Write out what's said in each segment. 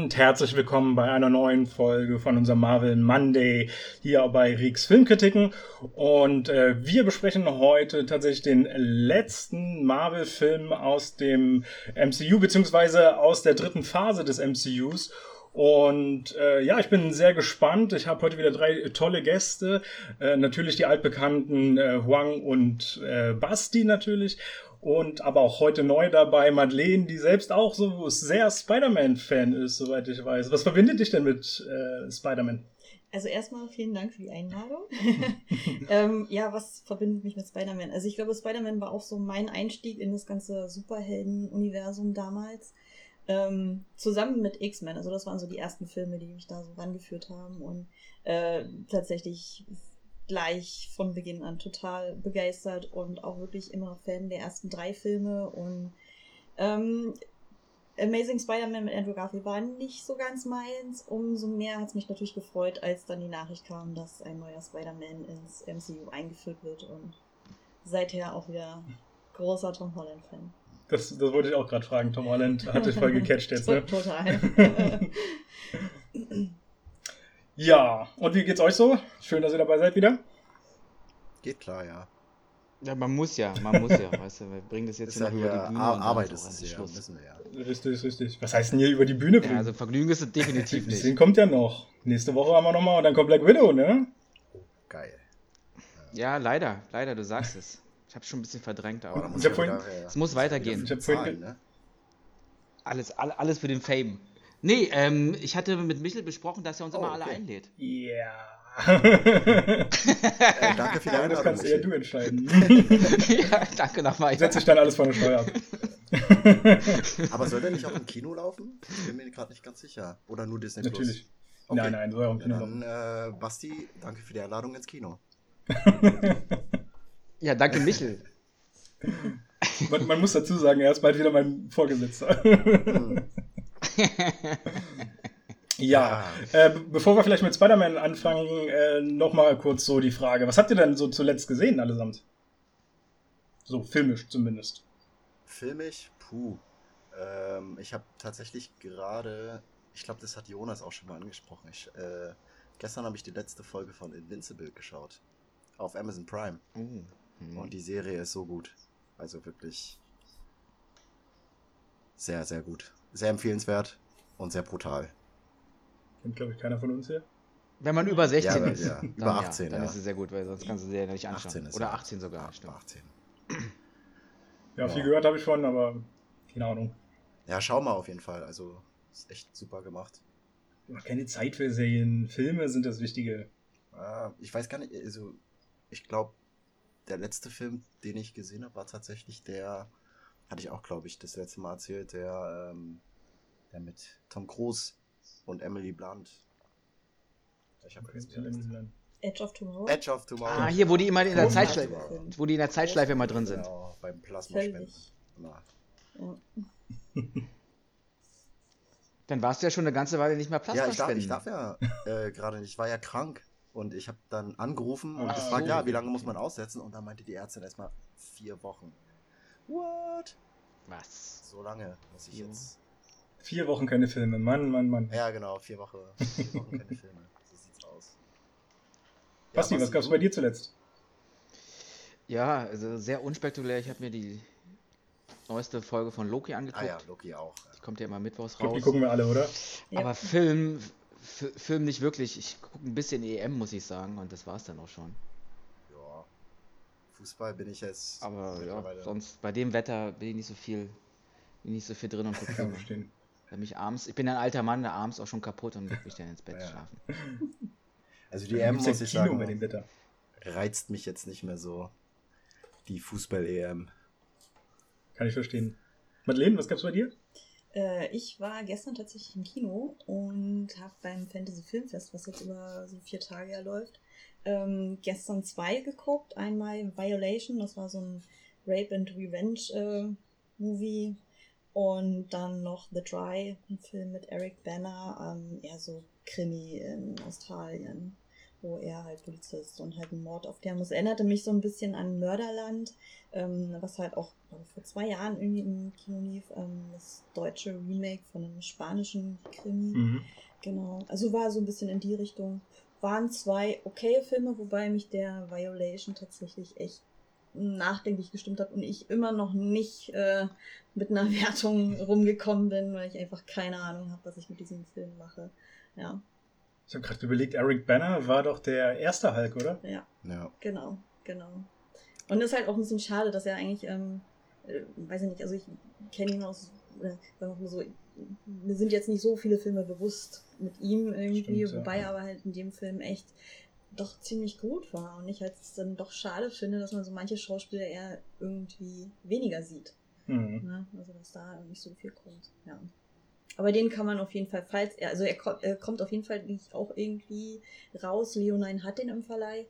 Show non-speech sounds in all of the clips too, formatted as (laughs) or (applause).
und herzlich willkommen bei einer neuen Folge von unserem Marvel Monday hier bei Rieks Filmkritiken. Und äh, wir besprechen heute tatsächlich den letzten Marvel-Film aus dem MCU, beziehungsweise aus der dritten Phase des MCUs. Und äh, ja, ich bin sehr gespannt. Ich habe heute wieder drei tolle Gäste. Äh, natürlich die altbekannten äh, Huang und äh, Basti natürlich. Und aber auch heute neu dabei Madeleine, die selbst auch so sehr Spider-Man-Fan ist, soweit ich weiß. Was verbindet dich denn mit äh, Spider-Man? Also erstmal vielen Dank für die Einladung. (laughs) ähm, ja, was verbindet mich mit Spider-Man? Also ich glaube, Spider-Man war auch so mein Einstieg in das ganze Superhelden-Universum damals. Ähm, zusammen mit X-Men. Also das waren so die ersten Filme, die mich da so rangeführt haben. Und äh, tatsächlich gleich von Beginn an total begeistert und auch wirklich immer Fan der ersten drei Filme und ähm, Amazing Spider-Man mit Andrew Garfield war nicht so ganz meins. Umso mehr hat es mich natürlich gefreut, als dann die Nachricht kam, dass ein neuer Spider-Man ins MCU eingeführt wird und seither auch wieder großer Tom Holland-Fan. Das, das wollte ich auch gerade fragen. Tom Holland hat dich voll (laughs) gecatcht jetzt, ne? Total. (laughs) (laughs) Ja, und wie geht's euch so? Schön, dass ihr dabei seid wieder. Geht klar, ja. Ja, man muss ja, man muss ja, (laughs) weißt du, wir bringen das jetzt Ist ja hier noch über die Bühne. Ar Arbeit ist es ja, Schluss. müssen wir ja. Richtig, richtig. Was heißt denn hier über die Bühne Ja, bringen? also Vergnügen ist es definitiv nicht. kommt ja noch. Nächste Woche haben wir nochmal und dann kommt Black Widow, ne? Geil. Ja, leider, leider, du sagst es. Ich hab's schon ein bisschen verdrängt, Aber Ich hab ja vorhin- es muss weitergehen. Ich hab Zahlen, vorhin- ne? Alles, all, alles für den Fame. Nee, ähm, ich hatte mit Michel besprochen, dass er uns Oh, immer alle okay. einlädt. Ja. (laughs) Äh, danke für die Ja, das Einladung. kannst eher du entscheiden. (laughs) ja, danke nochmal. Setz dich dann alles von der Steuer ab. (laughs) Aber soll der nicht auch im Kino laufen? Ich bin mir gerade nicht ganz sicher. Oder nur Disney Plus? Natürlich. Okay. Nein, nein, soll auch im Ja, Kino dann, äh, Basti, danke für die Einladung ins Kino. Ja, danke Michel. man, man muss dazu sagen, er ist bald wieder mein Vorgesetzter. (laughs) Ja, äh, be- bevor wir vielleicht mit Spider-Man anfangen, äh, nochmal kurz so die Frage. Was habt ihr denn so zuletzt gesehen, allesamt? So, filmisch zumindest. Filmisch, puh. Ähm, ich habe tatsächlich gerade, ich glaube, das hat Jonas auch schon mal angesprochen. Ich, äh, gestern habe ich die letzte Folge von Invincible geschaut. Auf Amazon Prime. Oh, hm. Und die Serie ist so gut. Also wirklich sehr, sehr gut. Sehr empfehlenswert und sehr brutal. Kennt, glaube ich, keiner von uns hier. Wenn man über 16 Ja, ist, ja, dann, über 18, dann ja. ist es sehr gut, weil sonst kannst du sie ja nicht anschauen. 18 ist Oder ja. 18 sogar, stimmt. 18. Ja, Ja. viel gehört habe ich von, aber keine Ahnung. Ja, schau mal auf jeden Fall. Also, ist echt super gemacht. Keine Zeit für Serien. Filme sind das Wichtige. Ah, ich weiß gar nicht, also, ich glaube, der letzte Film, den ich gesehen habe, war tatsächlich der, hatte ich auch, glaube ich, das letzte Mal erzählt, der, ähm, der mit Tom Cruise und Emily Blunt. Ich habe vergessen, wie er heißt. Edge of Tomorrow. Edge of Tomorrow. Ah, hier, wo die immer in der Großartig. Zeitschleife, wo die in der Zeitschleife immer drin sind. Genau, beim Plasmaspenden. Ja. (laughs) Dann warst du ja schon eine ganze Weile nicht mehr Plasma Ja, ich darf, spenden. ich darf ja äh, gerade nicht. Ich war ja krank und ich habe dann angerufen und Ah, gefragt, so. ja, wie lange muss man aussetzen? Und dann meinte die Ärztin erstmal vier Wochen. What? Was? So lange muss ich jetzt. Vier Wochen keine Filme. Mann, Mann, Mann. Ja, genau, vier Wochen, (laughs) vier Wochen keine Filme. So sieht's aus. Ja, Basti, was gab's du? bei dir zuletzt? Ja, also sehr unspektakulär. Ich habe mir die neueste Folge von Loki angeguckt. Ah ja, Loki auch. Die kommt ja immer mittwochs Ich glaub, die raus. gucken wir alle, oder? Ja. Aber Film, F Film nicht wirklich. Ich gucke ein bisschen EM, muss ich sagen, und das war's dann auch schon. Ja. Fußball bin ich jetzt. Aber ja, sonst bei dem Wetter bin ich nicht so viel, bin nicht so viel drin und (laughs) gucke Kann Filme. verstehen. Wenn mich abends, ich bin ein alter Mann, der abends auch schon kaputt und leg mich dann ins Bett Ja. schlafen. (laughs) Also die EM, ja muss ich Kino sagen, bei dem Wetter. reizt mich jetzt nicht mehr so. Die Fußball-EM. Kann ich verstehen. Madeleine, was gab's bei dir? Äh, ich war gestern tatsächlich im Kino und habe beim Fantasy Filmfest, was jetzt über so vier Tage ja läuft, ähm, gestern zwei geguckt. Einmal Violation, das war so ein Rape and Revenge äh, Movie. Und dann noch The Dry, ein Film mit Eric Banner, ähm, eher so Krimi in Australien. wo er halt Polizist und halt einen Mord aufklären muss. Erinnerte mich so ein bisschen an Mörderland, ähm, was halt auch vor zwei Jahren irgendwie im Kino lief, ähm, das deutsche Remake von einem spanischen Krimi. Mhm. Genau, also war so ein bisschen in die Richtung. Waren zwei okay Filme, wobei mich der Violation tatsächlich echt nachdenklich gestimmt hat und ich immer noch nicht äh, mit einer (laughs) Wertung rumgekommen bin, weil ich einfach keine Ahnung habe, was ich mit diesem Film mache. Ja, Ich habe gerade überlegt, Eric Banner war doch der erste Hulk, oder? ja, Ja. genau, genau. Und es ist halt auch ein bisschen schade, dass er eigentlich, ähm, äh, weiß ich nicht, also ich kenne ihn aus, oder sagen wir mal so, mir sind jetzt nicht so viele Filme bewusst mit ihm irgendwie, Stimmt, ja. wobei er aber halt in dem Film echt doch ziemlich gut war und ich halt es dann doch schade finde, dass man so manche Schauspieler eher irgendwie weniger sieht. Mhm. Ne? Also dass da nicht so viel kommt. Ja. Aber den kann man auf jeden Fall, falls er, also er, ko- er kommt auf jeden Fall nicht auch irgendwie raus. Leonine hat den im Verleih.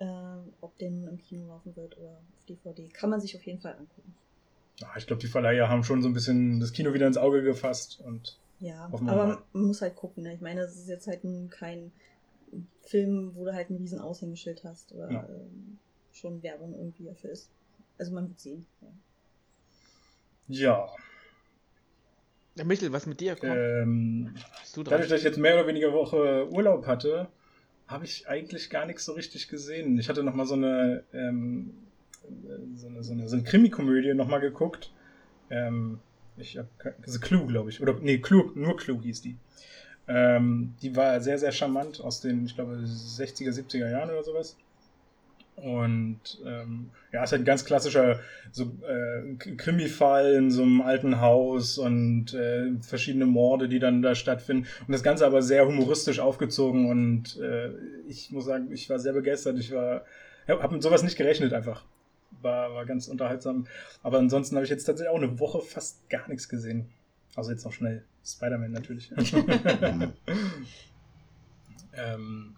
Ähm, ob den im Kino laufen wird oder auf DVD. Kann man sich auf jeden Fall angucken. Ja, ich glaube, die Verleiher haben schon so ein bisschen das Kino wieder ins Auge gefasst und Ja, Hoffen aber man muss halt gucken. Ne? Ich meine, das ist jetzt halt ein, kein Film, wo du halt ein riesen Aushängeschild hast oder Ja. ähm, schon Werbung irgendwie dafür ist. Also man wird sehen. Ja. ja. Ja, Michel, was mit dir? Komm, Ähm, bist du dran? dadurch, dass ich jetzt mehr oder weniger Woche Urlaub hatte, habe ich eigentlich gar nichts so richtig gesehen. Ich hatte noch mal so eine, ähm, so eine, so eine, so eine Krimi-Komödie noch mal geguckt. Ähm, ich habe The Clue, glaube ich. Oder nee, Clue, nur Clue hieß die. Ähm, die war sehr, sehr charmant aus den, ich glaube, 60er, 70er Jahren oder sowas. Und ähm, ja, ist halt ein ganz klassischer so, äh, Krimi-Fall in so einem alten Haus und äh, verschiedene Morde, die dann da stattfinden. Und das Ganze aber sehr humoristisch aufgezogen und äh, ich muss sagen, ich war sehr begeistert. Ich war, habe mit sowas nicht gerechnet einfach. War, war ganz unterhaltsam. Aber ansonsten habe ich jetzt tatsächlich auch eine Woche fast gar nichts gesehen. Also jetzt noch schnell. Spider-Man natürlich. (laughs) (laughs) Ähm,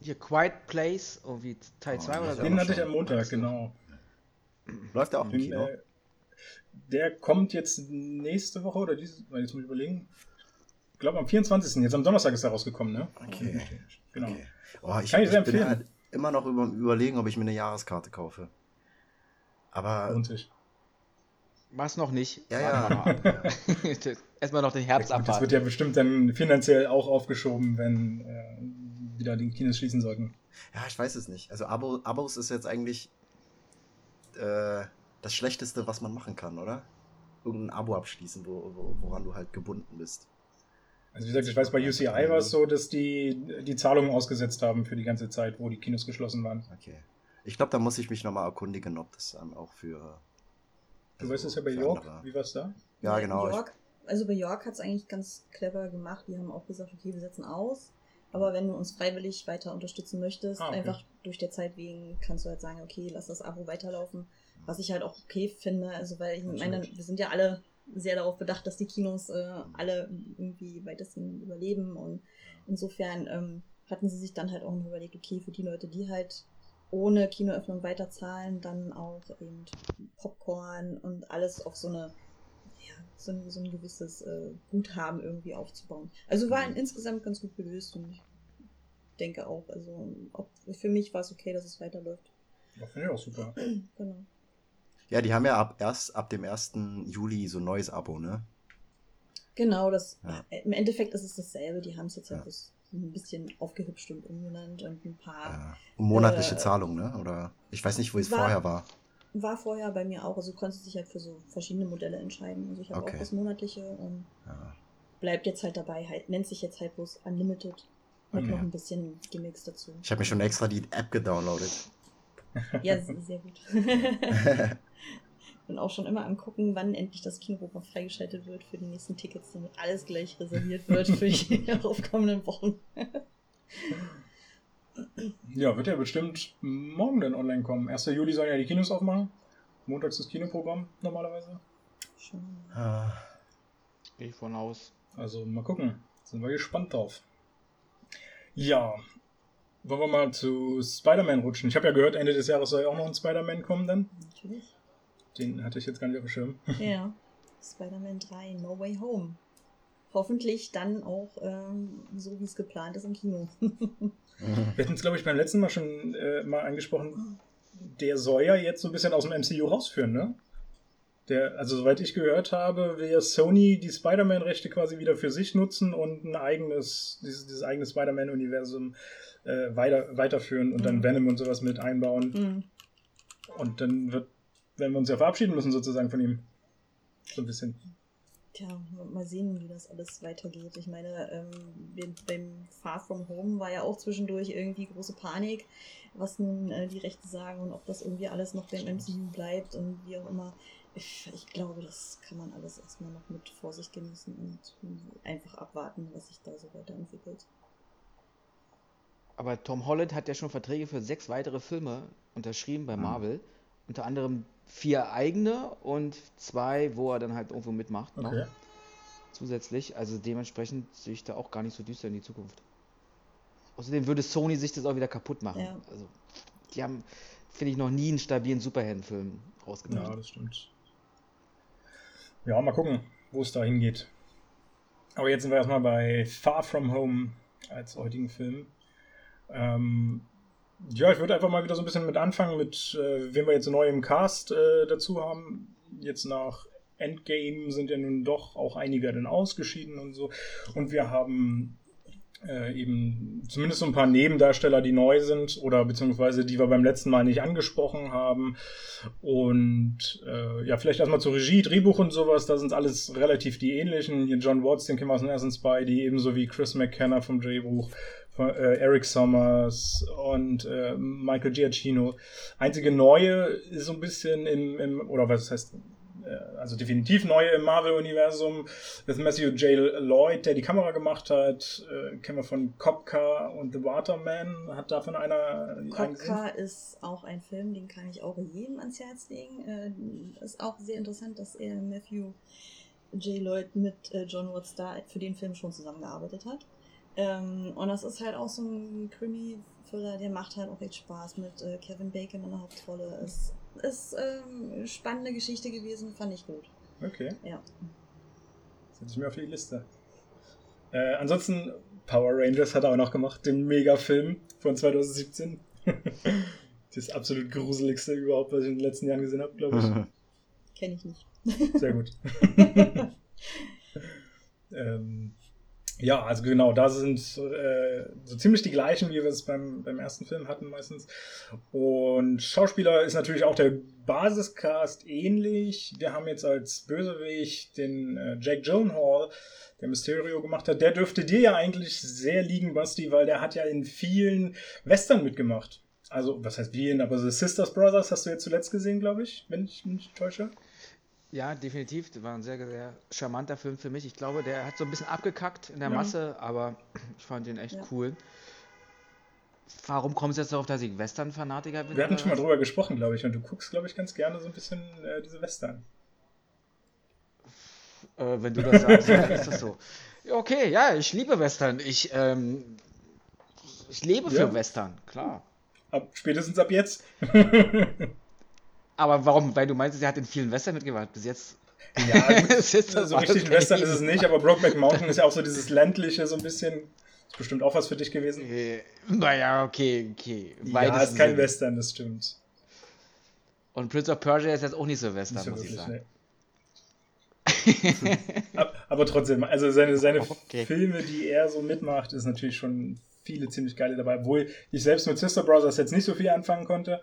Hier, Quiet Place, oh, wie Teil Oh, 2 oder das so? den hatte ich am Montag, genau. Läuft der auch im Kino? äh, der kommt jetzt nächste Woche oder dieses, weil jetzt muss ich überlegen. Ich glaube am 24. Jetzt am Donnerstag ist er rausgekommen, ne? Okay. Genau. Okay. Oh, ich, Kann ich sehr ich bin halt immer noch über, überlegen, ob ich mir eine Jahreskarte kaufe. Aber Lohnt sich. Was noch nicht? Ja, ab. (laughs) Erstmal noch den Herbst Ja, gut, das wird abwarten. ja bestimmt dann finanziell auch aufgeschoben, wenn äh, wieder die Kinos schließen sollten. ja, ich weiß es nicht. Also Abo, Abos ist jetzt eigentlich äh, das Schlechteste, was man machen kann, oder? Irgendein Abo abschließen, wo, wo, woran du halt gebunden bist. Also wie gesagt, ich weiß, bei UCI war es so, dass die die Zahlungen ausgesetzt haben für die ganze Zeit, wo die Kinos geschlossen waren. Okay. Ich glaube, da muss ich mich nochmal erkundigen, ob das dann auch für. Du weißt es ja bei York, andere- wie war es da? Ja, genau. York, also bei York hat es eigentlich ganz clever gemacht. Die haben auch gesagt, okay, wir setzen aus. Aber wenn du uns freiwillig weiter unterstützen möchtest, Ah, okay. einfach durch der Zeit wegen, kannst du halt sagen, okay, lass das Abo weiterlaufen. Was ich halt auch okay finde, also weil ich meine, wir sind ja alle sehr darauf bedacht, dass die Kinos äh, alle irgendwie weitestgehend überleben und insofern ähm, hatten sie sich dann halt auch noch überlegt, okay, für die Leute, die halt ohne Kinoöffnung weiterzahlen, dann auch eben Popcorn und alles auf so eine ja, so ein, so ein gewisses äh, Guthaben irgendwie aufzubauen. Also war Mhm. insgesamt ganz gut gelöst und ich denke auch, also ob, für mich war es okay, dass es weiterläuft. Ja, finde ich auch super. (clears throat) Genau. Ja, die haben ja ab, erst ab dem 1. Juli so ein neues Abo, ne? Genau, das Ja. äh, im Endeffekt ist es dasselbe. Die haben es jetzt halt Ja. bloß ein bisschen aufgehübscht und umgenannt und ein paar Ja. Monatliche Äh, Zahlung, ne? Oder ich weiß nicht, wo es vorher war. war vorher bei mir auch. Also du konntest dich halt für so verschiedene Modelle entscheiden. Also ich habe Okay. auch das monatliche und Ja. bleibt jetzt halt dabei, halt, nennt sich jetzt halt bloß Unlimited. Mit Okay. noch ein bisschen Gimmicks dazu. Ich habe mir schon extra die App gedownloadet. Ja, sehr gut. (laughs) (laughs) Bin auch schon immer am gucken, wann endlich das Kinoprogramm freigeschaltet wird für die nächsten Tickets, damit alles gleich reserviert wird für (laughs) die daraufkommenden Wochen. Ja, wird ja bestimmt morgen dann online kommen. 1. Juli sollen ja die Kinos aufmachen. Montags das Kinoprogramm normalerweise. Schon. Ah, Gehe ich von aus. Also mal gucken. Sind wir gespannt drauf. Ja. Wollen wir mal zu Spider-Man rutschen? Ich habe ja gehört, Ende des Jahres soll ja auch noch ein Spider-Man kommen dann. Hoffentlich dann auch ähm, so, wie es geplant ist im Kino. Wir hatten es, glaube ich, beim letzten Mal schon äh, mal angesprochen. Der soll ja jetzt so ein bisschen aus dem MCU rausführen, ne? Der, also soweit ich gehört habe, will ja Sony die Spider-Man-Rechte quasi wieder für sich nutzen und ein eigenes, dieses, dieses eigene Spider-Man-Universum äh, weiter, weiterführen und mhm. dann Venom und sowas mit einbauen. Mhm. Und dann wird, werden wir uns ja verabschieden müssen sozusagen von ihm. So ein bisschen. Tja, mal sehen, wie das alles weitergeht. Ich meine, ähm, beim Far From Home war ja auch zwischendurch irgendwie große Panik, was nun äh, die Rechte sagen und ob das irgendwie alles noch beim MCU bleibt und wie auch immer. Ich, ich, glaube, das kann man alles erstmal noch mit Vorsicht genießen und einfach abwarten, was sich da so weiterentwickelt. Aber Tom Holland hat ja schon Verträge für sechs weitere Filme unterschrieben bei mhm. Marvel. Mhm. Unter anderem vier eigene und zwei, wo er dann halt irgendwo mitmacht. Okay. Noch. Zusätzlich. Also dementsprechend sehe ich da auch gar nicht so düster in die Zukunft. Außerdem würde Sony sich das auch wieder kaputt machen. Ja. Also, die haben, finde ich, noch nie einen stabilen Superheldenfilm rausgebracht. Ja, das stimmt. Ja, mal gucken, wo es da hingeht. Aber jetzt sind wir erstmal bei Far From Home als heutigen Film. Ähm, ja, ich würde einfach mal wieder so ein bisschen mit anfangen, mit äh, wem wir jetzt neu im Cast äh, dazu haben. Jetzt nach Endgame sind ja nun doch auch einige dann ausgeschieden und so. Und wir haben äh, eben zumindest so ein paar Nebendarsteller, die neu sind oder beziehungsweise die wir beim letzten Mal nicht angesprochen haben. Und äh, ja, vielleicht erstmal zur Regie, Drehbuch und sowas, da sind alles relativ die ähnlichen. Hier John Watts, den kennen wir aus den ersten Spidey, ebenso wie Chris McKenna vom Drehbuch äh, Eric Sommers und äh, Michael Giacchino. Einzige neue ist so ein bisschen im, im oder was heißt, äh, also definitiv neue im Marvel-Universum, ist Matthew J. Lloyd, der die Kamera gemacht hat, äh, kennen wir von Copca und The Waterman, hat davon einer Copca ist auch ein Film, den kann ich auch jedem ans Herz legen. Äh, ist auch sehr interessant, dass er Matthew J. Lloyd mit äh, John Watts da für den Film schon zusammengearbeitet hat. Ähm, und das ist halt auch so ein Krimi-Thriller, der macht halt auch echt Spaß mit äh, Kevin Bacon in der Hauptrolle. Es ist ähm, spannende Geschichte gewesen, fand ich gut. Okay. Ja. Setze ich mir auf die Liste. Äh, ansonsten, Power Rangers hat er auch noch gemacht, den Mega-Film von 2017. (laughs) das absolut gruseligste überhaupt, was ich in den letzten Jahren gesehen habe, glaube ich. (laughs) Kenne ich nicht. Sehr gut. (laughs) ähm, ja, also genau, da sind äh, so ziemlich die gleichen, wie wir es beim, beim ersten Film hatten meistens. Und Schauspieler ist natürlich auch der Basiscast ähnlich. Wir haben jetzt als Bösewicht den äh, Jack Gyllenhaal, der Mysterio gemacht hat. Der dürfte dir ja eigentlich sehr liegen, Basti, weil der hat ja in vielen Western mitgemacht. Also, was heißt vielen, aber The Sisters Brothers hast du jetzt zuletzt gesehen, glaube ich, wenn ich mich täusche. Ja, definitiv. Das war ein sehr, sehr charmanter Film für mich. Ich glaube, der hat so ein bisschen abgekackt in der mhm. Masse, aber (clears throat) ich fand ihn echt ja. cool. Warum kommst du jetzt darauf, dass ich Western-Fanatiker bin? Wir hatten schon mal drüber gesprochen, glaube ich, und du guckst, glaube ich, ganz gerne so ein bisschen äh, diese Western. Äh, wenn du das sagst, dann ist das so. Okay, ja, ich liebe Western. Ich, ähm, ich lebe ja. für Western, klar. Ab, spätestens ab jetzt. (laughs) Aber warum? Weil du meinst, er hat in vielen Western mitgemacht. Bis jetzt. Ja, (laughs) es ist so richtig Western ist es nicht, aber Brokeback Mountain ist ja auch so dieses ländliche, so ein bisschen. Ist bestimmt auch was für dich gewesen. Äh, naja, okay, okay. Beides ja, ist kein Sinn. Western, das stimmt. Und Prince of Persia ist jetzt auch nicht so Western, nicht so muss wirklich, ich sagen. Nee. (laughs) aber trotzdem, also seine, seine okay. Filme, die er so mitmacht, ist natürlich schon viele ziemlich geile dabei. Obwohl ich selbst mit Sister Brothers jetzt nicht so viel anfangen konnte.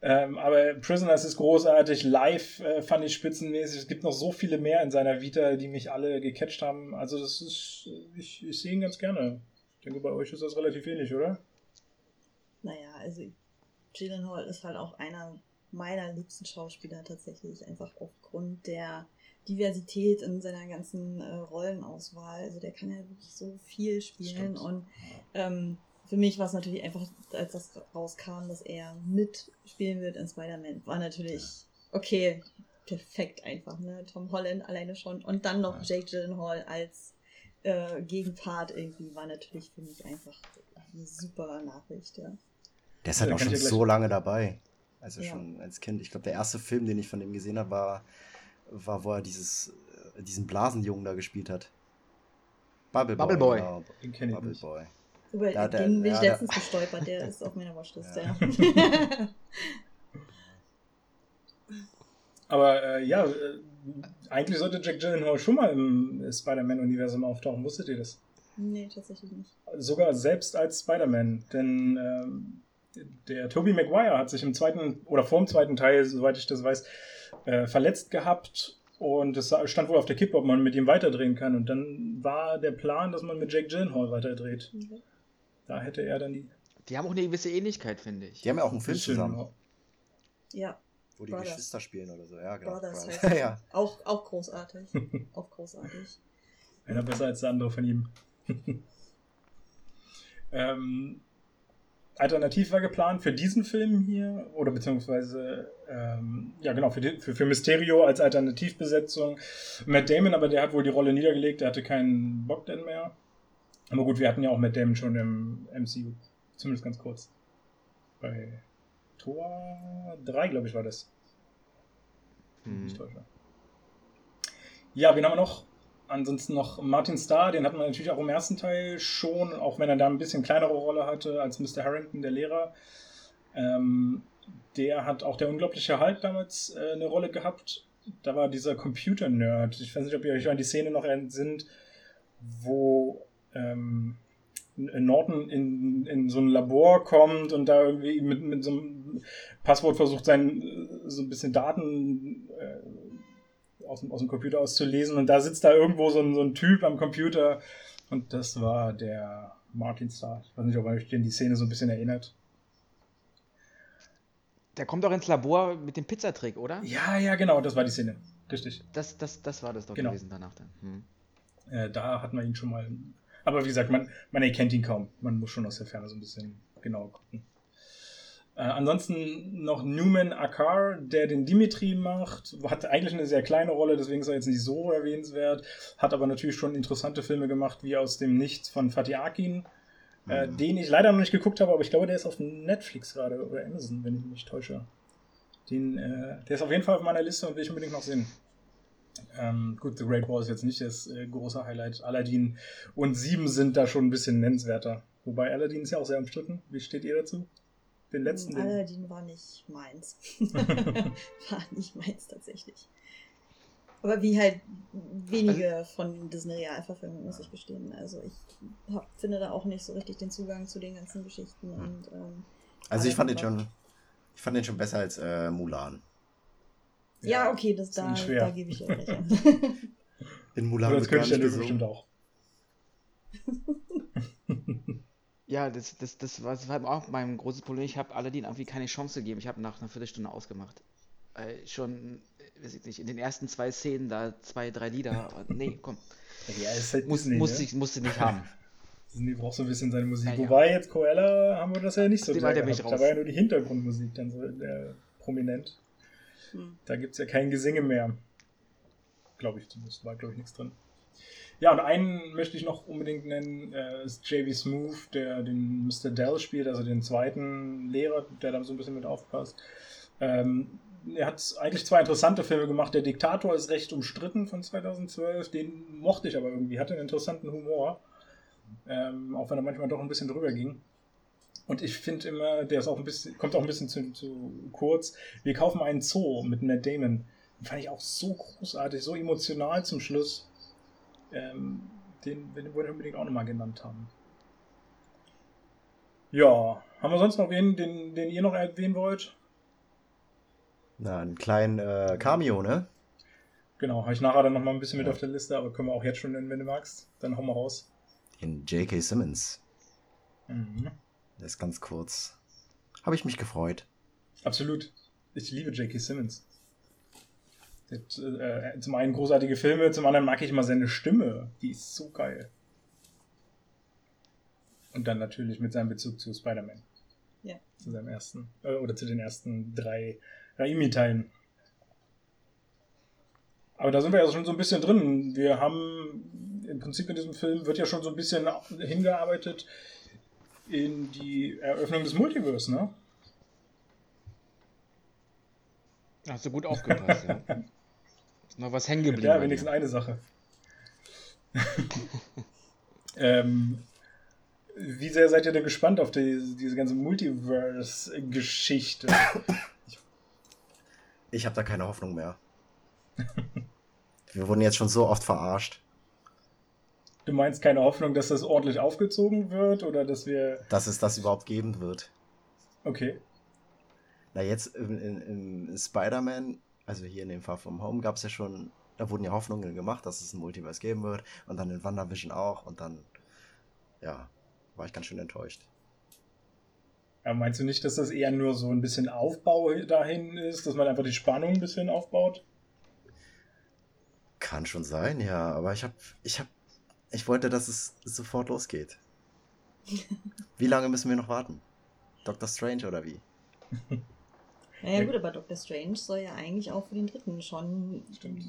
Ähm, aber Prisoners ist großartig, live äh, fand ich spitzenmäßig. Es gibt noch so viele mehr in seiner Vita, die mich alle gecatcht haben. Also das ist, ich, ich sehe ihn ganz gerne. Ich denke, bei euch ist das relativ ähnlich, oder? Naja, also Hall ist halt auch einer meiner liebsten Schauspieler tatsächlich, einfach aufgrund der Diversität in seiner ganzen äh, Rollenauswahl. Also der kann ja wirklich so viel spielen Stimmt. und ähm, für mich war es natürlich einfach, als das rauskam, dass er mitspielen wird in Spider-Man, war natürlich, okay, perfekt einfach, ne? Tom Holland alleine schon und dann noch Jake Gyllenhaal als äh, Gegenpart irgendwie war natürlich für mich einfach eine super Nachricht, ja. Der ist halt auch schon so lange dabei. Also ja. schon als Kind. Ich glaube, der erste Film, den ich von ihm gesehen habe, war, war, wo er dieses, äh, diesen Blasenjungen da gespielt hat. Bubble, Bubble Boy. Genau. Den kenne ich Bubble nicht. Boy. Über Ja, der- den bin ich ja, der- letztens gestolpert, der ist auf meiner Watchlist, Ja. (laughs) Aber äh, ja, äh, eigentlich sollte Jack Gyllenhaal schon mal im Spider-Man-Universum auftauchen. Wusstet ihr das? nee, tatsächlich nicht. Sogar selbst als Spider-Man. Denn ähm, der Tobey Maguire hat sich im zweiten oder vor dem zweiten Teil, soweit ich das weiß, äh, verletzt gehabt. Und es stand wohl auf der Kippe, ob man mit ihm weiterdrehen kann. Und dann war der Plan, dass man mit Jake Gyllenhaal weiterdreht. Okay. Da hätte er dann die. Die haben auch eine gewisse Ähnlichkeit, finde ich. Die haben ja auch einen Film zusammen, Ja, wo die Brothers. Geschwister spielen oder so. Ja, genau. Brothers Brothers. heißt (laughs) ja. auch, auch großartig. (laughs) auch großartig. Einer besser als der andere von ihm. (laughs) ähm, alternativ war geplant für diesen Film hier, oder beziehungsweise, ähm, ja genau, für, die, für, für Mysterio als Alternativbesetzung Matt Damon, aber der hat wohl die Rolle niedergelegt, der hatte keinen Bock denn mehr. Aber gut, wir hatten ja auch Matt Damon schon im MCU, zumindest ganz kurz. Bei Tor 3, glaube ich, war das. Hm. Nicht täusche. Ja, wen haben wir noch? Ansonsten noch Martin Starr, den hat man natürlich auch im ersten Teil schon, auch wenn er da ein bisschen kleinere Rolle hatte als Mr. Harrington, der Lehrer. Ähm, der hat auch der unglaubliche Hulk damals äh, eine Rolle gehabt. Da war dieser Computer-Nerd. Ich weiß nicht, ob ihr euch an die Szene noch sind, wo ähm, Norton in, in so ein Labor kommt und da irgendwie mit, mit so einem Passwort versucht, sein, äh, so ein bisschen Daten äh, aus, dem, aus dem Computer auszulesen. Und da sitzt da irgendwo so ein, so ein Typ am Computer. Und das war der Martin Starr. Ich weiß nicht, ob euch den die Szene so ein bisschen erinnert. Der kommt doch ins Labor mit dem Pizzatrick, oder? Ja, ja, genau, das war die Szene. Richtig. Das, das, das war das doch Genau. gewesen danach dann. Hm. Äh, da hat man ihn schon mal. Aber wie gesagt, man, man erkennt ihn kaum. Man muss schon aus der Ferne so ein bisschen genauer gucken. Äh, ansonsten noch Newman Akar, der den Dimitri macht. Hat eigentlich eine sehr kleine Rolle, deswegen ist er jetzt nicht so erwähnenswert. Hat aber natürlich schon interessante Filme gemacht, wie aus dem Nichts von Fatih Akin. Äh, Mhm. den ich leider noch nicht geguckt habe, aber ich glaube, der ist auf Netflix gerade oder Amazon, wenn ich mich nicht täusche. Den, äh, der ist auf jeden Fall auf meiner Liste und will ich unbedingt noch sehen. Ähm, gut, The Great Wall ist jetzt nicht das äh, große Highlight. Aladdin und Sieben sind da schon ein bisschen nennenswerter. Wobei Aladdin ist ja auch sehr umstritten. Wie steht ihr dazu? Den letzten? Den... Aladdin war nicht meins. (laughs) war nicht meins tatsächlich. Aber wie halt wenige von Disney-Realverfilmungen, muss ich gestehen. Also ich hab, finde da auch nicht so richtig den Zugang zu den ganzen Geschichten. Hm. Und, ähm, Also ich fand den schon, ich fand den schon besser als äh, Mulan. Ja, okay, das da, da gebe ich dir recht. (laughs) In Mulan Oder das der nicht Löwen bestimmt auch. Ja, das, das, das, war, das war auch mein großes Problem. Ich habe Aladdin irgendwie keine Chance gegeben. Ich habe nach einer Viertelstunde ausgemacht. Äh, schon, weiß ich nicht, in den ersten zwei Szenen da zwei, drei Lieder. aber Nee, (laughs) komm. Ja, ist halt Muss, Disney, musste, ne? ich, musste nicht haben. (laughs) Disney braucht so ein bisschen seine Musik. Ja, ja. Wobei jetzt Cruella haben wir das ja nicht so sehr. Da raus. war ja nur die Hintergrundmusik dann so äh, prominent. Hm. Da gibt es ja kein Gesinge mehr. Glaube ich zumindest. War, glaube ich, nichts drin. Ja, und einen möchte ich noch unbedingt nennen, äh, ist JV Smooth, der den Mr. Dell spielt, also den zweiten Lehrer, der da so ein bisschen mit aufpasst. Ähm, er hat eigentlich zwei interessante Filme gemacht. Der Diktator ist recht umstritten von 2012. Den mochte ich aber irgendwie. Hatte einen interessanten Humor. Ähm, auch wenn er manchmal doch ein bisschen drüber ging. Und ich finde immer, der ist auch ein bisschen, kommt auch ein bisschen zu, zu kurz. Wir kaufen einen Zoo mit Matt Damon. Den fand ich auch so großartig, so emotional zum Schluss. Ähm, den, den wollte ich unbedingt auch nochmal genannt haben. Ja, haben wir sonst noch wen, den, den ihr noch erwähnen wollt? Na, einen kleinen äh, Cameo, ne? Genau, habe ich nachher dann nochmal ein bisschen mit Ja. auf der Liste, aber können wir auch jetzt schon nennen, wenn du magst. Dann hau mal raus. In J.K. Simmons. Mhm. Der ist ganz kurz. Habe ich mich gefreut. Absolut. Ich liebe J.K. Simmons. Hat, äh, zum einen großartige Filme, zum anderen mag ich immer seine Stimme. Die ist so geil. Und dann natürlich mit seinem Bezug zu Spider-Man. Ja. Zu seinem ersten, äh, oder zu den ersten drei Raimi-Teilen. Aber da sind wir ja schon so ein bisschen drin. Wir haben im Prinzip in diesem Film wird ja schon so ein bisschen hingearbeitet in die Eröffnung des Multiverse, ne? Hast du gut aufgepasst, ja. (laughs) Ist noch was hängen geblieben. Ja, wenigstens eine Sache. (laughs) Ähm, wie sehr seid ihr denn gespannt auf die, diese ganze Multiverse-Geschichte? Ich habe da keine Hoffnung mehr. Wir wurden jetzt schon so oft verarscht. Du meinst keine Hoffnung, dass das ordentlich aufgezogen wird oder dass wir. Dass es das überhaupt geben wird. Okay. Na, jetzt im, im, im Spider-Man, also hier in dem Far From Home, gab es ja schon, da wurden ja Hoffnungen gemacht, dass es ein Multiverse geben wird und dann in WandaVision auch und dann, ja, war ich ganz schön enttäuscht. Ja, meinst du nicht, dass das eher nur so ein bisschen Aufbau dahin ist, dass man einfach die Spannung ein bisschen aufbaut? Kann schon sein, ja, aber ich hab, ich hab, ich wollte, dass es sofort losgeht. (laughs) Wie lange müssen wir noch warten? Doctor Strange oder wie? Naja, gut, aber Doctor Strange soll ja eigentlich auch für den dritten schon Stimmt.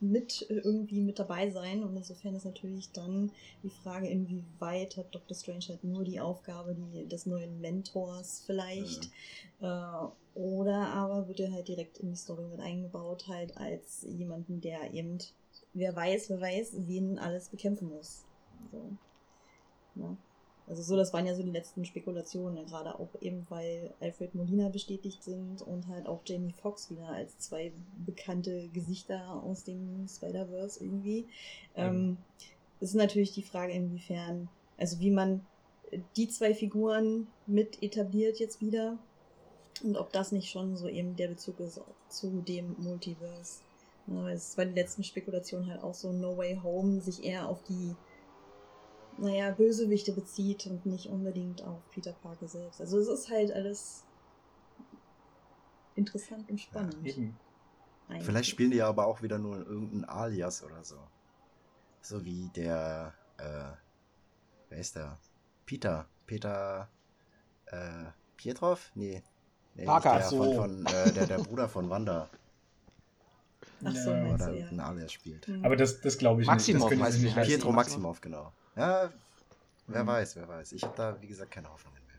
mit irgendwie mit dabei sein. Und insofern ist natürlich dann die Frage, inwieweit hat Doctor Strange halt nur die Aufgabe die, des neuen Mentors vielleicht. Mhm. Äh, oder aber wird er halt direkt in die Story mit eingebaut, halt als jemanden, der eben, wer weiß, wer weiß, wen alles bekämpfen muss. So. Ja. Also so, das waren ja so die letzten Spekulationen, gerade auch eben, weil Alfred Molina bestätigt sind und halt auch Jamie Foxx wieder als zwei bekannte Gesichter aus dem Spider-Verse irgendwie. Ähm, es ist natürlich die Frage, inwiefern, also wie man die zwei Figuren mit etabliert jetzt wieder und ob das nicht schon so eben der Bezug ist zu dem Multiverse. Es war die letzten Spekulationen halt auch so No Way Home, sich eher auf die naja, Bösewichte bezieht und nicht unbedingt auf Peter Parker selbst. Also es ist halt alles interessant und spannend. Ja, Vielleicht spielen die ja aber auch wieder nur irgendein Alias oder so. So wie der, äh, wer ist der? Peter. Peter, äh, Pietrov? Nee. nee Parker, der, so. von, von äh, der, der Bruder von Wanda. Ach so, ja. Oder ja. ein Alias spielt. Aber das, das glaube ich Maximov, nicht. Das nicht Pietro Maximov, genau. Ja, wer mhm. weiß, wer weiß. Ich habe da, wie gesagt, keine Hoffnungen mehr.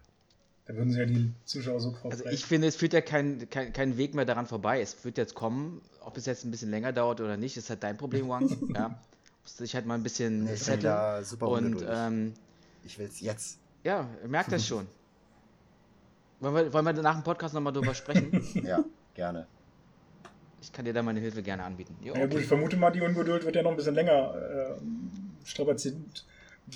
Da würden sie ja die Zuschauer sofort. Also ich finde, es führt ja kein, kein, kein Weg mehr daran vorbei. Es wird jetzt kommen, ob es jetzt ein bisschen länger dauert oder nicht, ist halt dein Problem, Wang. (laughs) ja. Musst dich halt mal ein bisschen nee, setteln. Da super und ähm, ich will es jetzt. Ja, merkt das (laughs) schon. Wollen wir, wollen wir nach dem Podcast nochmal drüber sprechen? ja, gerne. Ich kann dir da meine Hilfe gerne anbieten. Jo, okay. Ja gut, ich vermute mal, die Ungeduld wird ja noch ein bisschen länger äh, strapaziert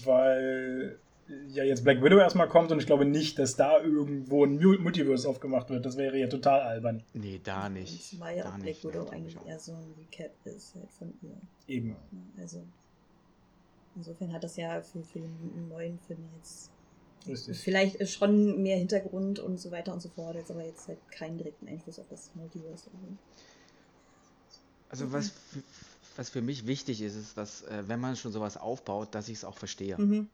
weil ja jetzt Black Widow erstmal kommt und ich glaube nicht, dass da irgendwo ein Multiverse aufgemacht wird. Das wäre ja total albern. Nee, da nicht. Zumal ja Black nicht, Widow eigentlich eher so ein Recap ist halt von ihr. Eben. Also insofern hat das ja für, für den neuen Film jetzt Richtig. vielleicht schon mehr Hintergrund und so weiter und so fort, jetzt aber jetzt halt keinen direkten Einfluss auf das Multiverse. Also was was für mich wichtig ist, ist, dass äh, wenn man schon sowas aufbaut, dass ich es auch verstehe. Mhm.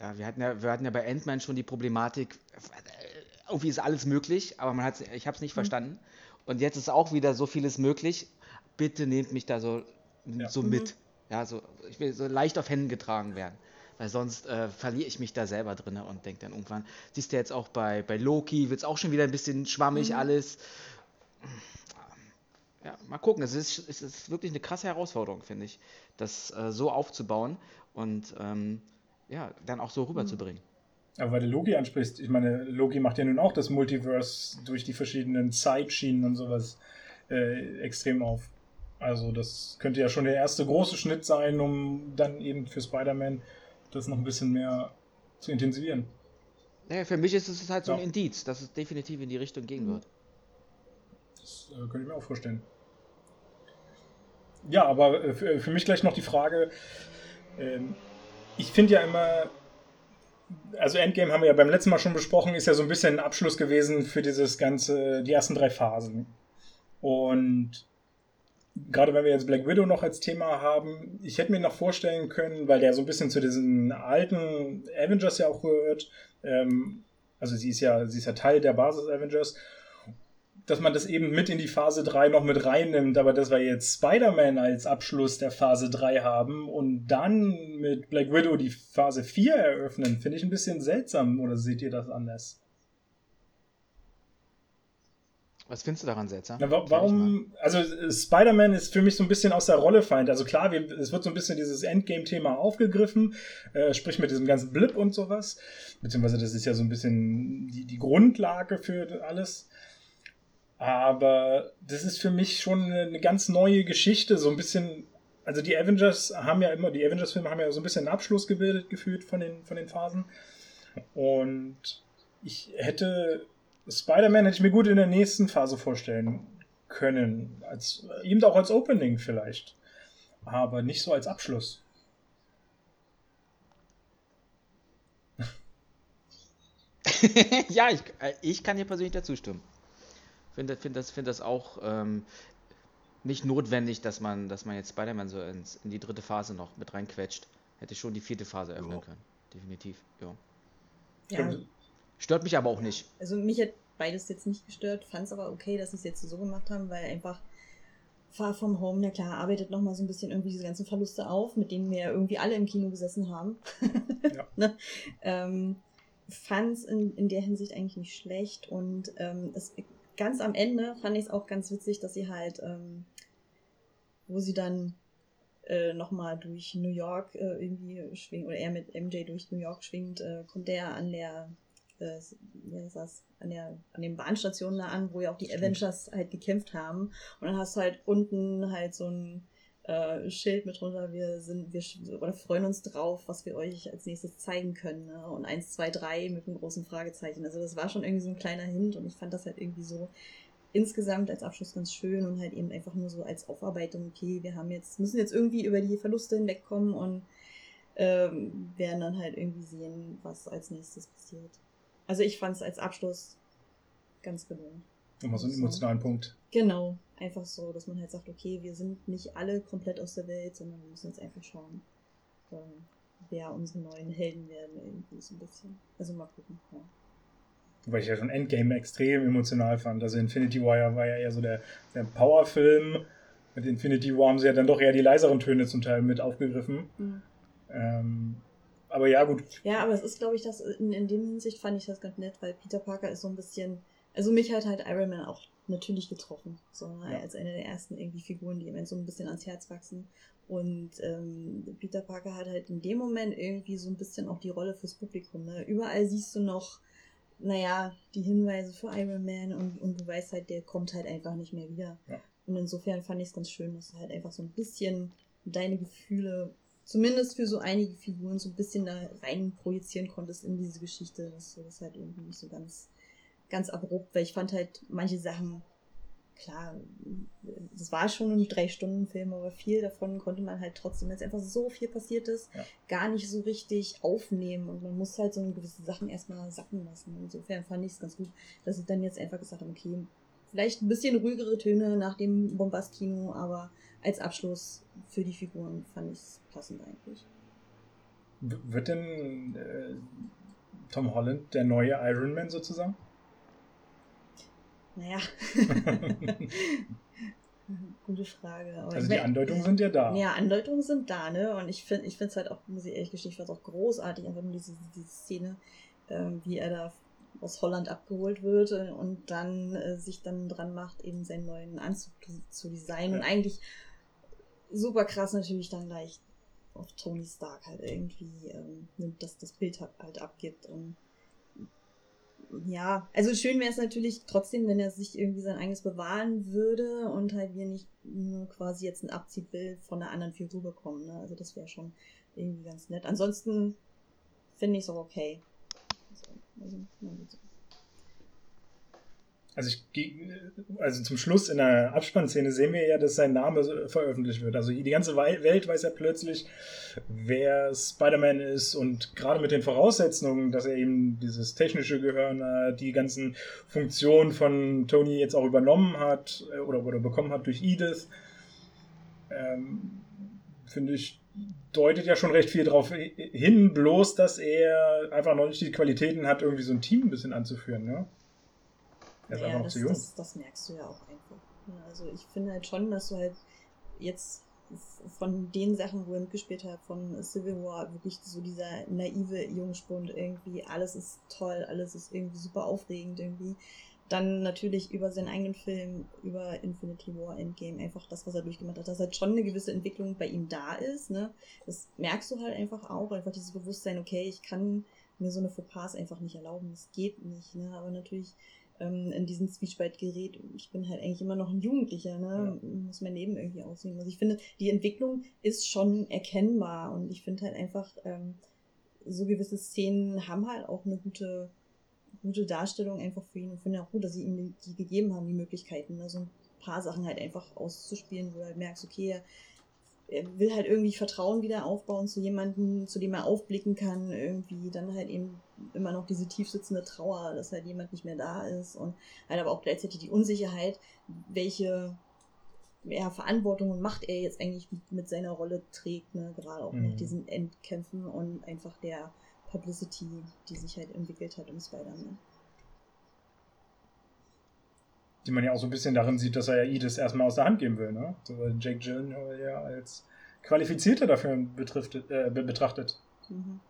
Ja, wir hatten ja, wir hatten ja bei Ant-Man schon die Problematik, äh, irgendwie ist alles möglich, aber man hat's, ich habe es nicht mhm. verstanden. Und jetzt ist auch wieder so vieles möglich. Bitte nehmt mich da so, ja. so mhm. mit. Ja, so, ich will so leicht auf Händen getragen werden. Weil sonst äh, verliere ich mich da selber drin und denke dann irgendwann, siehst du jetzt auch bei, bei Loki, wird es auch schon wieder ein bisschen schwammig mhm. alles ja, mal gucken. Es ist, es ist wirklich eine krasse Herausforderung, finde ich, das äh, so aufzubauen und ähm, ja, dann auch so rüberzubringen. Aber weil du Logi ansprichst, ich meine, Logi macht ja nun auch das Multiverse durch die verschiedenen Zeitschienen und sowas äh, extrem auf. Also das könnte ja schon der erste große Schnitt sein, um dann eben für Spider-Man das noch ein bisschen mehr zu intensivieren. Naja, für mich ist es halt so ja. ein Indiz, dass es definitiv in die Richtung gehen wird. Das äh, könnte ich mir auch vorstellen. Ja, aber äh, für, für mich gleich noch die Frage. Ähm, ich finde ja immer, also Endgame haben wir ja beim letzten Mal schon besprochen, ist ja so ein bisschen ein Abschluss gewesen für dieses ganze, die ersten drei Phasen. Und gerade wenn wir jetzt Black Widow noch als Thema haben, ich hätte mir noch vorstellen können, weil der so ein bisschen zu diesen alten Avengers ja auch gehört, ähm, also sie ist ja, sie ist ja Teil der Basis Avengers dass man das eben mit in die Phase 3 noch mit reinnimmt, aber dass wir jetzt Spider-Man als Abschluss der Phase 3 haben und dann mit Black Widow die Phase 4 eröffnen, finde ich ein bisschen seltsam, oder seht ihr das anders? Was findest du daran seltsam? Na, warum? Also Spider-Man ist für mich so ein bisschen aus der Rolle feind. Also klar, wir, es wird so ein bisschen dieses Endgame-Thema aufgegriffen, äh, sprich mit diesem ganzen Blip und sowas. Beziehungsweise das ist ja so ein bisschen die, die Grundlage für alles. Aber das ist für mich schon eine, ganz neue Geschichte, so ein bisschen. Also die Avengers haben ja immer, die Avengers-Filme haben ja so ein bisschen einen Abschluss gebildet gefühlt von den, von den Phasen. Und ich hätte Spider-Man hätte ich mir gut in der nächsten Phase vorstellen können. Als, eben auch als Opening vielleicht. Aber nicht so als Abschluss. (laughs) ja, ich, äh, ich kann dir persönlich dazu stimmen. Finde find das, find das auch ähm, nicht notwendig, dass man, dass man jetzt Spider-Man so ins, in die dritte Phase noch mit reinquetscht. Hätte schon die vierte Phase öffnen jo. können. Definitiv. Jo. Ja. Stört mich aber auch nicht. Also mich hat beides jetzt nicht gestört, fand es aber okay, dass sie es jetzt so gemacht haben, weil einfach Far From Home, na klar, arbeitet nochmal so ein bisschen irgendwie diese ganzen Verluste auf, mit denen wir ja irgendwie alle im Kino gesessen haben. (laughs) ja. ne? ähm, fand es in, in der Hinsicht eigentlich nicht schlecht und ähm, es, ganz am Ende fand ich es auch ganz witzig, dass sie halt, ähm, wo sie dann äh, nochmal durch New York äh, irgendwie schwingt, oder er mit MJ durch New York schwingt, äh, kommt der an der äh, wie heißt das, an, der, an den Bahnstationen da an, wo ja auch die Avengers halt gekämpft haben. Und dann hast du halt unten halt so ein äh, Schild mit drunter, wir sind, wir oder freuen uns drauf, was wir euch als nächstes zeigen können. Ne? Und 1, 2, 3 mit einem großen Fragezeichen. Also das war schon irgendwie so ein kleiner Hint und ich fand das halt irgendwie so insgesamt als Abschluss ganz schön und halt eben einfach nur so als Aufarbeitung, okay, wir haben jetzt, müssen jetzt irgendwie über die Verluste hinwegkommen und ähm, werden dann halt irgendwie sehen, was als nächstes passiert. Also ich fand es als Abschluss ganz gelungen. Nochmal so einen emotionalen Punkt. Genau, einfach so, dass man halt sagt, okay, wir sind nicht alle komplett aus der Welt, sondern wir müssen jetzt einfach schauen, ähm, wer unsere neuen Helden werden, irgendwie so ein bisschen. Also mal gucken, ja. Weil ich ja schon Endgame extrem emotional fand. Also Infinity War war ja eher so der, der Powerfilm. Mit Infinity War haben sie ja dann doch eher die leiseren Töne zum Teil mit aufgegriffen. Mhm. Ähm, aber ja, gut. Ja, aber es ist, glaube ich, das in, in dem Hinsicht fand ich das ganz nett, weil Peter Parker ist so ein bisschen. Also mich hat halt Iron Man auch natürlich getroffen. So ja. als eine der ersten irgendwie Figuren, die ihm so ein bisschen ans Herz wachsen. Und ähm, Peter Parker hat halt in dem Moment irgendwie so ein bisschen auch die Rolle fürs Publikum. Ne? Überall siehst du noch, naja, die Hinweise für Iron Man und, und du weißt halt, der kommt halt einfach nicht mehr wieder. Ja. Und insofern fand ich es ganz schön, dass du halt einfach so ein bisschen deine Gefühle zumindest für so einige Figuren so ein bisschen da rein projizieren konntest in diese Geschichte. Das ist halt irgendwie nicht so ganz, ganz abrupt, weil ich fand halt manche Sachen, klar, das war schon ein Drei-Stunden-Film, aber viel davon konnte man halt trotzdem, wenn es einfach so viel passiert ist, ja. gar nicht so richtig aufnehmen und man muss halt so gewisse Sachen erstmal sacken lassen. Insofern fand ich es ganz gut, dass sie dann jetzt einfach gesagt haben, okay, vielleicht ein bisschen ruhigere Töne nach dem Bombast-Kino, aber als Abschluss für die Figuren fand ich es passend eigentlich. Wird denn äh, Tom Holland der neue Iron Man sozusagen? Naja. (laughs) Gute Frage. Aber also die Andeutungen sind ja da. Ja, Andeutungen sind da, ne? Und ich finde ich es halt auch, muss ich ehrlich gestehen, ich fand es auch großartig, einfach nur diese, diese Szene, ähm, wie er da aus Holland abgeholt wird äh, und dann äh, sich dann dran macht, eben seinen neuen Anzug zu designen. Ja. Und eigentlich super krass natürlich dann gleich auf Tony Stark halt irgendwie ähm, nimmt, dass das Bild halt abgibt. Und ja, also schön wäre es natürlich trotzdem, wenn er sich irgendwie sein eigenes bewahren würde und halt wir nicht nur quasi jetzt ein Abziehbild von einer anderen Figur bekommen. Ne? Also das wäre schon irgendwie ganz nett. Ansonsten finde ich es auch okay. Also, also, also, ich, also zum Schluss in der Abspannszene sehen wir ja, dass sein Name veröffentlicht wird. Also die ganze Welt weiß ja plötzlich, wer Spider-Man ist und gerade mit den Voraussetzungen, dass er eben dieses technische Gehirn, äh, die ganzen Funktionen von Tony jetzt auch übernommen hat äh, oder, oder bekommen hat durch Edith, ähm, finde ich, deutet ja schon recht viel darauf hin, bloß dass er einfach noch nicht die Qualitäten hat, irgendwie so ein Team ein bisschen anzuführen. Ne? Er ist ja, einfach noch das, zu jung. Das, das, merkst du ja auch einfach. Also ich finde halt schon, dass du halt jetzt von den Sachen, wo er mitgespielt hat, von Civil War, wirklich so dieser naive Jungspund irgendwie, alles ist toll, alles ist irgendwie super aufregend irgendwie. dann natürlich über seinen eigenen Film, über Infinity War Endgame, einfach das, was er durchgemacht hat, dass halt schon eine gewisse Entwicklung bei ihm da ist. Ne? Das merkst du halt einfach auch, einfach dieses Bewusstsein, okay, ich kann mir so eine Fauxpas einfach nicht erlauben, das geht nicht. Ne? Aber natürlich ähm, in diesen Zwiespalt gerät, ich bin halt eigentlich immer noch ein Jugendlicher, ne? Ja. muss mein Leben irgendwie aussehen. Also ich finde, die Entwicklung ist schon erkennbar und ich finde halt einfach, ähm, so gewisse Szenen haben halt auch eine gute gute Darstellung einfach für ihn und finde auch gut, dass sie ihm die, gegeben haben, die Möglichkeiten, ne? so ein paar Sachen halt einfach auszuspielen, wo du halt merkst, okay, er, er will halt irgendwie Vertrauen wieder aufbauen zu jemandem, zu dem er aufblicken kann, irgendwie dann halt eben immer noch diese tiefsitzende Trauer, dass halt jemand nicht mehr da ist und halt aber auch gleichzeitig die Unsicherheit, welche ja, Verantwortung und Macht er jetzt eigentlich mit seiner Rolle trägt, ne? gerade auch mhm. nach diesen Endkämpfen und einfach der Publicity, die sich halt entwickelt hat um Spider-Man. Die man ja auch so ein bisschen darin sieht, dass er ja Edith erstmal aus der Hand geben will, ne? Jake Gyllenhaal ja als qualifizierter dafür betriftet, äh, betrachtet. Mhm.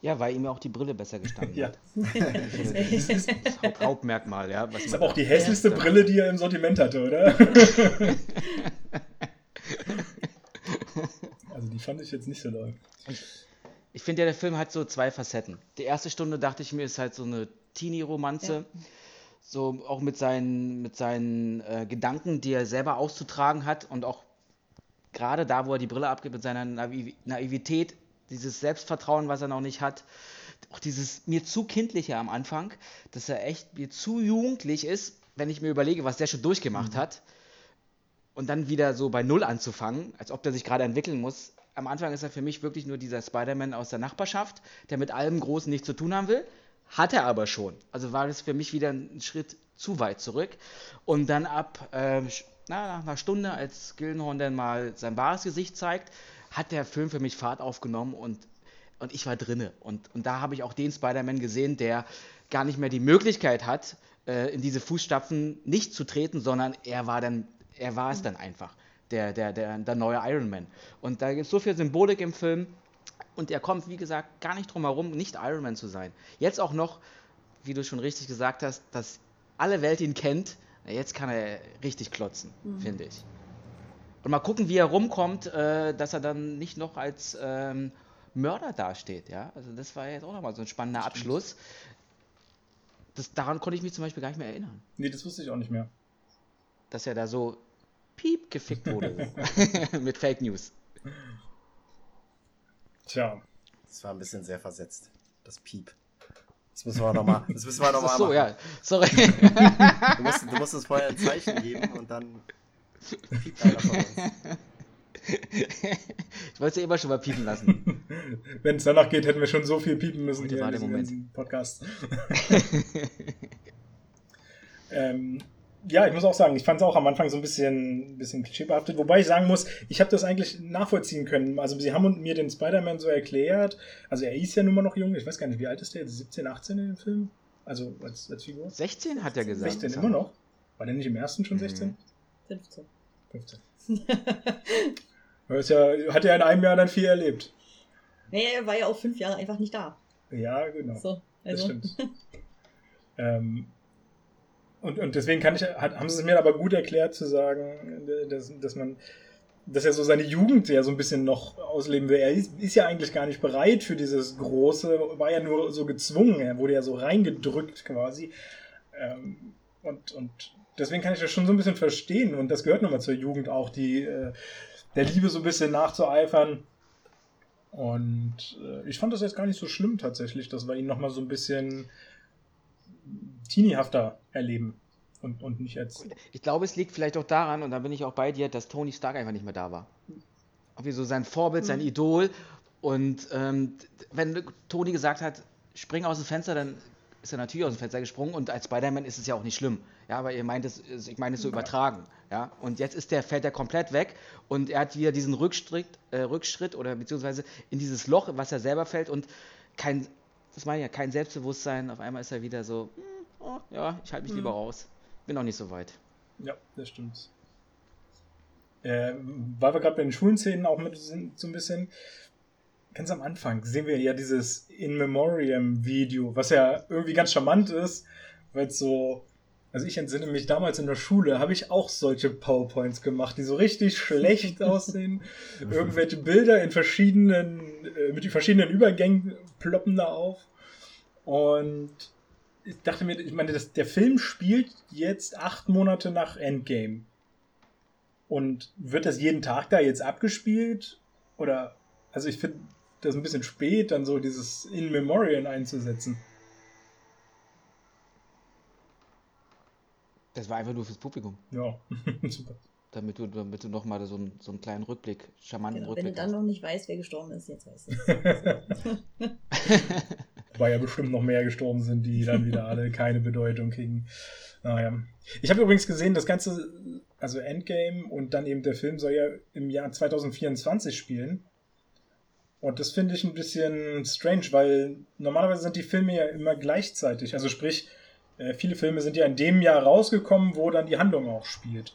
Ja, weil ihm ja auch die Brille besser gestanden ja. hat. das (laughs) ist das Hauptmerkmal, ja. das ist aber auch die hässlichste Brille, die er im Sortiment hatte, oder? (laughs) also die fand ich jetzt nicht so doll ich finde ja, der Film hat so zwei Facetten. Die erste Stunde dachte ich mir, ist halt so eine Teenie-Romanze. Ja. So auch mit seinen, mit seinen äh, Gedanken, die er selber auszutragen hat und auch gerade da, wo er die Brille abgibt, mit seiner Naiv Naivität, dieses Selbstvertrauen, was er noch nicht hat, auch dieses mir zu kindliche am Anfang, dass er echt mir zu jugendlich ist, wenn ich mir überlege, was der schon durchgemacht mhm. hat. Und dann wieder so bei Null anzufangen, als ob der sich gerade entwickeln muss, am Anfang ist er für mich wirklich nur dieser Spider-Man aus der Nachbarschaft, der mit allem Großen nichts zu tun haben will. Hat er aber schon. Also war das für mich wieder ein Schritt zu weit zurück. Und dann ab äh, na, nach einer Stunde, als Gillenhorn dann mal sein wahres Gesicht zeigt, hat der Film für mich Fahrt aufgenommen und, und ich war drinne. Und, und da habe ich auch den Spider-Man gesehen, der gar nicht mehr die Möglichkeit hat, äh, in diese Fußstapfen nicht zu treten, sondern er war dann, er war es dann einfach der, der, der, der neue Iron Man. Und da gibt es so viel Symbolik im Film. Und er kommt, wie gesagt, gar nicht drum herum, nicht Iron Man zu sein. Jetzt auch noch, wie du schon richtig gesagt hast, dass alle Welt ihn kennt. Jetzt kann er richtig klotzen, mhm. finde ich. Und mal gucken, wie er rumkommt, äh, dass er dann nicht noch als ähm, Mörder dasteht. Ja? Also das war jetzt auch nochmal so ein spannender Stimmt. Abschluss. Das, daran konnte ich mich zum Beispiel gar nicht mehr erinnern. Nee, das wusste ich auch nicht mehr. Dass er da so piep gefickt wurde. (laughs) (laughs) Mit Fake News. Tja. Das war ein bisschen sehr versetzt. Das Piep. Das müssen wir nochmal. Das müssen wir nochmal (laughs) so, machen. ja. Sorry. Du musst, du musst uns vorher ein Zeichen geben und dann (laughs) Ich wollte es ja immer schon mal piepen lassen. (laughs) Wenn es danach geht, hätten wir schon so viel piepen müssen Heute hier in diesem Podcast. (laughs) ähm, ja, ich muss auch sagen, ich fand es auch am Anfang so ein bisschen, bisschen klischeebehaftet, wobei ich sagen muss, ich habe das eigentlich nachvollziehen können. Also sie haben mir den Spider-Man so erklärt, also er ist ja nun mal noch jung, ich weiß gar nicht, wie alt ist der, 17, 18 in dem Film? Also als, als Figur? 16 hat er gesagt. 16 immer noch? War der nicht im ersten schon 16? Mhm. 15. 15. das ja, hat er in einem Jahr dann viel erlebt. Naja, er war ja auch fünf Jahre einfach nicht da. Ja, genau. So, also. Das stimmt. (laughs) ähm, und, und deswegen kann ich, hat, haben sie es mir aber gut erklärt zu sagen, dass, dass man, dass er so seine Jugend ja so ein bisschen noch ausleben will. Er ist, ist ja eigentlich gar nicht bereit für dieses Große, war ja nur so gezwungen, er wurde ja so reingedrückt quasi. Ähm, und, und deswegen kann ich das schon so ein bisschen verstehen. Und das gehört nochmal zur Jugend auch, die äh, der Liebe so ein bisschen nachzueifern. Und äh, ich fand das jetzt gar nicht so schlimm tatsächlich, dass wir ihn nochmal so ein bisschen teeniehafter erleben und, und nicht als. Ich glaube, es liegt vielleicht auch daran, und da bin ich auch bei dir, dass Tony Stark einfach nicht mehr da war. Wie so sein Vorbild, sein mhm. Idol. Und ähm, wenn Tony gesagt hat, spring aus dem Fenster, dann ist er natürlich aus dem Fenster gesprungen und als Spider-Man ist es ja auch nicht schlimm. Ja, aber ihr meint es, ich meine es so übertragen. Ja, und jetzt ist der, fällt er komplett weg und er hat wieder diesen Rückschritt, äh, Rückschritt oder beziehungsweise in dieses Loch, was er selber fällt und kein, das meine ich ja, kein Selbstbewusstsein. Auf einmal ist er wieder so, hm, oh, ja, ich halte mich hm. lieber raus. Bin noch nicht so weit. Ja, das stimmt. Äh, weil wir gerade bei den Schulenszenen auch mit sind, so ein bisschen. Ganz am Anfang sehen wir ja dieses In Memoriam Video, was ja irgendwie ganz charmant ist, weil es so. Also ich entsinne mich damals in der Schule, habe ich auch solche PowerPoints gemacht, die so richtig schlecht (laughs) aussehen. Irgendwelche Bilder in verschiedenen, äh, mit verschiedenen Übergängen ploppen da auf. Und ich dachte mir, ich meine, das, der Film spielt jetzt acht Monate nach Endgame. Und wird das jeden Tag da jetzt abgespielt? Oder, also ich finde das ein bisschen spät, dann so dieses In Memoriam einzusetzen. Das war einfach nur fürs Publikum. Ja, (laughs) super. Damit du, damit du nochmal so, einen, so einen kleinen Rückblick, charmanten genau, Rückblick Wenn du dann hast. noch nicht weißt, wer gestorben ist, jetzt weißt du (laughs) Weil ja bestimmt noch mehr gestorben sind, die dann wieder alle keine Bedeutung kriegen. Naja. Ich habe übrigens gesehen, das Ganze, also Endgame und dann eben der Film soll ja im Jahr 2024 spielen. Und das finde ich ein bisschen strange, weil normalerweise sind die Filme ja immer gleichzeitig. Also sprich, äh, viele Filme sind ja in dem Jahr rausgekommen, wo dann die Handlung auch spielt.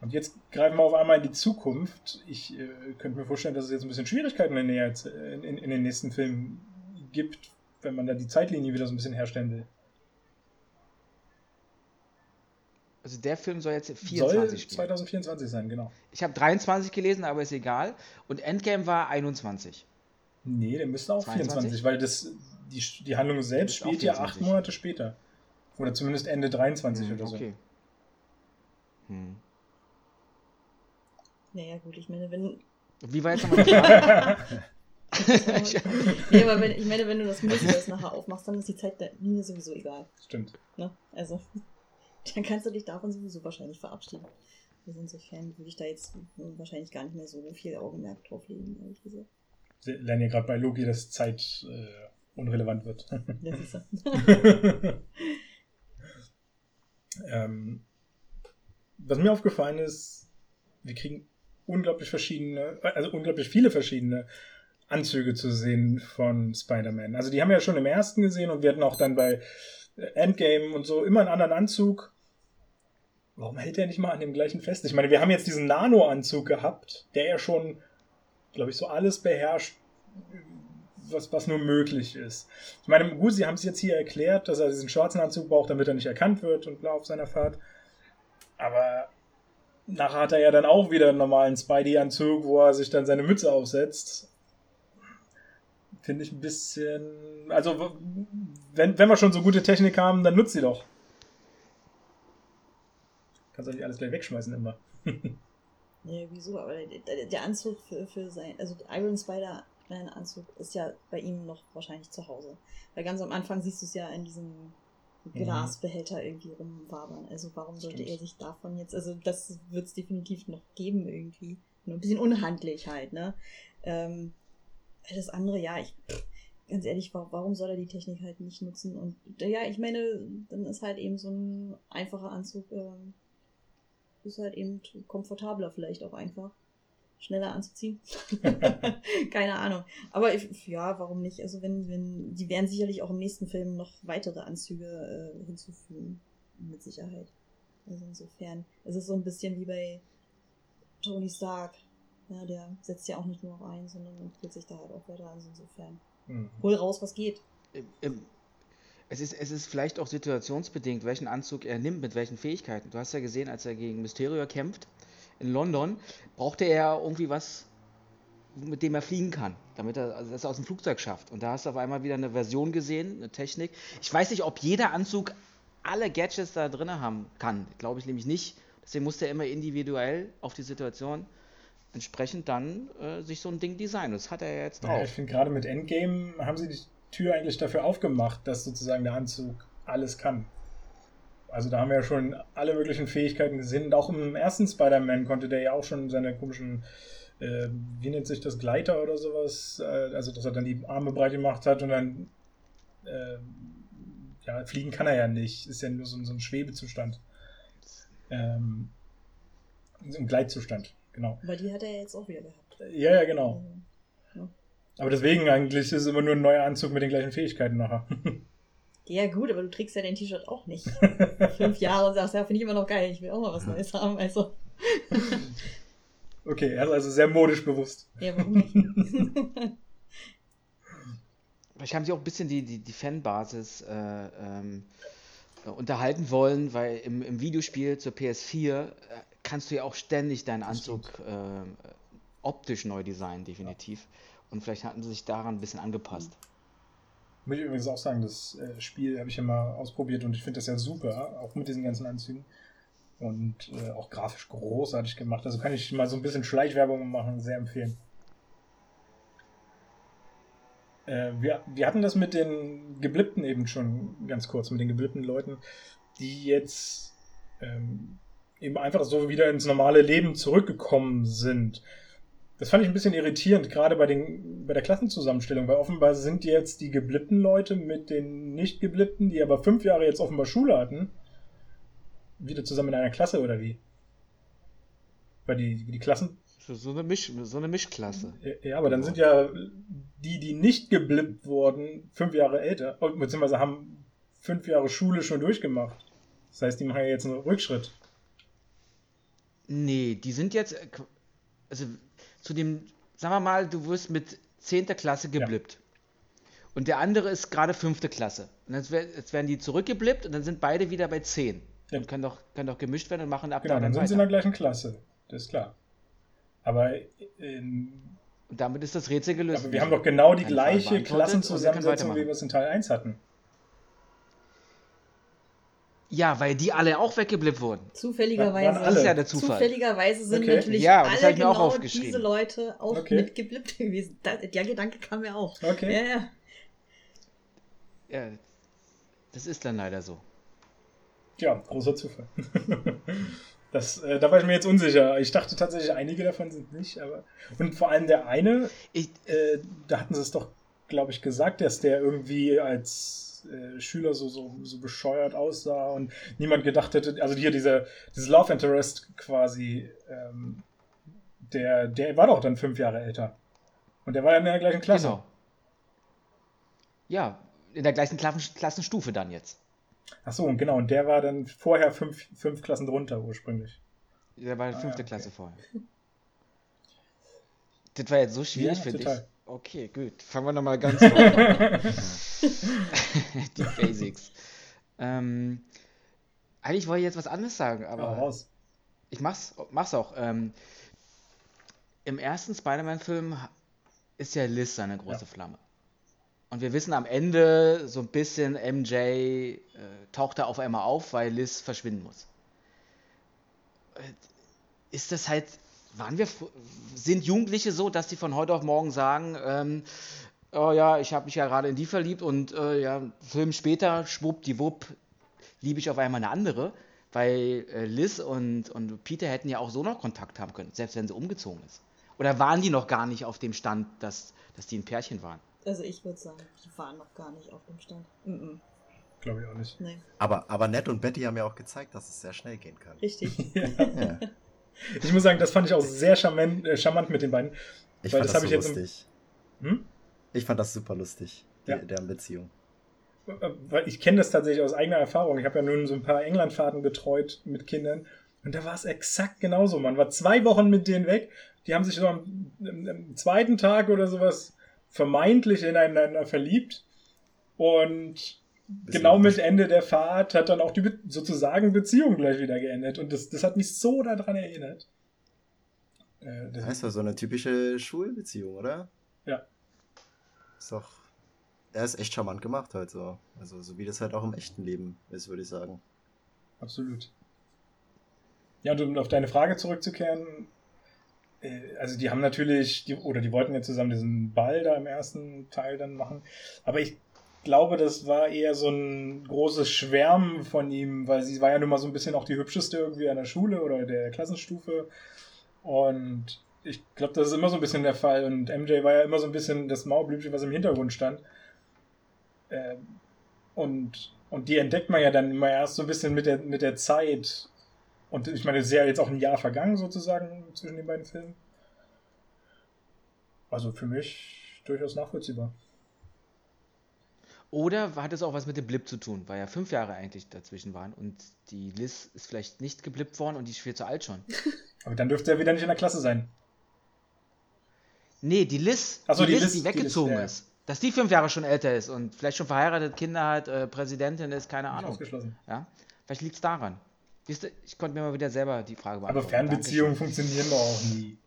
Und jetzt greifen wir auf einmal in die Zukunft. Ich äh, könnte mir vorstellen, dass es jetzt ein bisschen Schwierigkeiten in, der, in, in, in den nächsten Filmen gibt, wenn man da die Zeitlinie wieder so ein bisschen herstellen will. Also der Film soll jetzt 24 soll 2024 sein, genau. Ich habe 23 gelesen, aber ist egal. Und Endgame war 21. Nee, der müsste auch 22? 24, weil das, die, die Handlung selbst spielt ja acht Monate später. Oder zumindest Ende 23 hm, oder so. Okay. Hm. Naja, gut, ich meine, wenn. Wie war jetzt nochmal (laughs) die Frage? nee, aber wenn, ich meine, wenn du das Multiverse nachher aufmachst, dann ist die Zeit der Linie sowieso egal. Stimmt. Ne? Also, dann kannst du dich davon sowieso wahrscheinlich verabschieden. Also insofern würde ich da jetzt wahrscheinlich gar nicht mehr so viel Augenmerk drauf legen, ehrlich gesagt. Sie lernen ja gerade bei Loki, dass Zeit äh, unrelevant wird. Ja, siehst du. (laughs) (laughs) ähm, was mir aufgefallen ist, wir kriegen unglaublich verschiedene, also unglaublich viele verschiedene Anzüge zu sehen von Spider-Man. Also die haben wir ja schon im ersten gesehen und wir hatten auch dann bei Endgame und so immer einen anderen Anzug. Warum hält er nicht mal an dem gleichen fest? Ich meine, wir haben jetzt diesen Nano-Anzug gehabt, der ja schon, glaube ich, so alles beherrscht, was, was nur möglich ist. Ich meine, gut, sie haben es jetzt hier erklärt, dass er diesen schwarzen Anzug braucht, damit er nicht erkannt wird und bla auf seiner Fahrt. Aber nachher hat er ja dann auch wieder einen normalen Spidey-Anzug, wo er sich dann seine Mütze aufsetzt. Finde ich ein bisschen. Also, wenn, wenn wir schon so gute Technik haben, dann nutzt sie doch. Kannst du nicht alles gleich wegschmeißen immer. (laughs) ja, wieso? Aber der, der Anzug für, für sein. Also, Iron Spider Anzug ist ja bei ihm noch wahrscheinlich zu Hause. Weil ganz am Anfang siehst du es ja in diesem Mhm. Glasbehälter irgendwie rumwabern. Also warum sollte Stimmt. er sich davon jetzt, also das wird es definitiv noch geben irgendwie. Nur ein bisschen unhandlich halt, ne? Ähm, das andere, ja, ich, ganz ehrlich, warum soll er die Technik halt nicht nutzen? Und ja, ich meine, dann ist halt eben so ein einfacher Anzug, ähm, ist halt eben komfortabler vielleicht auch einfach schneller anzuziehen. (laughs) Keine Ahnung. Aber ich, ja, warum nicht? Also wenn, wenn, die werden sicherlich auch im nächsten Film noch weitere Anzüge äh, hinzufügen. Mit Sicherheit. Also insofern. Es ist so ein bisschen wie bei Tony Stark. Ja, der setzt ja auch nicht nur auf ein, sondern entwickelt sich da halt auch weiter. Also insofern. Mhm. Hol raus, was geht. Es ist, es ist vielleicht auch situationsbedingt, welchen Anzug er nimmt, mit welchen Fähigkeiten. Du hast ja gesehen, als er gegen Mysterio kämpft, in London, brauchte er irgendwie was, mit dem er fliegen kann, damit er also das aus dem Flugzeug schafft. Und da hast du auf einmal wieder eine Version gesehen, eine Technik. Ich weiß nicht, ob jeder Anzug alle Gadgets da drin haben kann. Glaube ich nämlich nicht. Deswegen muss der immer individuell auf die Situation entsprechend dann äh, sich so ein Ding designen. Das hat er ja jetzt drauf. Ja, ich finde gerade mit Endgame haben sie die Tür eigentlich dafür aufgemacht, dass sozusagen der Anzug alles kann. Also da haben wir ja schon alle möglichen Fähigkeiten gesehen. Und auch im ersten Spider-Man konnte der ja auch schon seine komischen, äh, wie nennt sich das, Gleiter oder sowas, äh, also dass er dann die Arme breit gemacht hat und dann, äh, ja, fliegen kann er ja nicht. Ist ja nur so, so ein Schwebezustand. Ähm, so ein Gleitzustand, genau. Aber die hat er ja jetzt auch wieder gehabt. Ja, ja, genau. Ja. Aber deswegen eigentlich ist es immer nur ein neuer Anzug mit den gleichen Fähigkeiten nachher. (laughs) Ja, gut, aber du trägst ja dein T-Shirt auch nicht. (laughs) Fünf Jahre und sagst, ja, finde ich immer noch geil, ich will auch mal was Neues haben. Also. okay, er ist also sehr modisch bewusst. Ja, warum nicht? (laughs) Vielleicht haben sie auch ein bisschen die, die, die Fanbasis äh, ähm, äh, unterhalten wollen, weil im, im Videospiel zur PS4 äh, kannst du ja auch ständig deinen Anzug äh, optisch neu designen, definitiv. Und vielleicht hatten sie sich daran ein bisschen angepasst. Muss ich übrigens auch sagen, das äh, Spiel habe ich ja mal ausprobiert und ich finde das ja super, auch mit diesen ganzen Anzügen. Und äh, auch grafisch großartig gemacht. Also kann ich mal so ein bisschen Schleichwerbung machen, sehr empfehlen. Äh, wir, wir hatten das mit den Geblippten eben schon ganz kurz, mit den geblippten Leuten, die jetzt ähm, eben einfach so wieder ins normale Leben zurückgekommen sind. Das fand ich ein bisschen irritierend, gerade bei, den, bei der Klassenzusammenstellung, weil offenbar sind jetzt die geblippten Leute mit den nicht geblippten, die aber fünf Jahre jetzt offenbar Schule hatten, wieder zusammen in einer Klasse oder wie? Weil die, die Klassen so eine, Misch, so eine Mischklasse. Ja, aber dann sind ja die, die nicht geblippt wurden, fünf Jahre älter, oh, beziehungsweise haben fünf Jahre Schule schon durchgemacht. Das heißt, die machen ja jetzt einen Rückschritt. Nee, die sind jetzt, also zu dem, sagen wir mal, du wirst mit 10. Klasse geblippt. Ja. Und der andere ist gerade 5. Klasse. Und jetzt, werden die zurückgeblippt und dann sind beide wieder bei 10. Ja. Und können doch, können doch gemischt werden und machen ab Genau, dann, dann sind weiter. sie in der gleichen Klasse. Das ist klar. Aber in, und damit ist das Rätsel gelöst. Aber wir haben doch genau die gleiche Klassenzusammensetzung, wie wir es in Teil 1 hatten. Ja, weil die alle auch weggeblippt wurden. Zufälligerweise. Das ist ja der Zufall. Zufälligerweise sind okay. natürlich ja, alle genau diese Leute auch okay. mitgeblippt gewesen. der Gedanke kam mir auch. Okay. Ja, ja. Ja, das ist dann leider so. Ja, großer Zufall. (laughs) Das, äh, da war ich mir jetzt unsicher. Ich dachte tatsächlich, einige davon sind nicht, aber. Und vor allem der eine, ich, äh, da hatten sie es doch, glaube ich, gesagt, dass der irgendwie als äh, Schüler so, so, so bescheuert aussah und niemand gedacht hätte, also hier dieser, dieses Love Interest quasi, ähm, der, der war doch dann fünf Jahre älter. Und der war ja in der gleichen Klasse. Genau. Ja, in der gleichen Klassenstufe dann jetzt. Ach so, genau, und der war dann vorher fünf, fünf Klassen drunter ursprünglich. Der war ah, fünfte okay. Klasse vorher. Das war jetzt so schwierig ja, für total. dich. Okay, gut. Fangen wir nochmal ganz an. (laughs) Die Basics. Ähm, eigentlich wollte ich jetzt was anderes sagen, aber ja, raus. ich mach's, mach's auch. Ähm, Im ersten Spider-Man-Film ist ja Liz seine große ja. Flamme. Und wir wissen am Ende so ein bisschen, MJ äh, taucht da auf einmal auf, weil Liz verschwinden muss. Äh, ist das halt, waren wir, sind Jugendliche so, dass die von heute auf morgen sagen, ähm, oh ja, ich habe mich ja gerade in die verliebt und äh, ja, Film später, schwuppdiwupp, liebe ich auf einmal eine andere, weil äh, Liz und, und Peter hätten ja auch so noch Kontakt haben können, selbst wenn sie umgezogen ist. Oder waren die noch gar nicht auf dem Stand, dass, dass die ein Pärchen waren? Also ich würde sagen, die waren noch gar nicht auf dem Stand. Mm -mm. Glaube ich auch nicht. Nee. Aber, aber Ned und Betty haben ja auch gezeigt, dass es sehr schnell gehen kann. Richtig. (laughs) ja. Ich muss sagen, das fand ich auch sehr charmant, äh, charmant mit den beiden. Ich fand das, das so lustig. Hm? Ich fand das super lustig, die, ja. deren Beziehung. Äh, weil ich kenne das tatsächlich aus eigener Erfahrung. Ich habe ja nun so ein paar Englandfahrten betreut mit Kindern. Und da war es exakt genauso. Man war zwei Wochen mit denen weg. Die haben sich so am, am zweiten Tag oder sowas vermeintlich ineinander verliebt. Und genau mit Ende der Fahrt hat dann auch die sozusagen Beziehung gleich wieder geendet. Und das, das hat mich so daran erinnert. Äh, das heißt ja so eine typische Schulbeziehung, oder? Ja. Ist doch. Er ist echt charmant gemacht halt so. Also so wie das halt auch im echten Leben ist, würde ich sagen. Absolut. Ja, und um auf deine Frage zurückzukehren, äh, also die haben natürlich, die, oder die wollten ja zusammen diesen Ball da im ersten Teil dann machen. Aber ich glaube, das war eher so ein großes Schwärmen von ihm, weil sie war ja nun mal so ein bisschen auch die hübscheste irgendwie an der Schule oder der Klassenstufe. Und ich glaube, das ist immer so ein bisschen der Fall. Und MJ war ja immer so ein bisschen das Mauerblümchen, was im Hintergrund stand. Ähm, und, und die entdeckt man ja dann immer erst so ein bisschen mit der, mit der Zeit. Und ich meine, es ist ja jetzt auch ein Jahr vergangen sozusagen zwischen den beiden Filmen. Also für mich durchaus nachvollziehbar. Oder hat es auch was mit dem Blip zu tun, weil ja fünf Jahre eigentlich dazwischen waren und die Liz ist vielleicht nicht geblippt worden und die ist viel zu alt schon. (laughs) Aber dann dürfte er wieder nicht in der Klasse sein. Nee, die Liz, so, die, die, Liz, die weggezogen die Liz, ja. ist. Dass die fünf Jahre schon älter ist und vielleicht schon verheiratet, Kinder hat, äh, Präsidentin ist, keine Ahnung. Ausgeschlossen. Ja? Vielleicht liegt es daran. Siehst du, ich konnte mir mal wieder selber die Frage beantworten. Aber Fernbeziehungen funktionieren doch auch nie.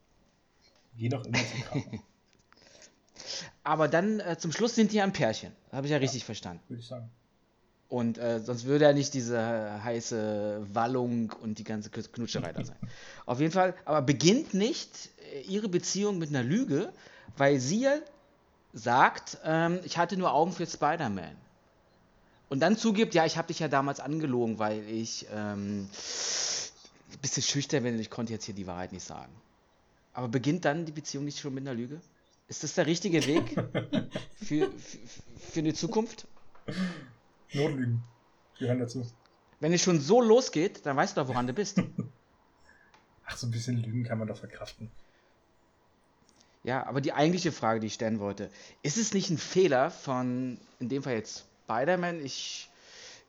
Geh doch immer zum Kampf. (laughs) Aber dann äh, zum Schluss sind die ein Pärchen. Habe ich ja, ja richtig verstanden. Würde ich sagen. Und äh, sonst würde er nicht diese heiße Wallung und die ganze Knutscherei da sein. (laughs) Auf jeden Fall, aber beginnt nicht äh, ihre Beziehung mit einer Lüge, weil sie sagt, ähm, ich hatte nur Augen für Spider-Man. Und dann zugibt, ja, ich habe dich ja damals angelogen, weil ich ähm, ein bisschen schüchtern bin und ich konnte jetzt hier die Wahrheit nicht sagen. Aber beginnt dann die Beziehung nicht schon mit einer Lüge? Ist das der richtige Weg (laughs) für, für, für eine Zukunft? Notlügen gehören dazu. Wenn es schon so losgeht, dann weißt du doch, woran du bist. (laughs) Ach, so ein bisschen Lügen kann man doch verkraften. Ja, aber die eigentliche Frage, die ich stellen wollte, ist es nicht ein Fehler von, in dem Fall jetzt Spider-Man, ich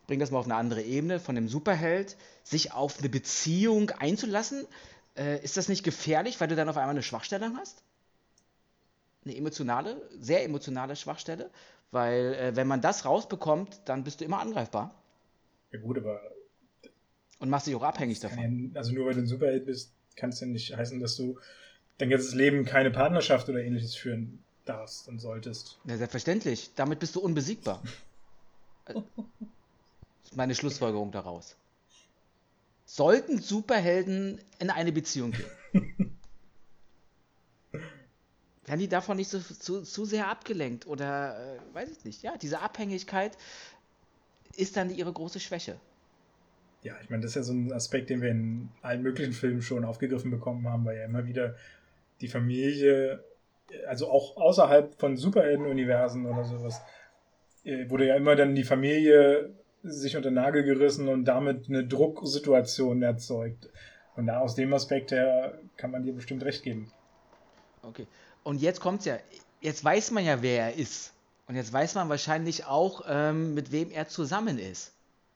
bringe das mal auf eine andere Ebene, von dem Superheld, sich auf eine Beziehung einzulassen? Äh, ist das nicht gefährlich, weil du dann auf einmal eine Schwachstelle hast? Eine emotionale, sehr emotionale Schwachstelle? Weil äh, wenn man das rausbekommt, dann bist du immer angreifbar. Ja gut, aber... Und machst dich auch abhängig davon. Ja, also nur weil du ein Superheld bist, kann es ja nicht heißen, dass du dein ganzes Leben keine Partnerschaft oder ähnliches führen darfst und solltest. Ja, selbstverständlich. Damit bist du unbesiegbar. (laughs) das ist meine Schlussfolgerung daraus. Sollten Superhelden in eine Beziehung gehen? (laughs) werden die davon nicht so, zu, zu sehr abgelenkt oder äh, weiß ich nicht. Ja, diese Abhängigkeit ist dann ihre große Schwäche. Ja, ich meine, das ist ja so ein Aspekt, den wir in allen möglichen Filmen schon aufgegriffen bekommen haben, weil ja immer wieder die Familie, also auch außerhalb von Superhelden-Universen oder sowas, äh, wurde ja immer dann die Familie sich unter den Nagel gerissen und damit eine Drucksituation erzeugt. Und da aus dem Aspekt her kann man dir bestimmt recht geben. Okay. Und jetzt kommt's ja. Jetzt weiß man ja, wer er ist. Und jetzt weiß man wahrscheinlich auch, ähm, mit wem er zusammen ist.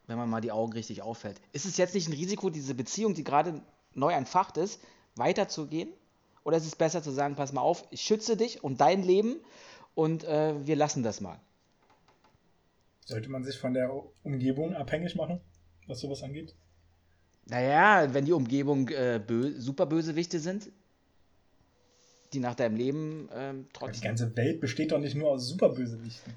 Wenn man mal die Augen richtig auffällt. Ist es jetzt nicht ein Risiko, diese Beziehung, die gerade neu entfacht ist, weiterzugehen? Oder ist es besser zu sagen, pass mal auf, ich schütze dich und dein Leben und äh, wir lassen das mal? Sollte man sich von der Umgebung abhängig machen, was sowas angeht? Naja, wenn die Umgebung äh, bö super Bösewichte sind, die nach deinem Leben ähm, trotzdem. Die ganze Welt besteht doch nicht nur aus Superbösewichten.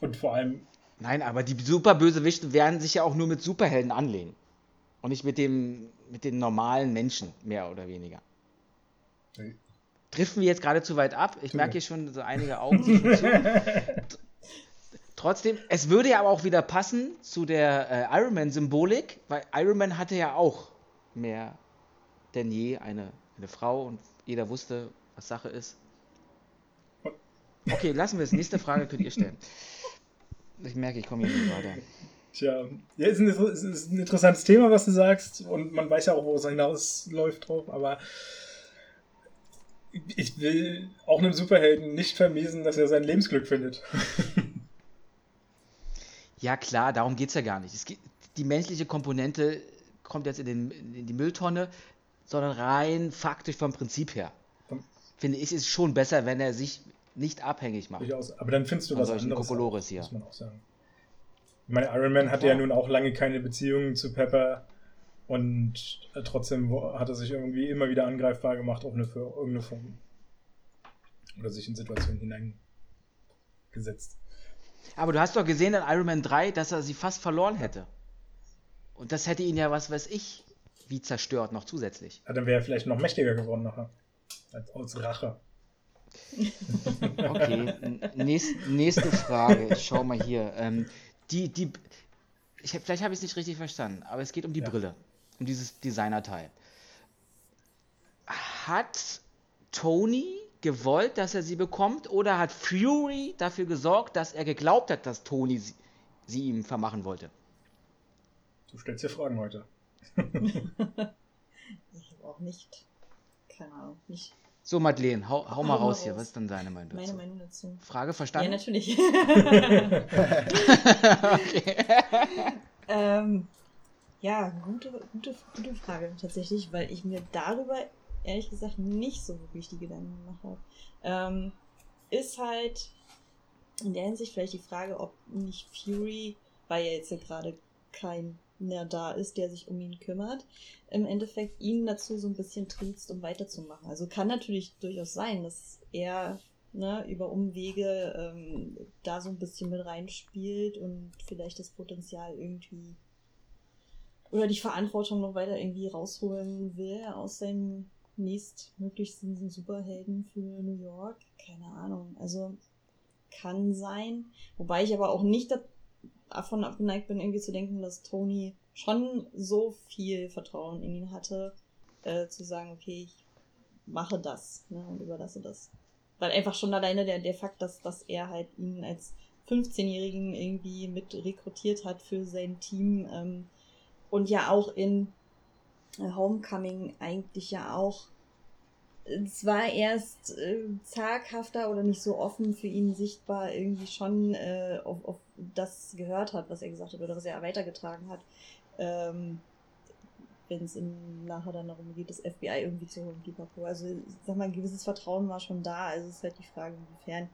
Und vor allem. Nein, aber die Superbösewichte werden sich ja auch nur mit Superhelden anlegen. Und nicht mit, dem, mit den normalen Menschen, mehr oder weniger. Nee. Driften wir jetzt gerade zu weit ab? Ich merke hier schon so einige Augen. (laughs) (laughs) Trotzdem, es würde ja aber auch wieder passen zu der äh, Iron Man-Symbolik, weil Iron Man hatte ja auch mehr denn je eine eine Frau und jeder wusste, was Sache ist. Okay, lassen wir es. Nächste Frage könnt ihr stellen. Ich merke, ich komme hier nicht weiter. Tja, ja, ist ein, ist ein interessantes Thema, was du sagst, und man weiß ja auch, wo es hinausläuft drauf, aber ich will auch einem Superhelden nicht vermiesen, dass er sein Lebensglück findet. (laughs) ja, klar, darum geht es ja gar nicht. Geht, die menschliche Komponente kommt jetzt in, den, in die Mülltonne sondern rein faktisch vom Prinzip her. Finde ich, ist es schon besser, wenn er sich nicht abhängig macht. Durchaus. Aber dann findest du was anderes. Kokolores hier. Muss man auch sagen. Ich meine, Iron Man hatte ja nun auch lange keine Beziehung zu Pepper und trotzdem hat er sich irgendwie immer wieder angreifbar gemacht auf eine, für irgendeine Form. Oder sich in Situationen hineingesetzt. Aber du hast doch gesehen in Iron Man 3, dass er sie fast verloren hätte. Und das hätte ihn ja, was weiß ich, wie zerstört noch zusätzlich. Ja, dann wäre er vielleicht noch mächtiger geworden nachher. Als, als Rache. (laughs) Okay, nächst, nächste Frage. Ich schau mal hier. Ähm, die, die, ich, vielleicht habe ich es nicht richtig verstanden, aber es geht um die ja. Brille, um dieses Designerteil. Hat Tony gewollt, dass er sie bekommt, oder hat Fury dafür gesorgt, dass er geglaubt hat, dass Tony sie, sie ihm vermachen wollte? Du stellst dir Fragen heute. Ich habe auch nicht, keine Ahnung, nicht. So, Madeleine, hau, hau, hau mal raus, raus hier. Was ist denn deine Meinung dazu? Meine Meinung dazu. Frage verstanden? Ja, natürlich. (laughs) (laughs) ähm, ja, gute, gute, gute Frage tatsächlich, weil ich mir darüber ehrlich gesagt nicht so wirklich die Gedanken gemacht habe. Ähm, ist halt in der Hinsicht vielleicht die Frage, ob nicht Fury, weil er jetzt ja gerade kein mehr da ist, der sich um ihn kümmert, im Endeffekt ihn dazu so ein bisschen triezt, um weiterzumachen. Also kann natürlich durchaus sein, dass er ne, über Umwege ähm, da so ein bisschen mit reinspielt und vielleicht das Potenzial irgendwie oder die Verantwortung noch weiter irgendwie rausholen will aus seinem nächstmöglichsten Superhelden für New York. Keine Ahnung. Also kann sein. Wobei ich aber auch nicht davon abgeneigt bin, irgendwie zu denken, dass Tony schon so viel Vertrauen in ihn hatte, äh, zu sagen, okay, ich mache das ne, und überlasse das. Weil einfach schon alleine der, der Fakt, dass, dass er halt ihn als 15-Jährigen irgendwie mit rekrutiert hat für sein Team ähm, und ja auch in äh, Homecoming eigentlich ja auch es war erst äh, zaghafter oder nicht so offen für ihn sichtbar irgendwie schon äh, auf, auf das gehört hat, was er gesagt hat oder was er weitergetragen hat. Ähm, Wenn es nachher dann darum geht, das FBI irgendwie zu holen, Pipapo. Also, sag mal, ein gewisses Vertrauen war schon da. Also, es ist halt die Frage, inwiefern.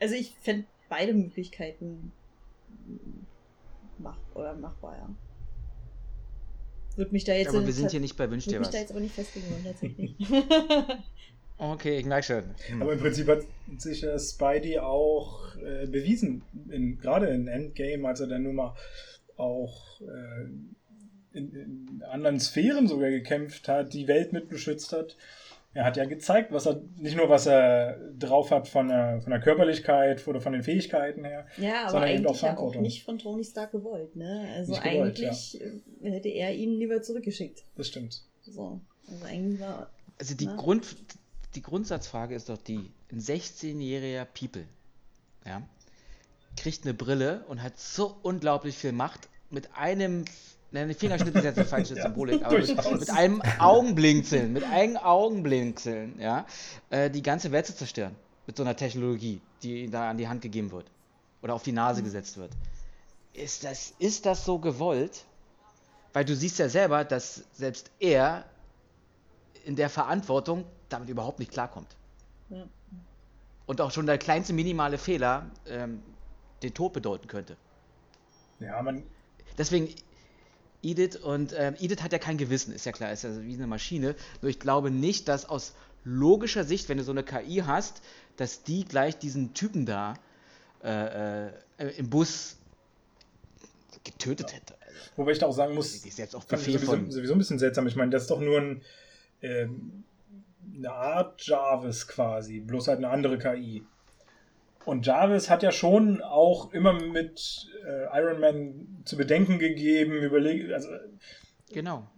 Also, ich fände beide Möglichkeiten mach oder machbar, ja. Würde mich da jetzt. Aber wir sind hier nicht bei Wünsch dir was. mich da jetzt aber nicht festlegen wollen, tatsächlich. (laughs) (laughs) okay, ich merke schon. Hm. Aber im Prinzip hat sich äh, Spidey auch äh, bewiesen, in, gerade in Endgame, als er dann nur mal auch äh, in, in, anderen Sphären sogar gekämpft hat, die Welt mitbeschützt hat er hat ja gezeigt, was er nicht nur was er drauf hat von der, von der Körperlichkeit oder von den Fähigkeiten her, ja, aber eigentlich auch, ja auch nicht von Tony Stark gewollt, ne? Also gewollt, eigentlich ja. Äh, hätte er ihn lieber zurückgeschickt. Das stimmt. So, also eigentlich war. Also die na? Ne? Grund, die Grundsatzfrage ist doch die: Ein 16-jähriger People, ja, kriegt eine Brille und hat so unglaublich viel Macht mit einem Nein, die Fingerschnitte ist jetzt eine falsche (laughs) Symbolik, aber mit, mit, einem Augenblinzeln, mit einem Augenblinzeln, ja, äh, die ganze Welt zu zerstören. Mit so einer Technologie, die da an die Hand gegeben wird. Oder auf die Nase mhm. gesetzt wird. Ist das, ist das so gewollt? Weil du siehst ja selber, dass selbst er in der Verantwortung damit überhaupt nicht klarkommt. Ja. Und auch schon der kleinste minimale Fehler ähm, den Tod bedeuten könnte. Ja, man. Deswegen, Edith und äh, Edith hat ja kein Gewissen, ist ja klar, ist ja wie eine Maschine. Nur ich glaube nicht, dass aus logischer Sicht, wenn du so eine KI hast, dass die gleich diesen Typen da äh, äh, im Bus getötet ja. hätte. Also, Wobei ich da auch sagen muss, ist jetzt auch Befehl sowieso, von sowieso ein bisschen seltsam. Ich meine, das ist doch nur ein, äh, eine Art Jarvis quasi, bloß halt eine andere KI. Und Jarvis hat ja schon auch immer mit äh, Iron Man zu bedenken gegeben, überlegt, also genau.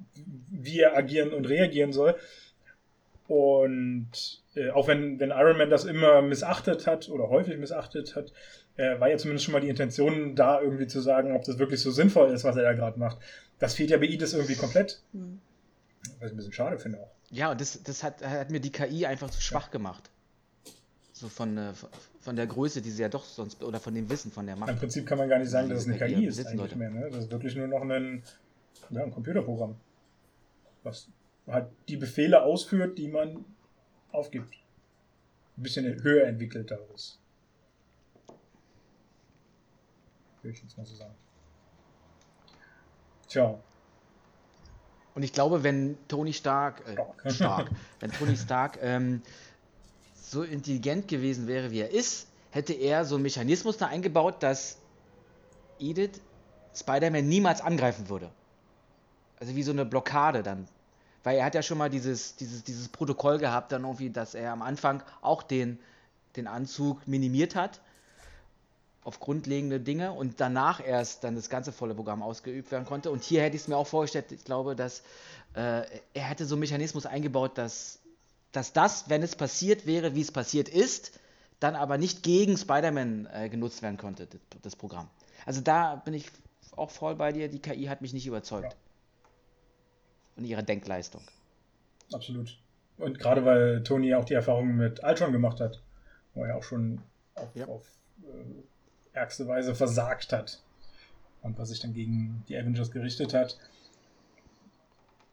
wie er agieren und reagieren soll. Und äh, auch wenn, wenn Iron Man das immer missachtet hat oder häufig missachtet hat, äh, war ja zumindest schon mal die Intention da, irgendwie zu sagen, ob das wirklich so sinnvoll ist, was er da gerade macht. Das fehlt ja bei Idis irgendwie komplett. Mhm. Was ich ein bisschen schade finde auch. Ja, und das, das hat, hat mir die KI einfach zu schwach gemacht. So von, äh, von der Größe, die sie ja doch sonst, oder von dem Wissen, von der Macht. Im Prinzip kann man gar nicht sagen, dass es eine KI ist eigentlich Leute. mehr. Ne? Das ist wirklich nur noch ein, ja, ein Computerprogramm, was halt die Befehle ausführt, die man aufgibt. Ein bisschen höher entwickelteres. Würde ich jetzt mal so sagen. Tja. Und ich glaube, wenn Tony Stark, äh, (laughs) Stark, wenn Tony Stark ähm, so intelligent gewesen wäre, wie er ist, hätte er so einen Mechanismus da eingebaut, dass Edith Spider-Man niemals angreifen würde. Also wie so eine Blockade dann. Weil er hat ja schon mal dieses, dieses, dieses Protokoll gehabt, dann irgendwie, dass er am Anfang auch den, den Anzug minimiert hat auf grundlegende Dinge und danach erst dann das ganze volle Programm ausgeübt werden konnte. Und hier hätte ich es mir auch vorgestellt, ich glaube, dass äh, er hätte so einen Mechanismus eingebaut, dass dass das, wenn es passiert wäre, wie es passiert ist, dann aber nicht gegen Spider-Man äh, genutzt werden konnte, das, das, Programm. Also da bin ich auch voll bei dir, die KI hat mich nicht überzeugt. Ja. Und ihre Denkleistung. Absolut. Und gerade weil Tony auch die Erfahrung mit Ultron gemacht hat, wo er auch schon auf, ja. auf äh, ärgste Weise versagt hat. Und was sich dann gegen die Avengers gerichtet hat.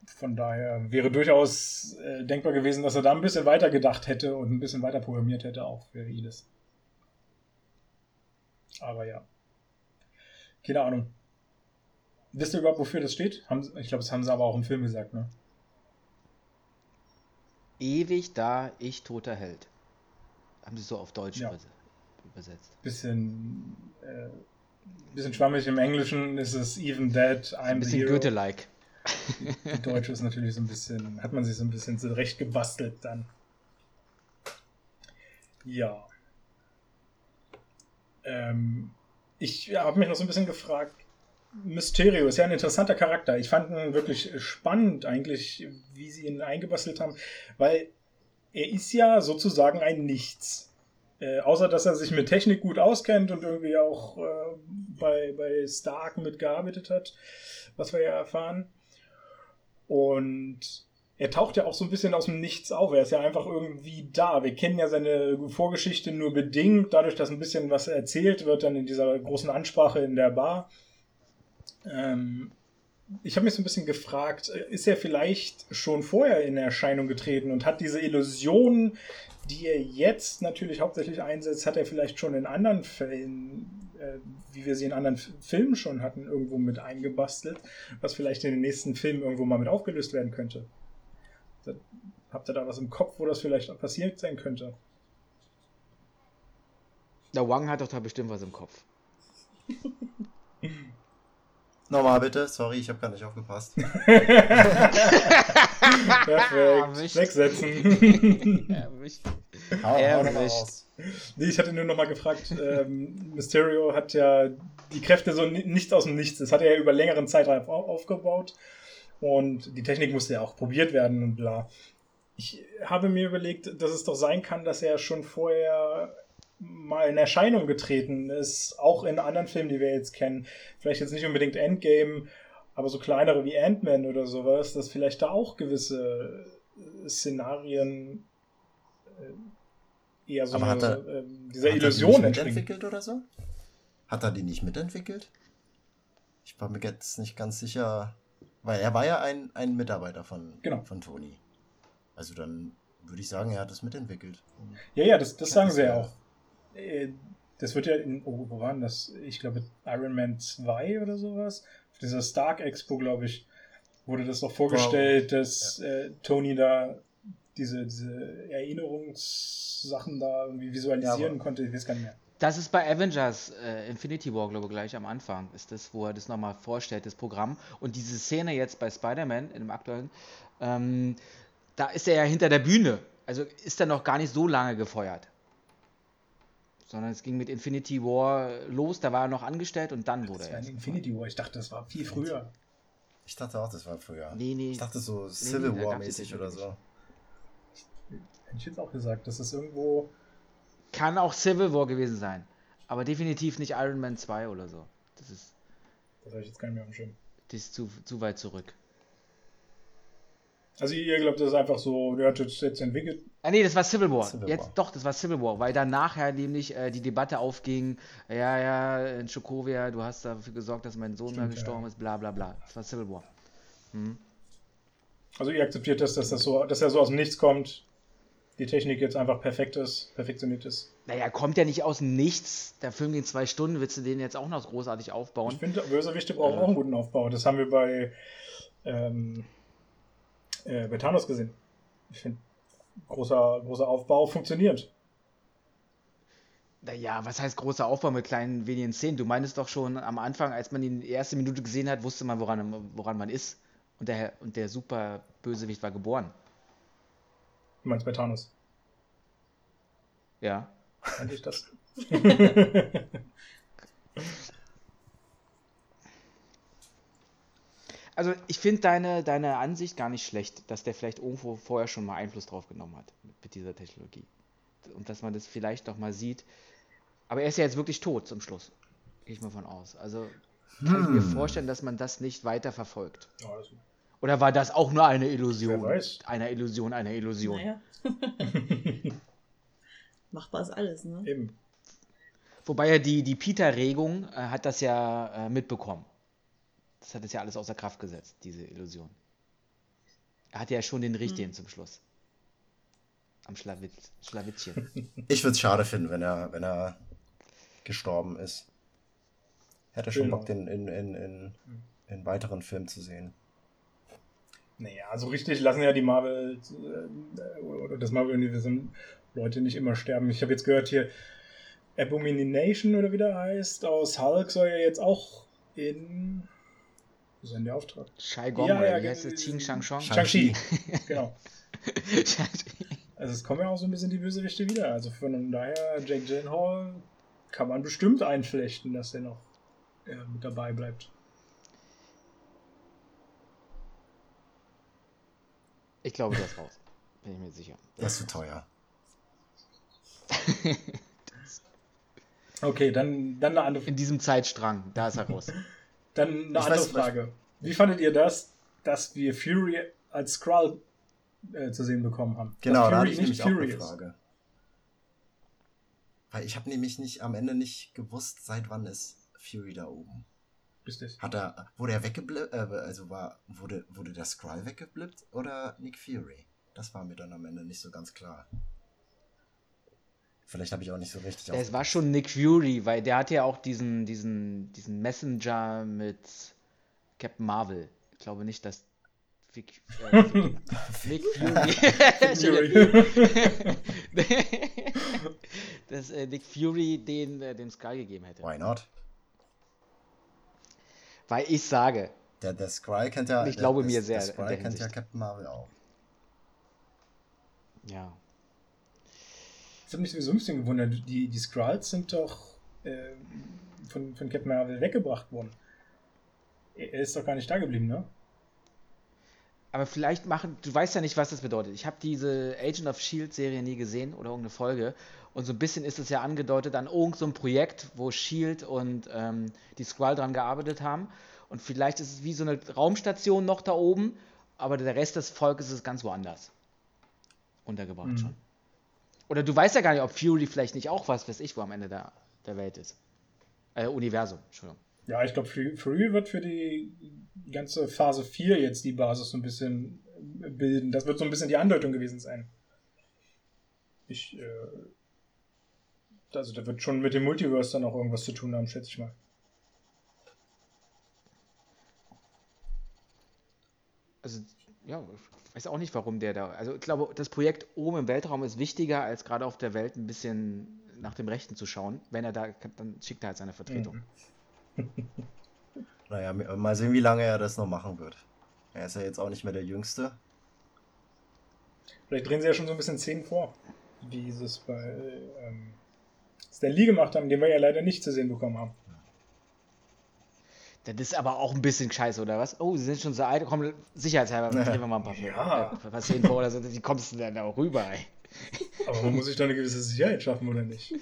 von daher wäre durchaus äh, denkbar gewesen, dass er da ein bisschen weiter gedacht hätte und ein bisschen weiter programmiert hätte, auch für Ilis. Aber ja. Keine Ahnung. Wisst ihr überhaupt, wofür das steht? Haben, ich glaube, das haben sie aber auch im Film gesagt, ne? Ewig da, ich toter Held. Haben sie so auf Deutsch ja. übersetzt. Bisschen, äh, bisschen schwammig im Englischen ist es Even Dead, I'm ein bisschen Goethe-like. Die Deutsche ist natürlich so ein bisschen, hat man sich so ein bisschen zurecht gebastelt dann. Ja. Ähm, ich habe mich noch so ein bisschen gefragt, Mysterio ist ja ein interessanter Charakter. Ich fand ihn wirklich spannend eigentlich, wie sie ihn eingebastelt haben, weil er ist ja sozusagen ein Nichts. Äh, außer dass er sich mit Technik gut auskennt und irgendwie auch äh, bei, bei Stark mitgearbeitet hat, was wir ja erfahren. Und er taucht ja auch so ein bisschen aus dem Nichts auf. Er ist ja einfach irgendwie da. Wir kennen ja seine Vorgeschichte nur bedingt, dadurch, dass ein bisschen was erzählt wird, dann in dieser großen Ansprache in der Bar. Ähm, ich habe mich so ein bisschen gefragt, ist er vielleicht schon vorher in Erscheinung getreten und hat diese Illusion, die er jetzt natürlich hauptsächlich einsetzt, hat er vielleicht schon in anderen Fällen, äh, wie wir sie in anderen Filmen schon hatten, irgendwo mit eingebastelt, was vielleicht in den nächsten Filmen irgendwo mal mit aufgelöst werden könnte. Habt ihr da was im Kopf, wo das vielleicht passiert sein könnte? Der Wang hat doch da bestimmt was im Kopf. (laughs) Nochmal bitte, sorry, ich habe gar nicht aufgepasst. (laughs) Perfekt. Wegsetzen. Erwischt. Hau, Erwischt. Nee, ich hatte nur nochmal gefragt, ähm, Mysterio hat ja die Kräfte so nicht aus dem Nichts. Das hat er ja über längeren Zeitraum aufgebaut. Und die Technik musste ja auch probiert werden und bla. Ich habe mir überlegt, dass es doch sein kann, dass er schon vorher mal in Erscheinung getreten ist, auch in anderen Filmen, die wir jetzt kennen. Vielleicht jetzt nicht unbedingt Endgame, aber so kleinere wie Ant-Man oder sowas, dass vielleicht da auch gewisse äh, Szenarien äh, eher so aber eine, er, äh, dieser hat Illusion er die nicht mitentwickelt oder so? Hat er die nicht mitentwickelt? Ich war mir jetzt nicht ganz sicher, weil er war ja ein, ein Mitarbeiter von, genau. von Tony. Also dann würde ich sagen, er hat es mitentwickelt. Ja, ja, das, das sagen sie ja auch. Äh, das wird ja in, oh, wo waren das? Ich glaube Iron Man 2 oder sowas. Auf dieser Stark Expo, glaube ich, wurde das doch vorgestellt, wow. dass ja. äh, Tony da diese, diese Erinnerungssachen da irgendwie visualisieren ja, konnte. Ich weiß gar nicht mehr. Das ist bei Avengers äh, Infinity War, glaube ich, gleich am Anfang. Ist das, wo er das nochmal vorstellt, das Programm. Und diese Szene jetzt bei Spider-Man, in dem aktuellen, ähm, da ist er ja hinter der Bühne. Also ist er noch gar nicht so lange gefeuert sondern es ging mit Infinity War los, da war er noch angestellt und dann wurde das er. War Infinity War, ich dachte, das war viel früher. Ich dachte auch, das war früher. Nee, nee. Ich dachte so Civil nee, nee, War mäßig oder so. Hätte ich jetzt auch gesagt, das ist irgendwo. Kann auch Civil War gewesen sein. Aber definitiv nicht Iron Man 2 oder so. Das ist. Das habe ich jetzt gar nicht mehr am Schirm. Das ist zu, zu weit zurück. Also ihr glaubt, das ist einfach so, der hat jetzt entwickelt. Ah nee, das war Civil War. Civil jetzt War. doch, das war Civil War, weil dann nachher nämlich äh, die Debatte aufging, ja, ja, in Chokovia, du hast dafür gesorgt, dass mein Sohn da gestorben ja. ist, bla bla bla. Das war Civil War. Hm. Also ihr akzeptiert das, dass das so, dass er so aus dem Nichts kommt, die Technik jetzt einfach perfekt ist, perfektioniert ist. Naja, kommt ja nicht aus dem Nichts. Der Film geht zwei Stunden, willst du den jetzt auch noch großartig aufbauen? Ich finde, Bösewichte brauchen äh. auch einen guten Aufbau. Das haben wir bei ähm, äh, bei Thanos gesehen. Ich finde, großer, großer Aufbau funktioniert. Naja, was heißt großer Aufbau mit kleinen wenigen Szenen? Du meinst doch schon am Anfang, als man ihn die erste Minute gesehen hat, wusste man, woran, woran man ist. Und der, und der super Bösewicht war geboren. Du meinst bei Thanos? Ja. Meinte ich das? (laughs) (laughs) Also ich finde deine, deine Ansicht gar nicht schlecht, dass der vielleicht irgendwo vorher schon mal Einfluss drauf genommen hat mit, mit dieser Technologie. Und dass man das vielleicht doch mal sieht. Aber er ist ja jetzt wirklich tot zum Schluss. Gehe ich mal von aus. Also kann hm. ich mir hm. vorstellen, dass man das nicht weiter verfolgt. Also. Oder war das auch nur eine Illusion? Wer weiß. Einer Illusion, einer Illusion. Naja. (laughs) Machbar ist alles, ne? Eben. Wobei ja die, die Peter-Regung äh, hat das ja äh, mitbekommen. Das hat es ja alles außer Kraft gesetzt, diese Illusion. Er hatte ja schon den richtigen hm. zum Schluss. Am Schlawitz, Schlawittchen. (laughs) Ich würde es schade finden, wenn er, wenn er gestorben ist. Hätte schon genau. Bock, den in, in, in, in weiteren Filmen zu sehen. Naja, so richtig lassen ja die Marvel äh, oder das Marvel-Universum Leute nicht immer sterben. Ich habe jetzt gehört hier, Abomination oder wie der heißt, aus Hulk soll ja jetzt auch in. Wo ist denn der Auftrag? Shai Gong, ja, ja, wie heißt das? Ching Shang Shang? Shang-Chi, genau. (laughs) also es kommen ja auch so ein bisschen die Bösewichte wieder. Also von daher, Jake Gyllenhaal kann man bestimmt einflechten, dass er noch äh, mit dabei bleibt. Ich glaube, der ist raus. Bin ich mir sicher. Der ist zu teuer. (laughs) okay, dann, dann eine andere In diesem Zeitstrang, da ist er raus. (laughs) dann eine ich andere weiß, Frage. Wie fandet ihr das, dass wir Fury als Skrull äh, zu sehen bekommen haben? Genau, da hatte ich nämlich Fury auch eine Frage. Weil ich habe nämlich nicht am Ende nicht gewusst, seit wann ist Fury da oben. Ist das? Hat er, wurde er weggeblippt, äh, also war, wurde, wurde der Skrull weggeblippt oder Nick Fury? Das war mir dann am Ende nicht so ganz klar. Vielleicht habe ich auch nicht so richtig Es war schon Nick Fury, weil der hat ja auch diesen, diesen, diesen Messenger mit Captain Marvel. Ich glaube nicht, dass Vic, äh, (laughs) Nick Fury. (laughs) (laughs) dass äh, Nick Fury den, äh, dem Sky gegeben hätte. Why not? Weil ich sage. Der, der Skrull kennt ja. Ich glaube der, mir sehr. Der Skrull kennt ja Captain Marvel auch. Ja. Ich habe mich sowieso ein bisschen gewundert. Die, die Skrulls sind doch äh, von, von Captain Marvel weggebracht worden. Er ist doch gar nicht da geblieben, ne? Aber vielleicht machen, du weißt ja nicht, was das bedeutet. Ich habe diese Agent of Shield Serie nie gesehen oder irgendeine Folge. Und so ein bisschen ist es ja angedeutet an irgendein so Projekt, wo Shield und ähm, die Skrull dran gearbeitet haben. Und vielleicht ist es wie so eine Raumstation noch da oben, aber der Rest des Volkes ist ganz woanders untergebracht mhm. schon. Oder du weißt ja gar nicht, ob Fury vielleicht nicht auch was, weiß ich, wo am Ende der, der Welt ist. Äh, Universum, Entschuldigung. Ja, ich glaube, Fury wird für die ganze Phase 4 jetzt die Basis so ein bisschen bilden. Das wird so ein bisschen die Andeutung gewesen sein. Ich, äh, also da wird schon mit dem Multiverse dann auch irgendwas zu tun haben, schätze ich mal. Also, ja, ich weiß auch nicht, warum der da. Also, ich glaube, das Projekt oben im Weltraum ist wichtiger, als gerade auf der Welt ein bisschen nach dem Rechten zu schauen. Wenn er da, dann schickt er halt seine Vertretung. Mhm. (laughs) naja, mal sehen, wie lange er das noch machen wird. Er ist ja jetzt auch nicht mehr der Jüngste. Vielleicht drehen sie ja schon so ein bisschen Szenen vor, wie sie es bei ähm, Stan Lee gemacht haben, den wir ja leider nicht zu sehen bekommen haben. Das ist aber auch ein bisschen scheiße, oder was? Oh, sie sind schon so alt, komm, sicherheitshalber, drehen wir mal ein paar, ja. äh, paar Szenen vor oder so, wie kommst du denn da auch rüber, ey? Aber man muss sich da eine gewisse Sicherheit schaffen, oder nicht?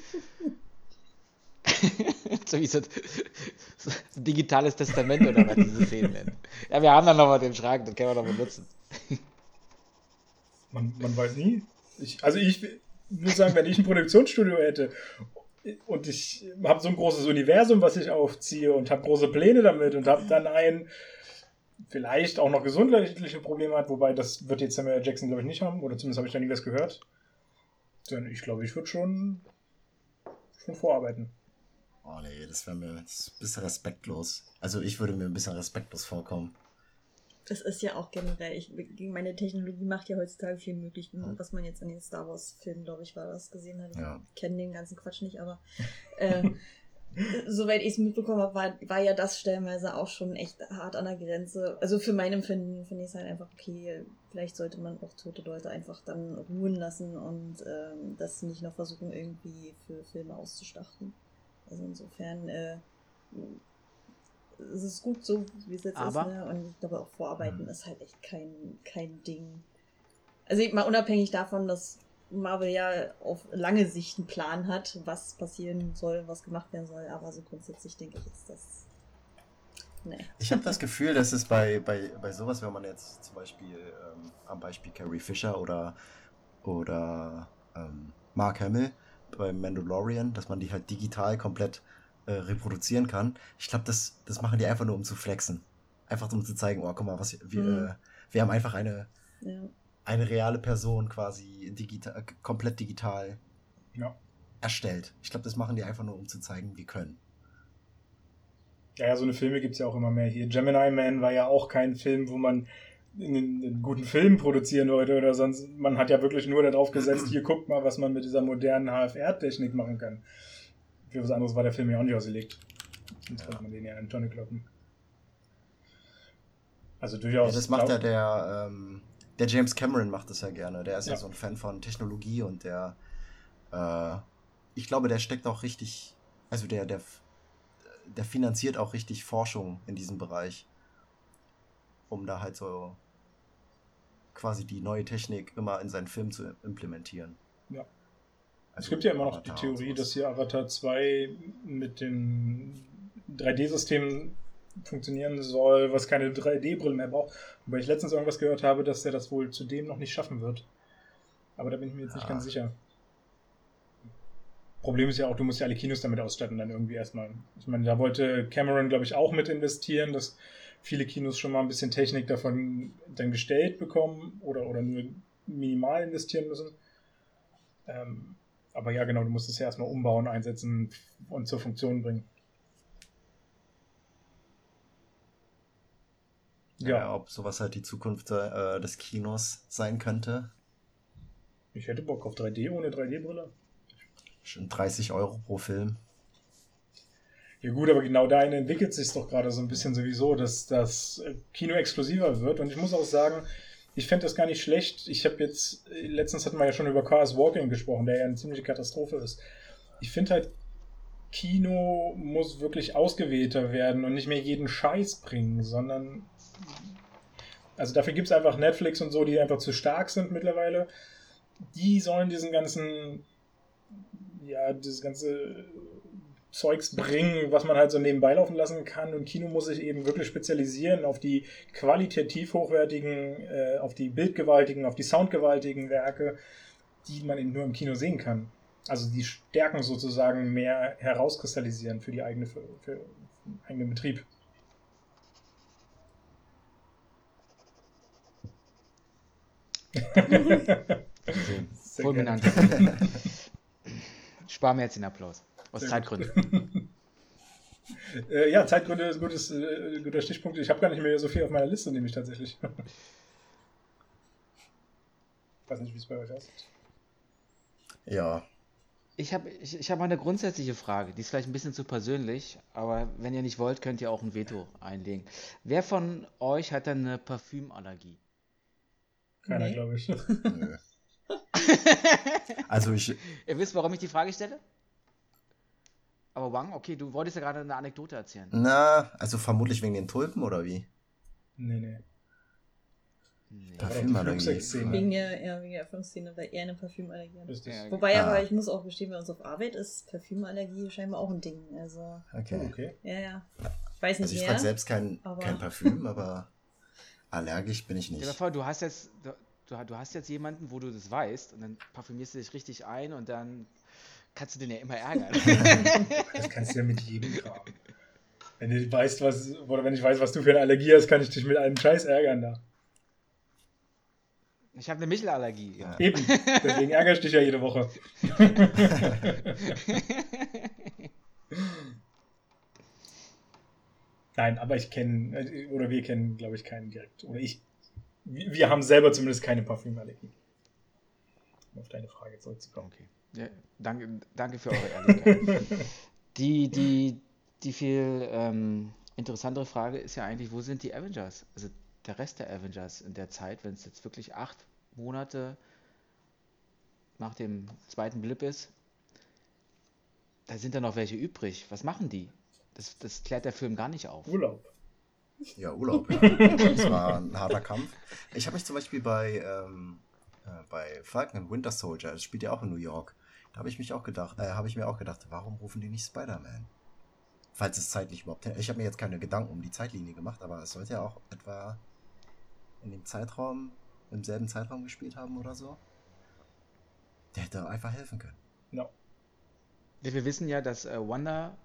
(laughs) so wie so, so ein digitales Testament oder was diese Szenen nennen. Ja, wir haben dann nochmal den Schrank, den können wir noch benutzen. man, man weiß nie. Ich, also ich würde sagen, wenn ich ein Produktionsstudio hätte und ich habe so ein großes Universum, was ich aufziehe und habe große Pläne damit und habe dann ein vielleicht auch noch gesundheitliche Probleme hat, wobei das wird jetzt Samuel Jackson glaube ich nicht haben oder zumindest habe ich da nie was gehört. Denn ich glaube, ich würde schon schon vorarbeiten. Oh nee, das wäre mir ein bisschen respektlos. Also ich würde mir ein bisschen respektlos vorkommen. Das ist ja auch generell, ich, meine Technologie macht ja heutzutage viel möglich, ja. was man jetzt in den Star Wars-Filmen, glaube ich, war das gesehen hat. Ja. Ich kenne den ganzen Quatsch nicht, aber (laughs) äh, soweit ich es mitbekommen habe, war, war ja das stellenweise auch schon echt hart an der Grenze. Also für mein Empfinden finde ich es halt einfach okay. Vielleicht sollte man auch tote Leute einfach dann ruhen lassen und ähm, das nicht noch versuchen, irgendwie für Filme auszustachten. Also insofern äh, es ist gut so, wie es jetzt Aber, ist. Ne? Und ich glaube auch Vorarbeiten mh. ist halt echt kein, kein Ding. Also mal unabhängig davon, dass Marvel ja auf lange Sicht einen Plan hat, was passieren soll, was gemacht werden soll. Aber so grundsätzlich denke ich, ist das. Nee. Ich habe das Gefühl, dass es bei, bei, bei sowas, wenn man jetzt zum Beispiel ähm, am Beispiel Carrie Fisher oder, oder ähm, Mark Hamill beim Mandalorian, dass man die halt digital komplett äh, reproduzieren kann. Ich glaube, das, das machen die einfach nur, um zu flexen. Einfach um zu zeigen, oh, guck mal, was wir, mhm. äh, wir haben einfach eine, ja. eine reale Person quasi digital, komplett digital ja. erstellt. Ich glaube, das machen die einfach nur, um zu zeigen, wie können. Ja, ja, so eine Filme gibt es ja auch immer mehr hier. Gemini Man war ja auch kein Film, wo man einen, einen, guten Film produzieren wollte oder sonst. Man hat ja wirklich nur darauf gesetzt, (clears throat) hier guckt mal, was man mit dieser modernen HFR-Technik machen kann. Für was anderes war der Film ja auch nicht ausgelegt. Sonst ja. man den ja in Tonne kloppen. Also durchaus. Ja, das macht ja der, ähm, der James Cameron macht das ja gerne. Der ist ja, ja so ein Fan von Technologie und der, äh, ich glaube, der steckt auch richtig, also der, der, der finanziert auch richtig Forschung in diesem Bereich, um da halt so quasi die neue Technik immer in seinen Film zu implementieren. Ja. Es gibt ja immer noch die Theorie, dass hier Avatar 2 mit dem 3D-System funktionieren soll, was keine 3D-Brillen mehr braucht. Wobei ich letztens irgendwas gehört habe, dass er das wohl zudem noch nicht schaffen wird. Aber da bin ich mir jetzt ja. nicht ganz sicher. Problem ist ja auch, du musst ja alle Kinos damit ausstatten, dann irgendwie erstmal. Ich meine, da wollte Cameron, glaube ich, auch mit investieren, dass viele Kinos schon mal ein bisschen Technik davon dann gestellt bekommen oder, oder nur minimal investieren müssen. Ähm, aber ja, genau, du musst es ja erstmal umbauen, einsetzen und zur Funktion bringen. Ja. ja, ob sowas halt die Zukunft äh, des Kinos sein könnte. Ich hätte Bock auf 3D ohne 3D-Brille. Schon 30 Euro pro Film. Ja gut, aber genau dahin entwickelt sich doch gerade so ein bisschen sowieso, dass das Kino exklusiver wird. Und ich muss auch sagen, ich fände das gar nicht schlecht. Ich habe jetzt, letztens hatten wir ja schon über Cars Walking gesprochen, der ja eine ziemliche Katastrophe ist. Ich finde halt, Kino muss wirklich ausgewählter werden und nicht mehr jeden Scheiß bringen, sondern also dafür gibt es einfach Netflix und so, die einfach zu stark sind mittlerweile. Die sollen diesen ganzen, ja, dieses ganze Zeugs bringen, was man halt so nebenbei laufen lassen kann. Und Kino muss sich eben wirklich spezialisieren auf die qualitativ hochwertigen, äh, auf die bildgewaltigen, auf die soundgewaltigen Werke, die man eben nur im Kino sehen kann. Also die Stärken sozusagen mehr herauskristallisieren für die eigene, für, für den eigenen Betrieb. (laughs) Fulminant. (laughs) Spar mir jetzt den Applaus. Aus Zeitgründen. (laughs) äh, ja, Zeitgründe ist ein gutes, äh, guter Stichpunkt. Ich habe gar nicht mehr so viel auf meiner Liste, nämlich tatsächlich. ich (laughs) weiß nicht, wie es bei euch aussieht. Ja. Ich habe ich, ich hab mal eine grundsätzliche Frage, die ist vielleicht ein bisschen zu persönlich, aber wenn ihr nicht wollt, könnt ihr auch ein Veto einlegen. Wer von euch hat denn eine Parfümallergie? Keiner, nee. glaube ich. (laughs) Nö. also ich. Ihr wisst, warum ich die Frage stelle? Aber Wang, okay, du wolltest ja gerade eine Anekdote erzählen. Na, also vermutlich wegen den Tulpen oder wie? Nee, nee. nee. Parfümallergie. Wegen der, ja, wegen der Erfüllungsszene, weil er eine Parfümallergie hat. Ja, Wobei ah. aber, ich muss auch gestehen, bei uns auf Arbeit ist Parfümallergie scheinbar auch ein Ding. Also, okay. Oh, okay. Ja, ja. Ich weiß nicht Also ich trage selbst kein, kein Parfüm, (laughs) aber allergisch bin ich nicht. Ja, du hast jetzt, du, du hast jetzt jemanden, wo du das weißt und dann parfümierst du dich richtig ein und dann kannst du den ja immer (laughs) ärgern. das kannst du ja mit jedem Kram. Wenn du weißt, was, oder wenn ich weiß, was du für eine Allergie hast, kann ich dich mit einem Scheiß ärgern da. Ich habe eine Michelallergie. Ja. Eben, deswegen ärgere ich dich ja jede Woche. (laughs) Nein, aber ich kenne, oder wir kennen, glaube ich, keinen direkt. Oder ich, wir haben selber zumindest keine Parfümallergie. Um auf deine Frage zurückzukommen. Okay. Ja, danke, danke für eure Ehrlichkeit. (laughs) die, die, die viel ähm, interessantere Frage ist ja eigentlich, wo sind die Avengers? Also der Rest der Avengers in der Zeit, wenn es jetzt wirklich acht Monate nach dem zweiten Blip ist, da sind da noch welche übrig. Was machen die? Das, das klärt der Film gar nicht auf. Urlaub. Ja, Urlaub, ja. (laughs) das war ein harter Kampf. Ich habe mich zum Beispiel bei, ähm, äh, bei Falcon Winter Soldier, das spielt ja auch in New York, da habe ich mich auch gedacht, äh, habe ich mir auch gedacht, warum rufen die nicht Spider-Man? Falls es zeitlich überhaupt. Ich habe mir jetzt keine Gedanken um die Zeitlinie gemacht, aber es sollte ja auch etwa in dem Zeitraum, im selben Zeitraum gespielt haben oder so. Der hätte einfach helfen können. No. Wir wissen ja, dass äh, Wanda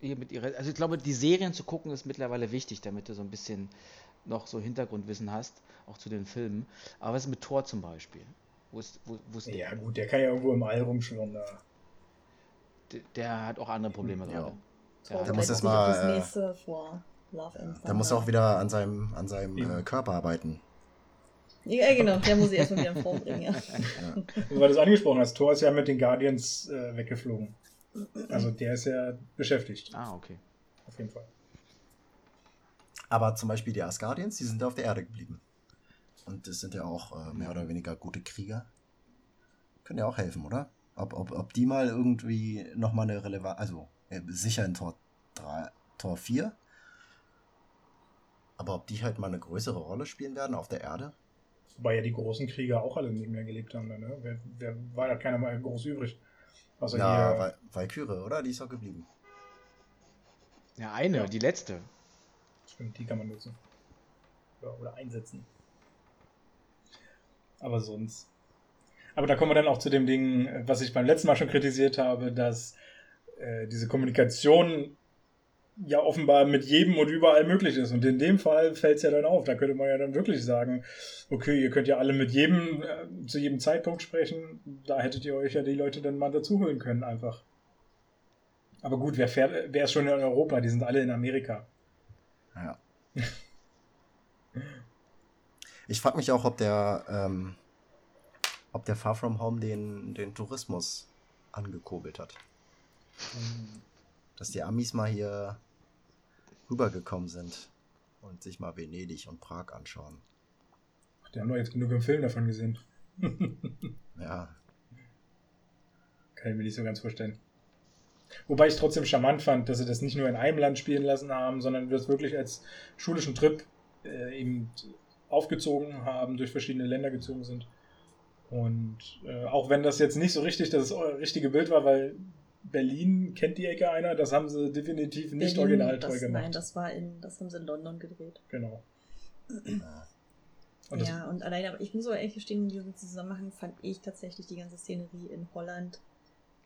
hier mit ihrer. Also ich glaube, die Serien zu gucken ist mittlerweile wichtig, damit du so ein bisschen noch so Hintergrundwissen hast, auch zu den Filmen. Aber was ist mit Thor zum Beispiel? Wo ist, wo, wo ist ja, gut, der kann ja irgendwo im All rumschwirren. Da. Der, der hat auch andere Probleme ja. gerade. Der muss das mal. Das äh, nächste vor Love and Der muss auch wieder an seinem, an seinem äh, Körper arbeiten. Ja, genau, der muss sich erstmal wieder in Form bringen, ja. ja. Weil du das angesprochen hast, Thor ist ja mit den Guardians äh, weggeflogen. Also der ist ja beschäftigt. Ah, okay. Auf jeden Fall. Aber zum Beispiel die Asgardians, die sind auf der Erde geblieben. Und das sind ja auch äh, mehr oder weniger gute Krieger. Können ja auch helfen, oder? Ob, ob, ob die mal irgendwie nochmal eine relevante, also äh, sicher in Tor 3, Tor 4, aber ob die halt mal eine größere Rolle spielen werden auf der Erde? Wobei ja die großen Krieger auch alle nicht mehr gelebt haben, ne? Wer, wer war ja keiner mal groß übrig? Also ja, hier... Valkyrie, oder? Die ist auch geblieben. Ja, eine, ja. die letzte. Stimmt, die kann man nutzen. Ja, oder einsetzen. Aber sonst. Aber da kommen wir dann auch zu dem Ding, was ich beim letzten Mal schon kritisiert habe, dass äh, diese Kommunikation ja offenbar mit jedem und überall möglich ist. Und in dem Fall fällt es ja dann auf. Da könnte man ja dann wirklich sagen, okay, ihr könnt ja alle mit jedem äh, zu jedem Zeitpunkt sprechen. Da hättet ihr euch ja die Leute dann mal dazuholen können einfach. Aber gut, wer, fährt, wer ist schon in Europa? Die sind alle in Amerika. Ja. (laughs) ich frage mich auch, ob der, ähm, ob der Far From Home den, den Tourismus angekurbelt hat. Dass die Amis mal hier rübergekommen sind und sich mal Venedig und Prag anschauen. Die haben doch jetzt genug im Film davon gesehen. (laughs) ja. Kann ich mir nicht so ganz vorstellen. Wobei ich trotzdem charmant fand, dass sie das nicht nur in einem Land spielen lassen haben, sondern das wirklich als schulischen Trip äh, eben aufgezogen haben, durch verschiedene Länder gezogen sind. Und äh, auch wenn das jetzt nicht so richtig das richtige Bild war, weil Berlin kennt die Ecke einer, das haben sie definitiv nicht Berlin, originaltreu das, gemacht. Nein, das war in, das haben sie in London gedreht. Genau. Und ja, und alleine, aber ich muss aber ehrlich gestehen, in diesem Zusammenhang fand ich tatsächlich die ganze Szenerie in Holland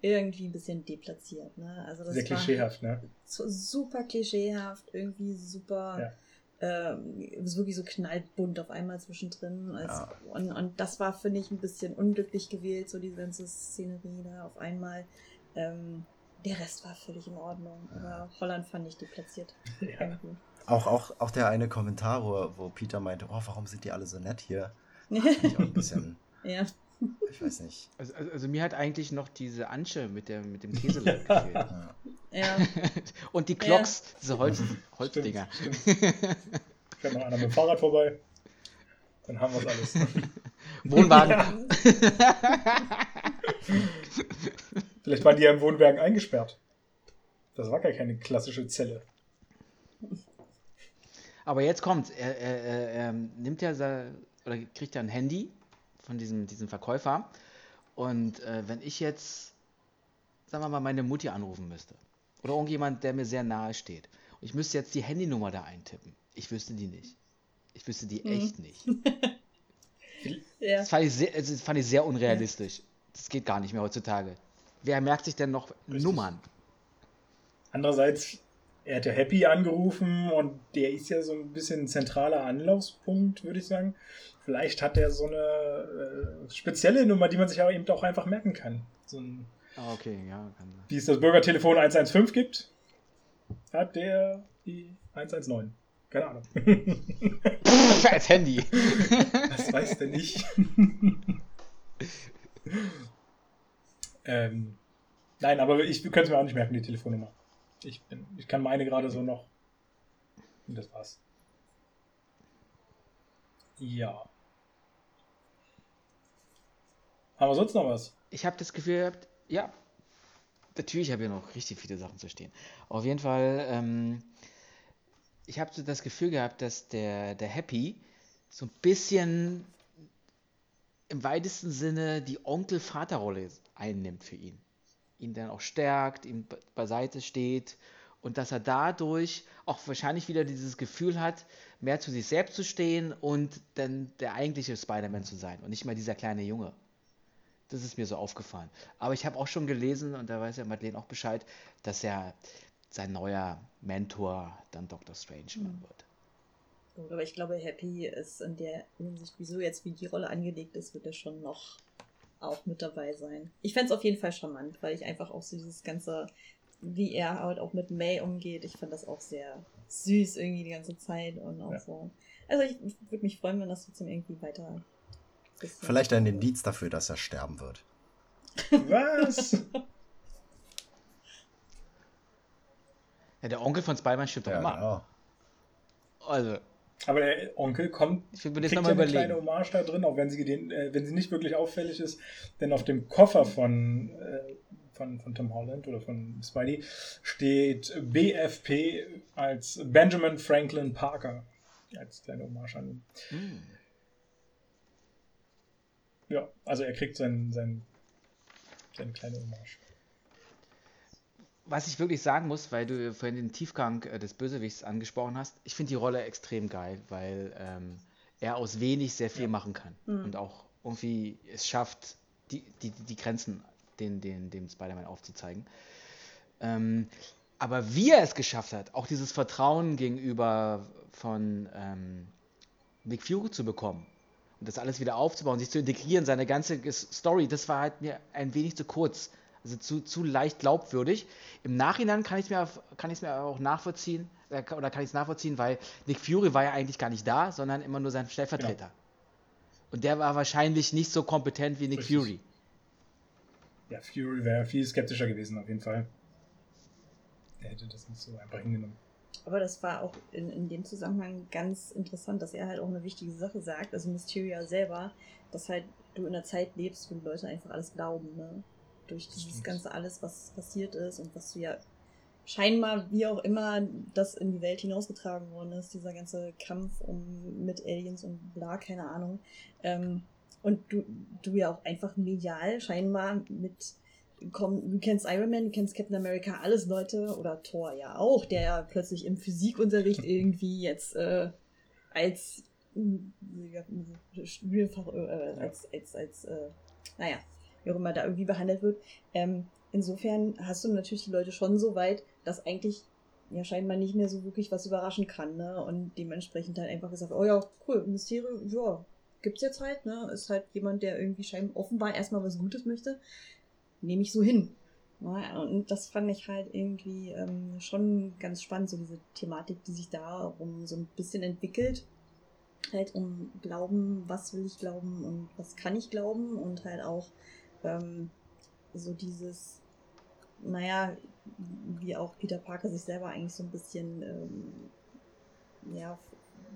irgendwie ein bisschen deplatziert. Ne? Also das Sehr klischeehaft, ne? So, super klischeehaft, irgendwie super. Ja. Ähm, ist wirklich so knallbunt auf einmal zwischendrin. Als, ja. und, und das war, finde ich, ein bisschen unglücklich gewählt, so diese ganze Szenerie da auf einmal. Ähm, der Rest war völlig in Ordnung, aber Holland fand ich deplatziert. (laughs) Ja. Auch, auch, auch der eine Kommentar, wo, wo Peter meinte, oh, warum sind die alle so nett hier? (laughs) Fand ich auch ein bisschen. ja. Ich weiß nicht. Also, also, also, mir hat eigentlich noch diese Ansche mit, der, mit dem Käseleib gefehlt. Ja. ja. (laughs) Und die Clocks, ja. diese Holz, Holzdinger. Stimmt, (laughs) stimmt. Fährt noch einer mit dem Fahrrad vorbei. Dann haben wir es alles. (laughs) Wohnwagen. Vielleicht waren die ja im Wohnwagen eingesperrt. Das war gar keine klassische Zelle. Aber jetzt kommt, er, er, er, er nimmt ja oder kriegt ja ein Handy von diesem, diesem Verkäufer. Und äh, wenn ich jetzt, sagen wir mal, meine Mutti anrufen müsste, oder irgendjemand, der mir sehr nahe steht, und ich müsste jetzt die Handynummer da eintippen, ich wüsste die nicht. Ich wüsste die mhm. echt nicht. (laughs) ja. Das fand ich sehr, das fand ich sehr unrealistisch. Das geht gar nicht mehr heutzutage wer merkt sich denn noch Richtig. Nummern? Andererseits, er hat ja Happy angerufen und der ist ja so ein bisschen ein zentraler Anlaufspunkt, würde ich sagen. Vielleicht hat er so eine äh, spezielle Nummer, die man sich aber eben auch einfach merken kann. So ein, ah, okay, ja. Wie es das Bürgertelefon 115 gibt, hat der die 119. Keine Ahnung. Als Handy. (laughs) Das weiß der nicht. (laughs) Ähm, nein, aber ich könnte es mir auch nicht merken, die Telefonnummer. Ich, bin, ich kann meine gerade so noch. Und das war's. Ja. Haben wir sonst noch was? Ich habe das Gefühl gehabt, ja, natürlich habe ich noch richtig viele Sachen zu stehen. Auf jeden Fall, ähm, ich habe so das Gefühl gehabt, dass der, der Happy so ein bisschen im weitesten Sinne die Onkel-Vater-Rolle einnimmt für ihn. Ihn dann auch stärkt, ihm beiseite steht und dass er dadurch auch wahrscheinlich wieder dieses Gefühl hat, mehr zu sich selbst zu stehen und dann der eigentliche Spider-Man zu sein und nicht mal dieser kleine Junge. Das ist mir so aufgefallen. Aber ich habe auch schon gelesen, und da weiß ja Madeleine auch Bescheid, dass er sein neuer Mentor dann Dr. Strange mhm. wird. Gut, aber ich glaube, Happy ist in der Hinsicht, wieso jetzt wie die Rolle angelegt ist, wird er schon noch auch mit dabei sein. Ich fände es auf jeden Fall charmant, weil ich einfach auch so dieses ganze, wie er halt auch mit May umgeht, ich fand das auch sehr süß irgendwie die ganze Zeit und auch ja. so. Also ich würde mich freuen, wenn das trotzdem irgendwie weiter. Vielleicht ein Indiz dafür, dass er sterben wird. Was? (laughs) ja, der Onkel von Spider-Man stirbt ja, immer. Genau. Also. Aber der Onkel kommt, ich will nochmal ja eine kleine Hommage da drin, auch wenn sie, den, äh, wenn sie nicht wirklich auffällig ist, denn auf dem Koffer von, äh, von, von Tom Holland oder von Spidey steht BFP als Benjamin Franklin Parker als kleine Hommage an ihn. Mm. Ja, also er kriegt sein, sein, seine kleine Hommage was ich wirklich sagen muss, weil du vorhin den Tiefgang äh, des Bösewichts angesprochen hast, ich finde die Rolle extrem geil, weil ähm, er aus wenig sehr viel ja. machen kann mhm. und auch irgendwie es schafft, die, die, die Grenzen den, den, dem Spider-Man aufzuzeigen. Ähm, aber wie er es geschafft hat, auch dieses Vertrauen gegenüber von ähm, Nick Fury zu bekommen und das alles wieder aufzubauen, sich zu integrieren, seine ganze Story, das war halt mir ein wenig zu kurz. Also zu, zu leicht glaubwürdig. Im Nachhinein kann ich es mir, mir auch nachvollziehen, äh, oder kann ich es nachvollziehen, weil Nick Fury war ja eigentlich gar nicht da, sondern immer nur sein Stellvertreter. Ja. Und der war wahrscheinlich nicht so kompetent wie Nick Richtig. Fury. Ja, Fury wäre viel skeptischer gewesen, auf jeden Fall. Er hätte das nicht so einfach hingenommen. Aber das war auch in, in dem Zusammenhang ganz interessant, dass er halt auch eine wichtige Sache sagt, also Mysteria selber, dass halt du in einer Zeit lebst, wo die Leute einfach alles glauben, ne? Durch dieses ganze alles, was passiert ist und was du ja scheinbar, wie auch immer, das in die Welt hinausgetragen worden ist, dieser ganze Kampf um mit Aliens und bla, keine Ahnung. Ähm, und du, du ja auch einfach medial scheinbar mit komm, du kennst Iron Man, du kennst Captain America, alles Leute, oder Thor ja auch, der ja plötzlich im Physikunterricht (laughs) irgendwie jetzt äh, als Spielfach, äh, als, als, als, äh, naja, wie auch immer da irgendwie behandelt wird. Ähm, insofern hast du natürlich die Leute schon so weit, dass eigentlich ja scheinbar nicht mehr so wirklich was überraschen kann, ne? Und dementsprechend halt einfach gesagt, oh ja, cool, Mysterium, ja, gibt's jetzt halt, ne? Ist halt jemand, der irgendwie scheinbar offenbar erstmal was Gutes möchte. Nehme ich so hin. Ja, und das fand ich halt irgendwie ähm, schon ganz spannend, so diese Thematik, die sich darum so ein bisschen entwickelt. Halt um Glauben, was will ich glauben und was kann ich glauben und halt auch ähm, so dieses, naja, wie auch Peter Parker sich selber eigentlich so ein bisschen ähm, ja,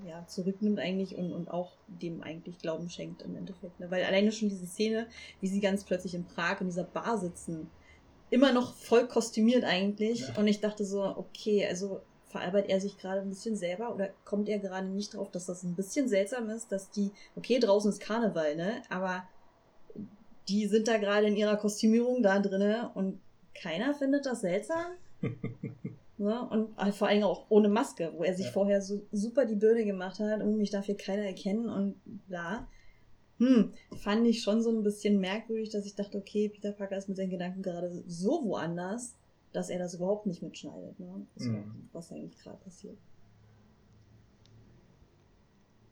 ja, zurücknimmt eigentlich und, und auch dem eigentlich Glauben schenkt im Endeffekt. Ne? Weil alleine schon diese Szene, wie sie ganz plötzlich in Prag in dieser Bar sitzen, immer noch voll kostümiert eigentlich. Ja. Und ich dachte so, okay, also veralbert er sich gerade ein bisschen selber oder kommt er gerade nicht drauf, dass das ein bisschen seltsam ist, dass die, okay, draußen ist Karneval, ne? Aber die sind da gerade in ihrer Kostümierung da drinne und keiner findet das seltsam. (laughs) ne? Und halt vor allem auch ohne Maske, wo er sich ja. vorher so super die Birne gemacht hat und mich dafür keiner erkennen und bla. Hm, fand ich schon so ein bisschen merkwürdig, dass ich dachte, okay, Peter Parker ist mit seinen Gedanken gerade so woanders, dass er das überhaupt nicht mitschneidet, ne? Mhm. Was eigentlich gerade passiert.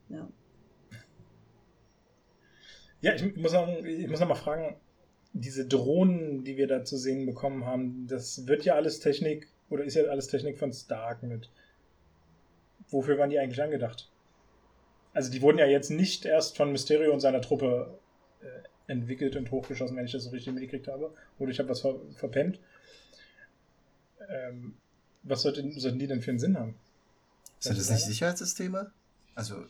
Ja. Ja, ich muss noch, ich muss noch mal fragen, diese Drohnen, die wir da zu sehen bekommen haben, das wird ja alles Technik oder ist ja alles Technik von Stark mit. Wofür waren die eigentlich angedacht? Also die wurden ja jetzt nicht erst von Mysterio und seiner Truppe äh, entwickelt und hochgeschossen, wenn ich das so richtig mitgekriegt habe. Oder ich habe was ver verpennt. Ähm, was sollten, sollten die denn für einen Sinn haben? Sind das nicht Sicherheitssysteme? Also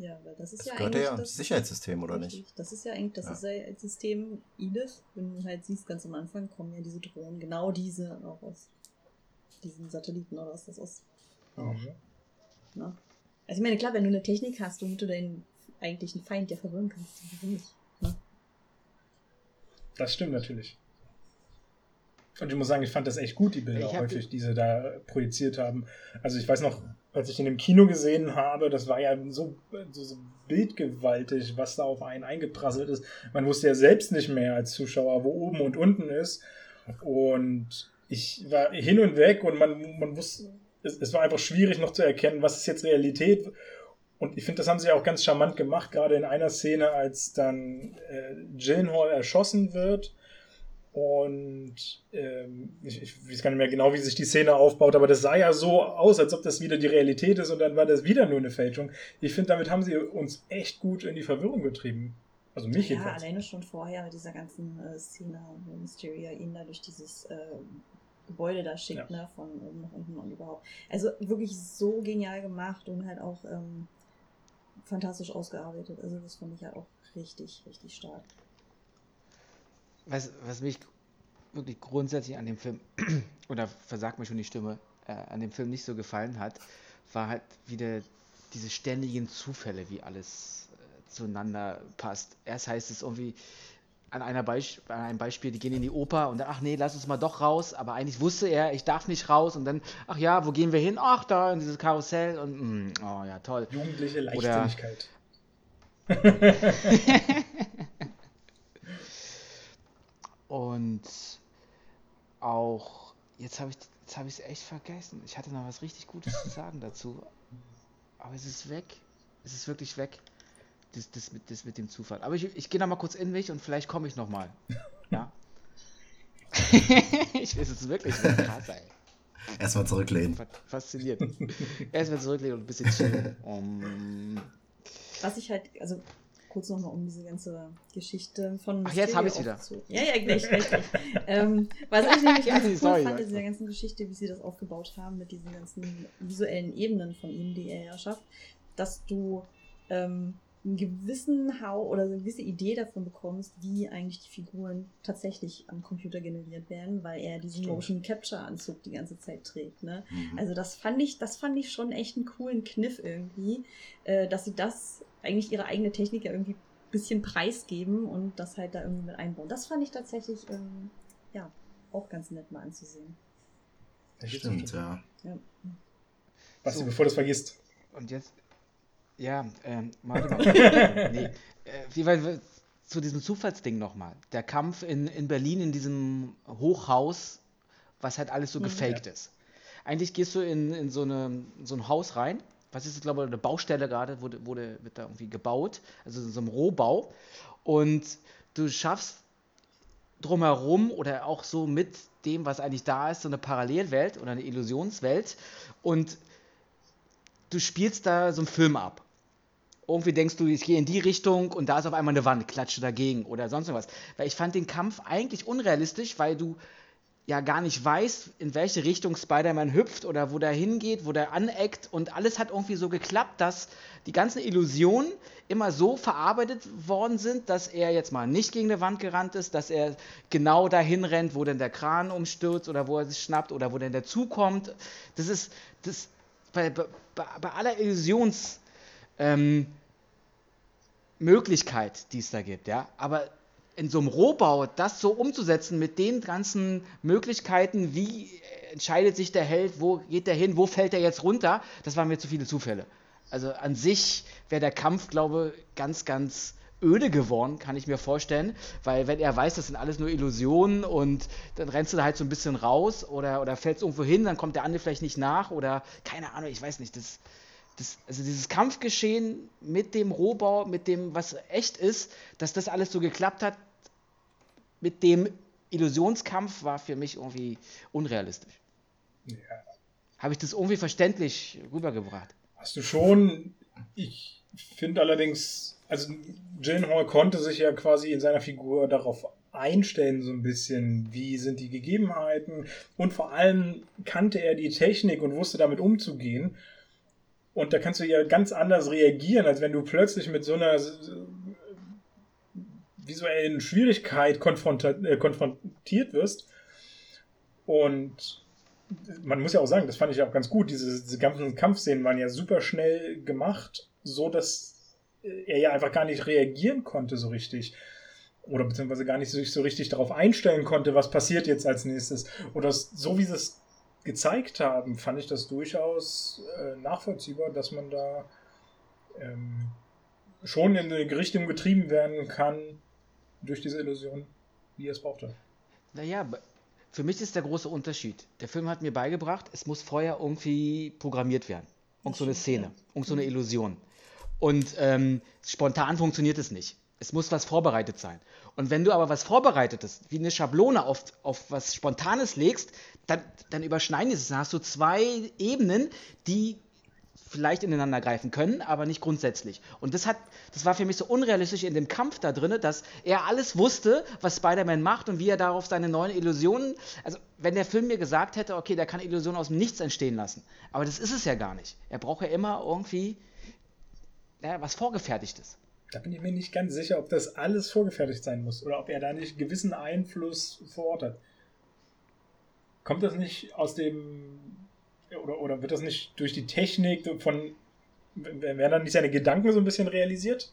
ja, weil das ist das ja gehört eigentlich. ja das Sicherheitssystem, oder richtig. nicht? Das ist ja eigentlich, das ja. ist ja ein System Edith. Wenn du halt siehst, ganz am Anfang kommen ja diese Drohnen, genau diese auch aus diesen Satelliten oder was das ist. Mhm. Na? Also ich meine, klar, wenn du eine Technik hast, womit du deinen eigentlichen Feind ja verwirren kannst, warum nicht? Ne? Das stimmt natürlich. Und ich muss sagen, ich fand das echt gut, die Bilder häufig, die sie da projiziert haben. Also ich weiß noch, als ich in dem Kino gesehen habe, das war ja so, so, so, bildgewaltig, was da auf einen eingeprasselt ist. Man wusste ja selbst nicht mehr als Zuschauer, wo oben und unten ist. Und ich war hin und weg und man, man wusste, es, es war einfach schwierig noch zu erkennen, was ist jetzt Realität. Und ich finde, das haben sie auch ganz charmant gemacht, gerade in einer Szene, als dann äh, Gyllenhaal erschossen wird. Und ähm, ich, ich weiß gar nicht mehr genau, wie sich die Szene aufbaut, aber das sah ja so aus, als ob das wieder die Realität ist und dann war das wieder nur eine Fälschung. Ich finde, damit haben sie uns echt gut in die Verwirrung getrieben. Also mich ja, jedenfalls. alleine schon vorher mit dieser ganzen äh, Szene, wo Mysteria ihn da durch dieses äh, Gebäude da schickt, ja. ne, von oben nach unten und überhaupt. Also wirklich so genial gemacht und halt auch ähm, fantastisch ausgearbeitet. Also das fand ich ja auch richtig, richtig stark. Was, was mich wirklich grundsätzlich an dem Film, (clears throat) oder versagt mir schon die Stimme, äh, an dem Film nicht so gefallen hat, war halt wieder diese ständigen Zufälle, wie alles äh, zueinander passt. Erst heißt es irgendwie, an, einer Beisp an einem Beispiel, die gehen in die Oper und dann, ach nee, lass uns mal doch raus, aber eigentlich wusste er, ich darf nicht raus und dann, ach ja, wo gehen wir hin? Ach, da in dieses Karussell und, mh, mm, oh ja, toll. Jugendliche Leichtsinnigkeit. (laughs) (laughs) und auch, jetzt habe ich jetzt habe ich es echt vergessen. Ich hatte noch was richtig Gutes zu sagen dazu, aber es ist weg. Es ist wirklich weg das, das, mit, das mit dem Zufall. Aber ich, ich gehe noch mal kurz in mich und vielleicht komme ich noch mal. (laughs) Ja. (laughs) ich weiß es wirklich krass, ey. Erstmal zurücklehnen. Fasziniert. Erstmal zurücklehnen und ein bisschen chillen. (laughs) Um... Was ich halt, also kurz nochmal um diese ganze Geschichte von. Ach, jetzt habe ich wieder. Zu... Ja, ja, gleich, gleich. (laughs) ähm, was ich nämlich ganz cool sorry, fand, in dieser ganzen Geschichte, wie sie das aufgebaut haben, mit diesen ganzen visuellen Ebenen von ihm, die er ja schafft, dass du ähm, einen gewissen Hau oder eine gewisse Idee davon bekommst, wie eigentlich die Figuren tatsächlich am Computer generiert werden, weil er diesen Stimmt. Motion Capture Anzug die ganze Zeit trägt. Ne? Mhm. Also das fand ich, das fand ich schon echt einen coolen Kniff irgendwie, äh, dass sie das eigentlich ihre eigene Technik ja irgendwie ein bisschen preisgeben und das halt da irgendwie mit einbauen. Das fand ich tatsächlich ähm, ja auch ganz nett mal anzusehen. Das stimmt, ja. ja. Was so. bevor du es vergisst. Und jetzt ja, ähm, warte mal. (laughs) nee. Äh, wie weit zu diesem Zufallsding nochmal. Der Kampf in, in Berlin in diesem Hochhaus, was halt alles so mhm. gefaked ja. ist. Eigentlich gehst du in, in so, eine, so ein Haus rein, was ist, glaube ich, eine Baustelle gerade, wurde, wurde, wird da irgendwie gebaut, also in so einem Rohbau. Und du schaffst drumherum oder auch so mit dem, was eigentlich da ist, so eine Parallelwelt oder eine Illusionswelt. Und du spielst da so einen Film ab irgendwie denkst du, ich gehe in die Richtung und da ist auf einmal eine Wand, klatsche dagegen oder sonst was. Weil ich fand den Kampf eigentlich unrealistisch, weil du ja gar nicht weißt, in welche Richtung Spider-Man hüpft oder wo der hingeht, wo der aneckt und alles hat irgendwie so geklappt, dass die ganzen Illusionen immer so verarbeitet worden sind, dass er jetzt mal nicht gegen eine Wand gerannt ist, dass er genau dahin rennt, wo denn der Kran umstürzt oder wo er sich schnappt oder wo denn der zukommt. Das ist das bei, bei, bei aller Illusions ähm, Möglichkeit, die es da gibt, ja. Aber in so einem Rohbau das so umzusetzen mit den ganzen Möglichkeiten, wie entscheidet sich der Held, wo geht der hin, wo fällt er jetzt runter, das waren mir zu viele Zufälle. Also an sich wäre der Kampf, glaube ich, ganz, ganz öde geworden, kann ich mir vorstellen, weil wenn er weiß, das sind alles nur Illusionen und dann rennst du da halt so ein bisschen raus oder, oder fällst irgendwo hin, dann kommt der andere vielleicht nicht nach oder keine Ahnung, ich weiß nicht, das das, also dieses Kampfgeschehen mit dem Rohbau, mit dem, was echt ist, dass das alles so geklappt hat, mit dem Illusionskampf war für mich irgendwie unrealistisch. Ja. Habe ich das irgendwie verständlich rübergebracht? Hast du schon. Ich finde allerdings, also Hall konnte sich ja quasi in seiner Figur darauf einstellen, so ein bisschen, wie sind die Gegebenheiten und vor allem kannte er die Technik und wusste damit umzugehen. Und da kannst du ja ganz anders reagieren, als wenn du plötzlich mit so einer visuellen Schwierigkeit äh, konfrontiert wirst. Und man muss ja auch sagen, das fand ich auch ganz gut. Diese, diese ganzen Kampfszenen waren ja super schnell gemacht, so dass er ja einfach gar nicht reagieren konnte so richtig. Oder beziehungsweise gar nicht sich so richtig darauf einstellen konnte, was passiert jetzt als nächstes. Oder so wie sie es gezeigt haben, fand ich das durchaus äh, nachvollziehbar, dass man da ähm, schon in eine Richtung getrieben werden kann durch diese Illusion, wie er es brauchte. Naja, Für mich ist der große Unterschied. Der Film hat mir beigebracht, es muss vorher irgendwie programmiert werden. Irgend so eine Szene, irgend so eine Illusion. Und ähm, spontan funktioniert es nicht. Es muss was vorbereitet sein. Und wenn du aber was Vorbereitetes, wie eine Schablone auf, auf was Spontanes legst, dann, dann überschneiden es. Dann hast du zwei Ebenen, die vielleicht ineinander greifen können, aber nicht grundsätzlich. Und das hat, das war für mich so unrealistisch in dem Kampf da drin, dass er alles wusste, was Spider-Man macht und wie er darauf seine neuen Illusionen. Also wenn der Film mir gesagt hätte, okay, der kann Illusionen aus dem Nichts entstehen lassen, aber das ist es ja gar nicht. Er braucht ja immer irgendwie ja, was vorgefertigtes. Da bin ich mir nicht ganz sicher, ob das alles vorgefertigt sein muss oder ob er da nicht gewissen Einfluss vor Ort hat. Kommt das nicht aus dem oder, oder wird das nicht durch die Technik von. Werden dann nicht seine Gedanken so ein bisschen realisiert?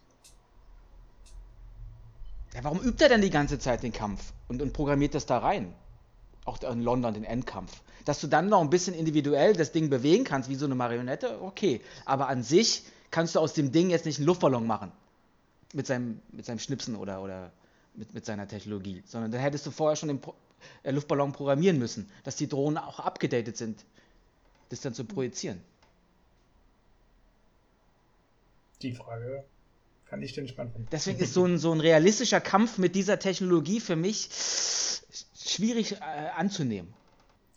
Ja, warum übt er denn die ganze Zeit den Kampf und, und programmiert das da rein? Auch in London, den Endkampf. Dass du dann noch ein bisschen individuell das Ding bewegen kannst, wie so eine Marionette, okay. Aber an sich kannst du aus dem Ding jetzt nicht einen Luftballon machen. Mit seinem, mit seinem Schnipsen oder, oder mit, mit seiner Technologie. Sondern dann hättest du vorher schon den Pro äh, Luftballon programmieren müssen, dass die Drohnen auch abgedatet sind das dann zu projizieren? Die Frage kann ich dir nicht beantworten. Deswegen (laughs) ist so ein, so ein realistischer Kampf mit dieser Technologie für mich schwierig äh, anzunehmen.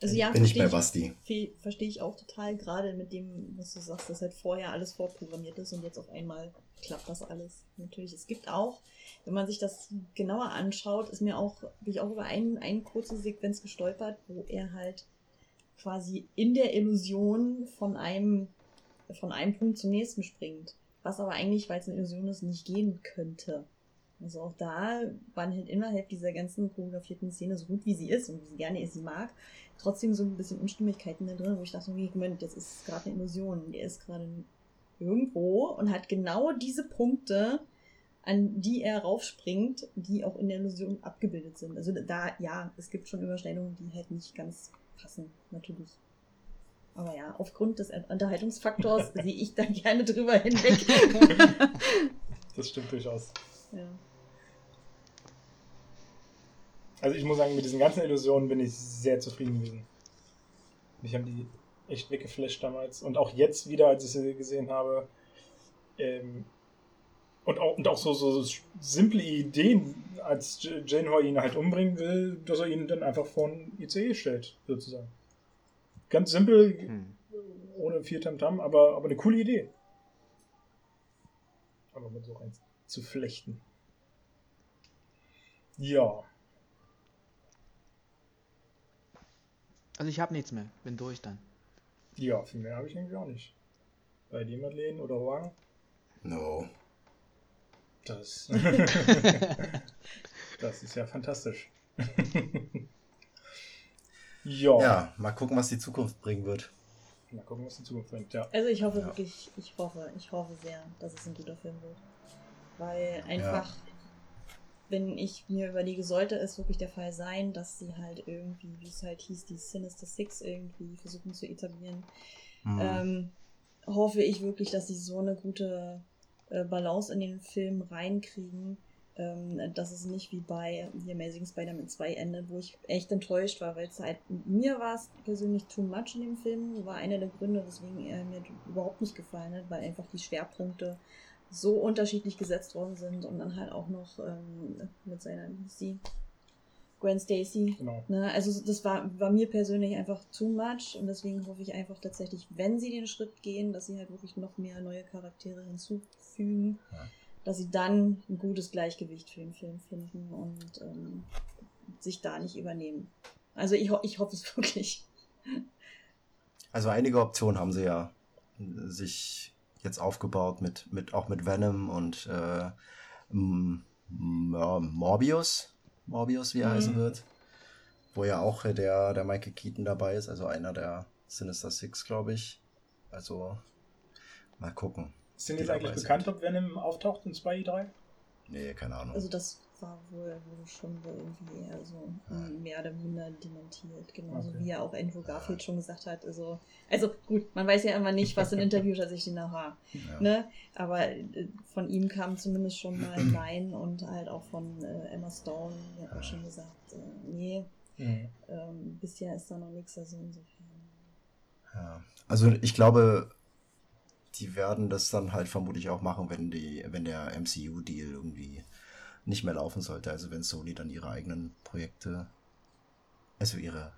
Also ja, bin ich bei Basti. Verstehe ich auch total, gerade mit dem, was du sagst, dass halt vorher alles vorprogrammiert ist und jetzt auf einmal klappt das alles. Natürlich, es gibt auch, wenn man sich das genauer anschaut, ist mir auch, bin ich auch über ein, eine kurze Sequenz gestolpert, wo er halt quasi in der Illusion von einem, von einem Punkt zum nächsten springt. Was aber eigentlich, weil es eine Illusion ist, nicht gehen könnte. Also auch da waren halt innerhalb dieser ganzen choreografierten Szene, so gut wie sie ist und wie sie gerne sie mag, trotzdem so ein bisschen Unstimmigkeiten da drin, wo ich dachte, okay, Moment, das ist gerade eine Illusion. Der ist gerade irgendwo und hat genau diese Punkte, an die er raufspringt, die auch in der Illusion abgebildet sind. Also da, ja, es gibt schon Überschneidungen, die halt nicht ganz passen, natürlich. Aber ja, aufgrund des Unterhaltungsfaktors (laughs) sehe ich da gerne drüber hinweg. das stimmt durchaus. Ja. Also ich muss sagen, mit diesen ganzen Illusionen bin ich sehr zufrieden gewesen. Mich haben die echt weggeflasht damals. Und auch jetzt wieder, als ich sie gesehen habe. Ähm, und auch, und auch so, so simple Ideen, als Janeway ihn halt umbringen will, dass er ihn dann einfach vor ein ICE stellt, sozusagen. Ganz simpel, hm. ohne viel Tamtam, aber, aber eine coole Idee. Aber mit so eins zu flechten. Ja. Also ich habe nichts mehr, bin durch dann. Ja, viel mehr habe ich irgendwie auch nicht. Bei dir, Madeleine oder Huang? No. Das, (laughs) das ist ja fantastisch. (laughs) ja. ja, mal gucken, was die Zukunft bringen wird. Mal gucken, was die Zukunft bringt, ja. Also ich hoffe ja. wirklich, ich hoffe, ich hoffe sehr, dass es ein guter Film wird. Weil einfach, ja. Wenn ich mir überlege, sollte es wirklich der Fall sein, dass sie halt irgendwie, wie es halt hieß, die Sinister Six irgendwie versuchen zu etablieren, mhm. ähm, hoffe ich wirklich, dass sie so eine gute äh, Balance in den Film reinkriegen, ähm, dass es nicht wie bei The Amazing Spider-Man 2 endet, wo ich echt enttäuscht war, weil es halt, mir war es persönlich too much in dem Film, war einer der Gründe, weswegen er mir überhaupt nicht gefallen hat, weil einfach die Schwerpunkte so unterschiedlich gesetzt worden sind und dann halt auch noch ähm, mit seiner, sie, Gwen Stacy. Genau. Ne? Also das war, war mir persönlich einfach too much und deswegen hoffe ich einfach tatsächlich, wenn sie den Schritt gehen, dass sie halt wirklich noch mehr neue Charaktere hinzufügen, ja. dass sie dann ein gutes Gleichgewicht für den Film finden und ähm, sich da nicht übernehmen. Also ich, ich hoffe es (laughs) wirklich. Also einige Optionen haben sie ja sich jetzt aufgebaut mit, mit auch mit Venom und äh, Morbius Morbius, wie er mhm. heißen wird. Wo ja auch der, der Michael Keaton dabei ist, also einer der Sinister Six, glaube ich. Also, mal gucken. Sind jetzt eigentlich bekannt, sind. ob Venom auftaucht in 2i3? Nee, keine Ahnung. Also das war wohl, wohl schon irgendwie eher so ja. mehr oder minder dementiert. Genauso okay. wie ja auch Andrew Garfield ja. schon gesagt hat. Also, also gut, man weiß ja immer nicht, was in (laughs) Interviews tatsächlich nachher. Ja. Ne? Aber äh, von ihm kam zumindest schon mal Nein und halt auch von äh, Emma Stone, die hat auch schon gesagt, äh, nee. Mhm. Ähm, bisher ist da noch nichts, also insofern. Ja. Also ich glaube, die werden das dann halt vermutlich auch machen, wenn die, wenn der MCU-Deal irgendwie nicht mehr laufen sollte. Also wenn Sony dann ihre eigenen Projekte, also ihre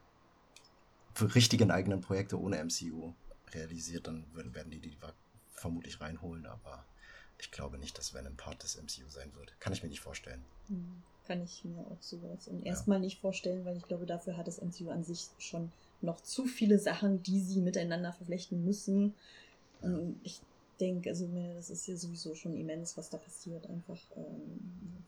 richtigen eigenen Projekte ohne MCU realisiert, dann werden die die vermutlich reinholen, aber ich glaube nicht, dass Venom Part des MCU sein wird. Kann ich mir nicht vorstellen. Hm, kann ich mir auch sowas und erstmal ja. nicht vorstellen, weil ich glaube, dafür hat das MCU an sich schon noch zu viele Sachen, die sie miteinander verflechten müssen. Und ich denke, also das ist ja sowieso schon immens, was da passiert. Einfach. Ähm,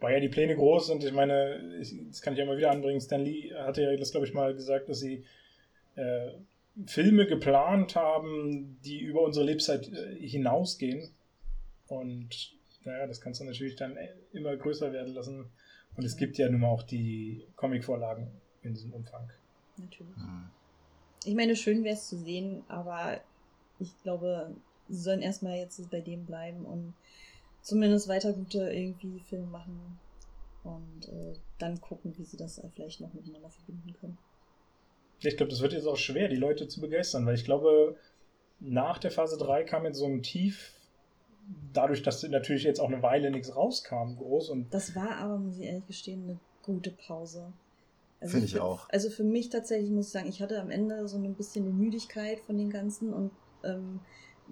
war ja die Pläne groß und ich meine, ich, das kann ich ja immer wieder anbringen. Stan Lee hatte ja das, glaube ich, mal gesagt, dass sie äh, Filme geplant haben, die über unsere Lebzeit äh, hinausgehen. Und naja, das kannst du natürlich dann immer größer werden lassen. Und es gibt ja nun mal auch die Comic-Vorlagen in diesem Umfang. Natürlich. Mhm. Ich meine, schön wäre es zu sehen, aber ich glaube, sie sollen erstmal jetzt bei dem bleiben und zumindest weiter gute irgendwie Filme machen und äh, dann gucken, wie sie das vielleicht noch miteinander verbinden können. Ich glaube, das wird jetzt auch schwer, die Leute zu begeistern, weil ich glaube, nach der Phase 3 kam jetzt so ein Tief, dadurch, dass natürlich jetzt auch eine Weile nichts rauskam, groß und. Das war aber, muss ich ehrlich gestehen, eine gute Pause. Also Finde ich auch. Also für mich tatsächlich muss ich sagen, ich hatte am Ende so ein bisschen eine Müdigkeit von den ganzen und ähm,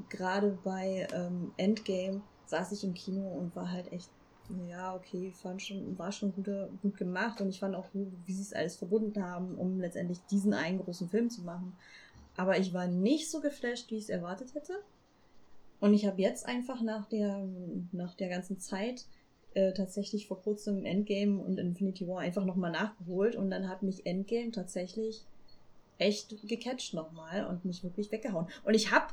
gerade bei ähm, Endgame saß ich im Kino und war halt echt, ja, okay, fand schon, war schon gut, gut gemacht und ich fand auch gut, wie sie es alles verbunden haben, um letztendlich diesen einen großen Film zu machen. Aber ich war nicht so geflasht, wie ich es erwartet hätte. Und ich habe jetzt einfach nach der, nach der ganzen Zeit äh, tatsächlich vor kurzem Endgame und Infinity War einfach nochmal nachgeholt und dann hat mich Endgame tatsächlich echt gecatcht nochmal und mich wirklich weggehauen. Und ich habe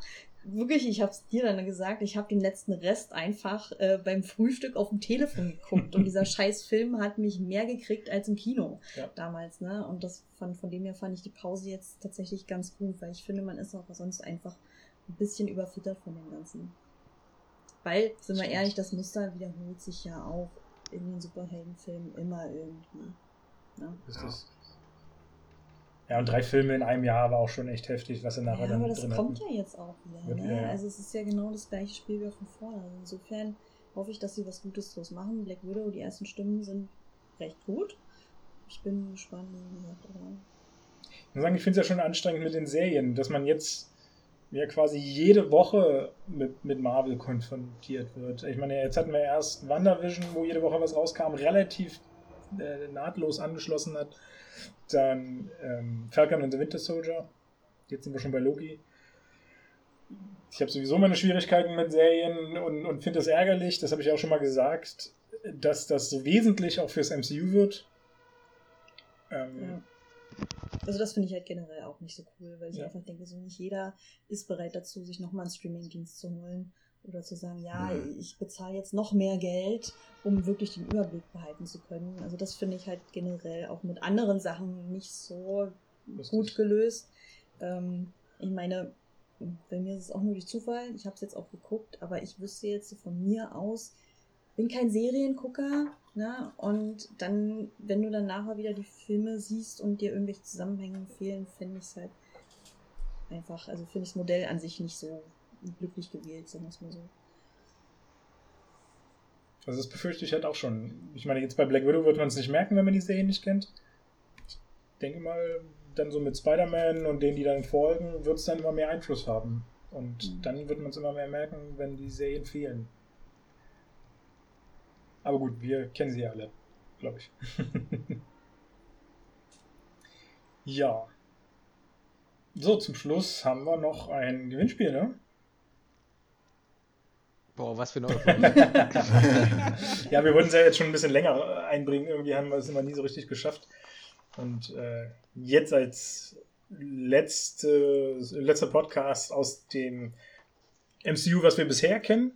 wirklich, ich habe es dir dann gesagt, ich habe den letzten Rest einfach äh, beim Frühstück auf dem Telefon geguckt und dieser (laughs) scheiß Film hat mich mehr gekriegt als im Kino ja. damals, ne? Und das von, von dem her fand ich die Pause jetzt tatsächlich ganz gut, weil ich finde, man ist auch sonst einfach ein bisschen überfüttert von dem Ganzen. Weil, sind wir ehrlich, das Muster wiederholt sich ja auch in den Superheldenfilmen immer irgendwie. Ne? Ist das ja, und drei Filme in einem Jahr war auch schon echt heftig, was er nachher ja, dann aber das kommt hatten. ja jetzt auch wieder. Ne? Ja, ja. Also es ist ja genau das gleiche Spiel wie von vorne. Also insofern hoffe ich, dass sie was Gutes draus machen. Black Widow, die ersten Stimmen sind recht gut. Ich bin gespannt, wie gesagt, aber. Ich muss sagen, ich finde es ja schon anstrengend mit den Serien, dass man jetzt ja quasi jede Woche mit, mit Marvel konfrontiert wird. Ich meine, jetzt hatten wir erst WandaVision, wo jede Woche was rauskam, relativ äh, nahtlos angeschlossen hat. Dann ähm, Falcon and the Winter Soldier. Jetzt sind wir schon bei Loki. Ich habe sowieso meine Schwierigkeiten mit Serien und, und finde es ärgerlich, das habe ich auch schon mal gesagt, dass das so wesentlich auch fürs MCU wird. Ähm, ja. Also das finde ich halt generell auch nicht so cool, weil ich ja. einfach denke, so nicht jeder ist bereit dazu, sich nochmal einen Streaming-Dienst zu holen. Oder zu sagen, ja, mhm. ich bezahle jetzt noch mehr Geld, um wirklich den Überblick behalten zu können. Also das finde ich halt generell auch mit anderen Sachen nicht so Lustig. gut gelöst. Ähm, ich meine, bei mir ist es auch nur durch Zufall. Ich habe es jetzt auch geguckt, aber ich wüsste jetzt von mir aus, bin kein Seriengucker, ne? Und dann, wenn du dann nachher wieder die Filme siehst und dir irgendwelche Zusammenhänge fehlen, finde ich es halt einfach, also finde ich das Modell an sich nicht so glücklich gewählt, sagen wir es mal so. Also das befürchte ich halt auch schon. Ich meine, jetzt bei Black Widow wird man es nicht merken, wenn man die Serie nicht kennt. Ich denke mal, dann so mit Spider-Man und denen, die dann folgen, wird es dann immer mehr Einfluss haben. Und mhm. dann wird man es immer mehr merken, wenn die Serien fehlen. Aber gut, wir kennen sie ja alle, glaube ich. (laughs) ja. So, zum Schluss haben wir noch ein Gewinnspiel, ne? Boah, was für eine (laughs) Ja, wir wollten es ja jetzt schon ein bisschen länger einbringen. Irgendwie haben wir es immer nie so richtig geschafft. Und äh, jetzt als letzte, letzter Podcast aus dem MCU, was wir bisher kennen,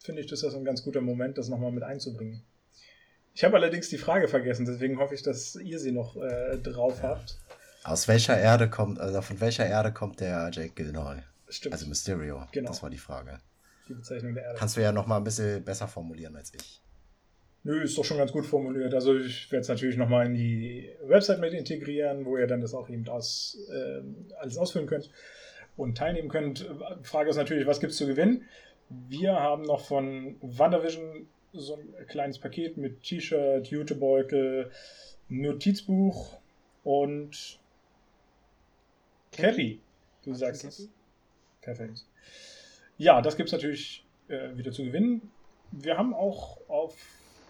finde ich, das ist ein ganz guter Moment, das nochmal mit einzubringen. Ich habe allerdings die Frage vergessen, deswegen hoffe ich, dass ihr sie noch äh, drauf habt. Aus welcher Erde kommt, also von welcher Erde kommt der Jake Gyllenhaal? Stimmt. Also Mysterio. Genau. Das war die Frage die Bezeichnung der Erde. Kannst du ja noch mal ein bisschen besser formulieren als ich. Nö, ist doch schon ganz gut formuliert. Also ich werde es natürlich nochmal in die Website mit integrieren, wo ihr dann das auch eben aus, äh, alles ausfüllen könnt und teilnehmen könnt. Frage ist natürlich, was gibt es zu gewinnen? Wir haben noch von WandaVision so ein kleines Paket mit T-Shirt, Jutebeutel, Notizbuch und Cappy. Du sagst es. Perfekt. Ja, das gibt es natürlich äh, wieder zu gewinnen. Wir haben auch auf.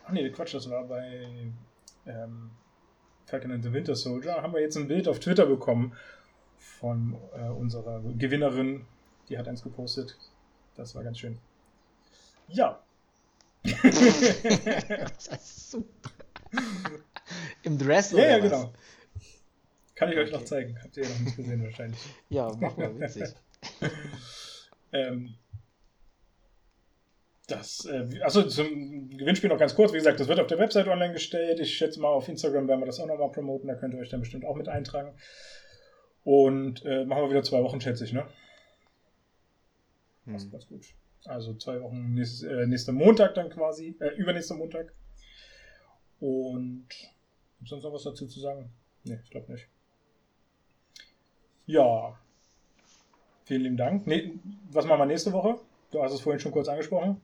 Ach nee, Quatsch, das war bei ähm, Falcon and the Winter Soldier. Haben wir jetzt ein Bild auf Twitter bekommen von äh, unserer Gewinnerin. Die hat eins gepostet. Das war ganz schön. Ja. das ist super. Im Dress ja, oder Ja, ja, genau. Kann ich okay. euch noch zeigen. Habt ihr ja noch nicht gesehen wahrscheinlich. ja, mach mal, witzig. (laughs) ähm, das, äh, achso, zum Gewinnspiel noch ganz kurz. Wie gesagt, das wird auf der Website online gestellt. Ich schätze mal, auf Instagram werden wir das auch nochmal promoten. Da könnt ihr euch dann bestimmt auch mit eintragen. Und äh, machen wir wieder zwei Wochen, schätze ich, ne? Hm. Das ist ganz gut. Also zwei Wochen nächstes, äh, nächster Montag dann quasi, äh, übernächster Montag. Und gibt sonst noch was dazu zu sagen? Ne, ich glaube nicht. Ja. Vielen lieben Dank. Nee, was machen wir nächste Woche? Du hast es vorhin schon kurz angesprochen.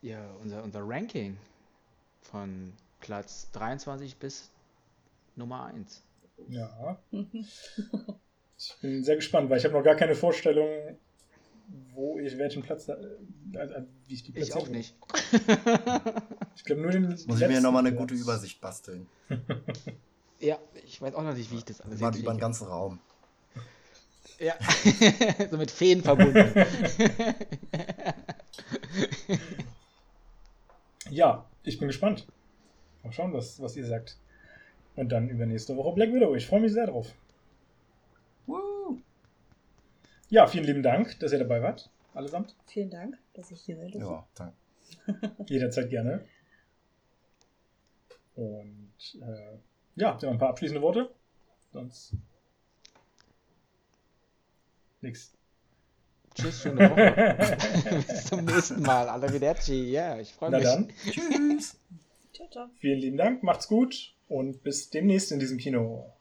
Ja, unser, unser Ranking von Platz 23 bis Nummer 1. Ja. ich bin sehr gespannt, weil ich habe noch gar keine Vorstellung, wo ich welchen Platz da, äh, wie ich die Plätze Ich auch nicht. (laughs) (laughs) ich glaube nur den Muss ich mir nochmal eine gute Übersicht basteln. (laughs) ja, ich weiß auch noch nicht, wie ich das alles Mal über den ganzen Raum. Ja, so mit Feen verbunden. Ja, ich bin gespannt. Mal schauen, was, was ihr sagt. Und dann übernächste Woche Black Widow. Ich freue mich sehr drauf. Woo. Ja, vielen lieben Dank, dass ihr dabei wart, allesamt. Vielen Dank, dass ich hier durfte. Ja, danke. (laughs) (laughs) Jederzeit gerne. Und äh, ja, habt ihr noch ein paar abschließende Worte? Sonst nix. Tschüss, schöne Woche. (laughs) Bis zum nächsten Mal. Arrivederci. Ja, ich freue mich. Na dann. Tschüss. Ciao, ciao. Vielen lieben Dank. Macht's gut und bis demnächst in diesem Kino.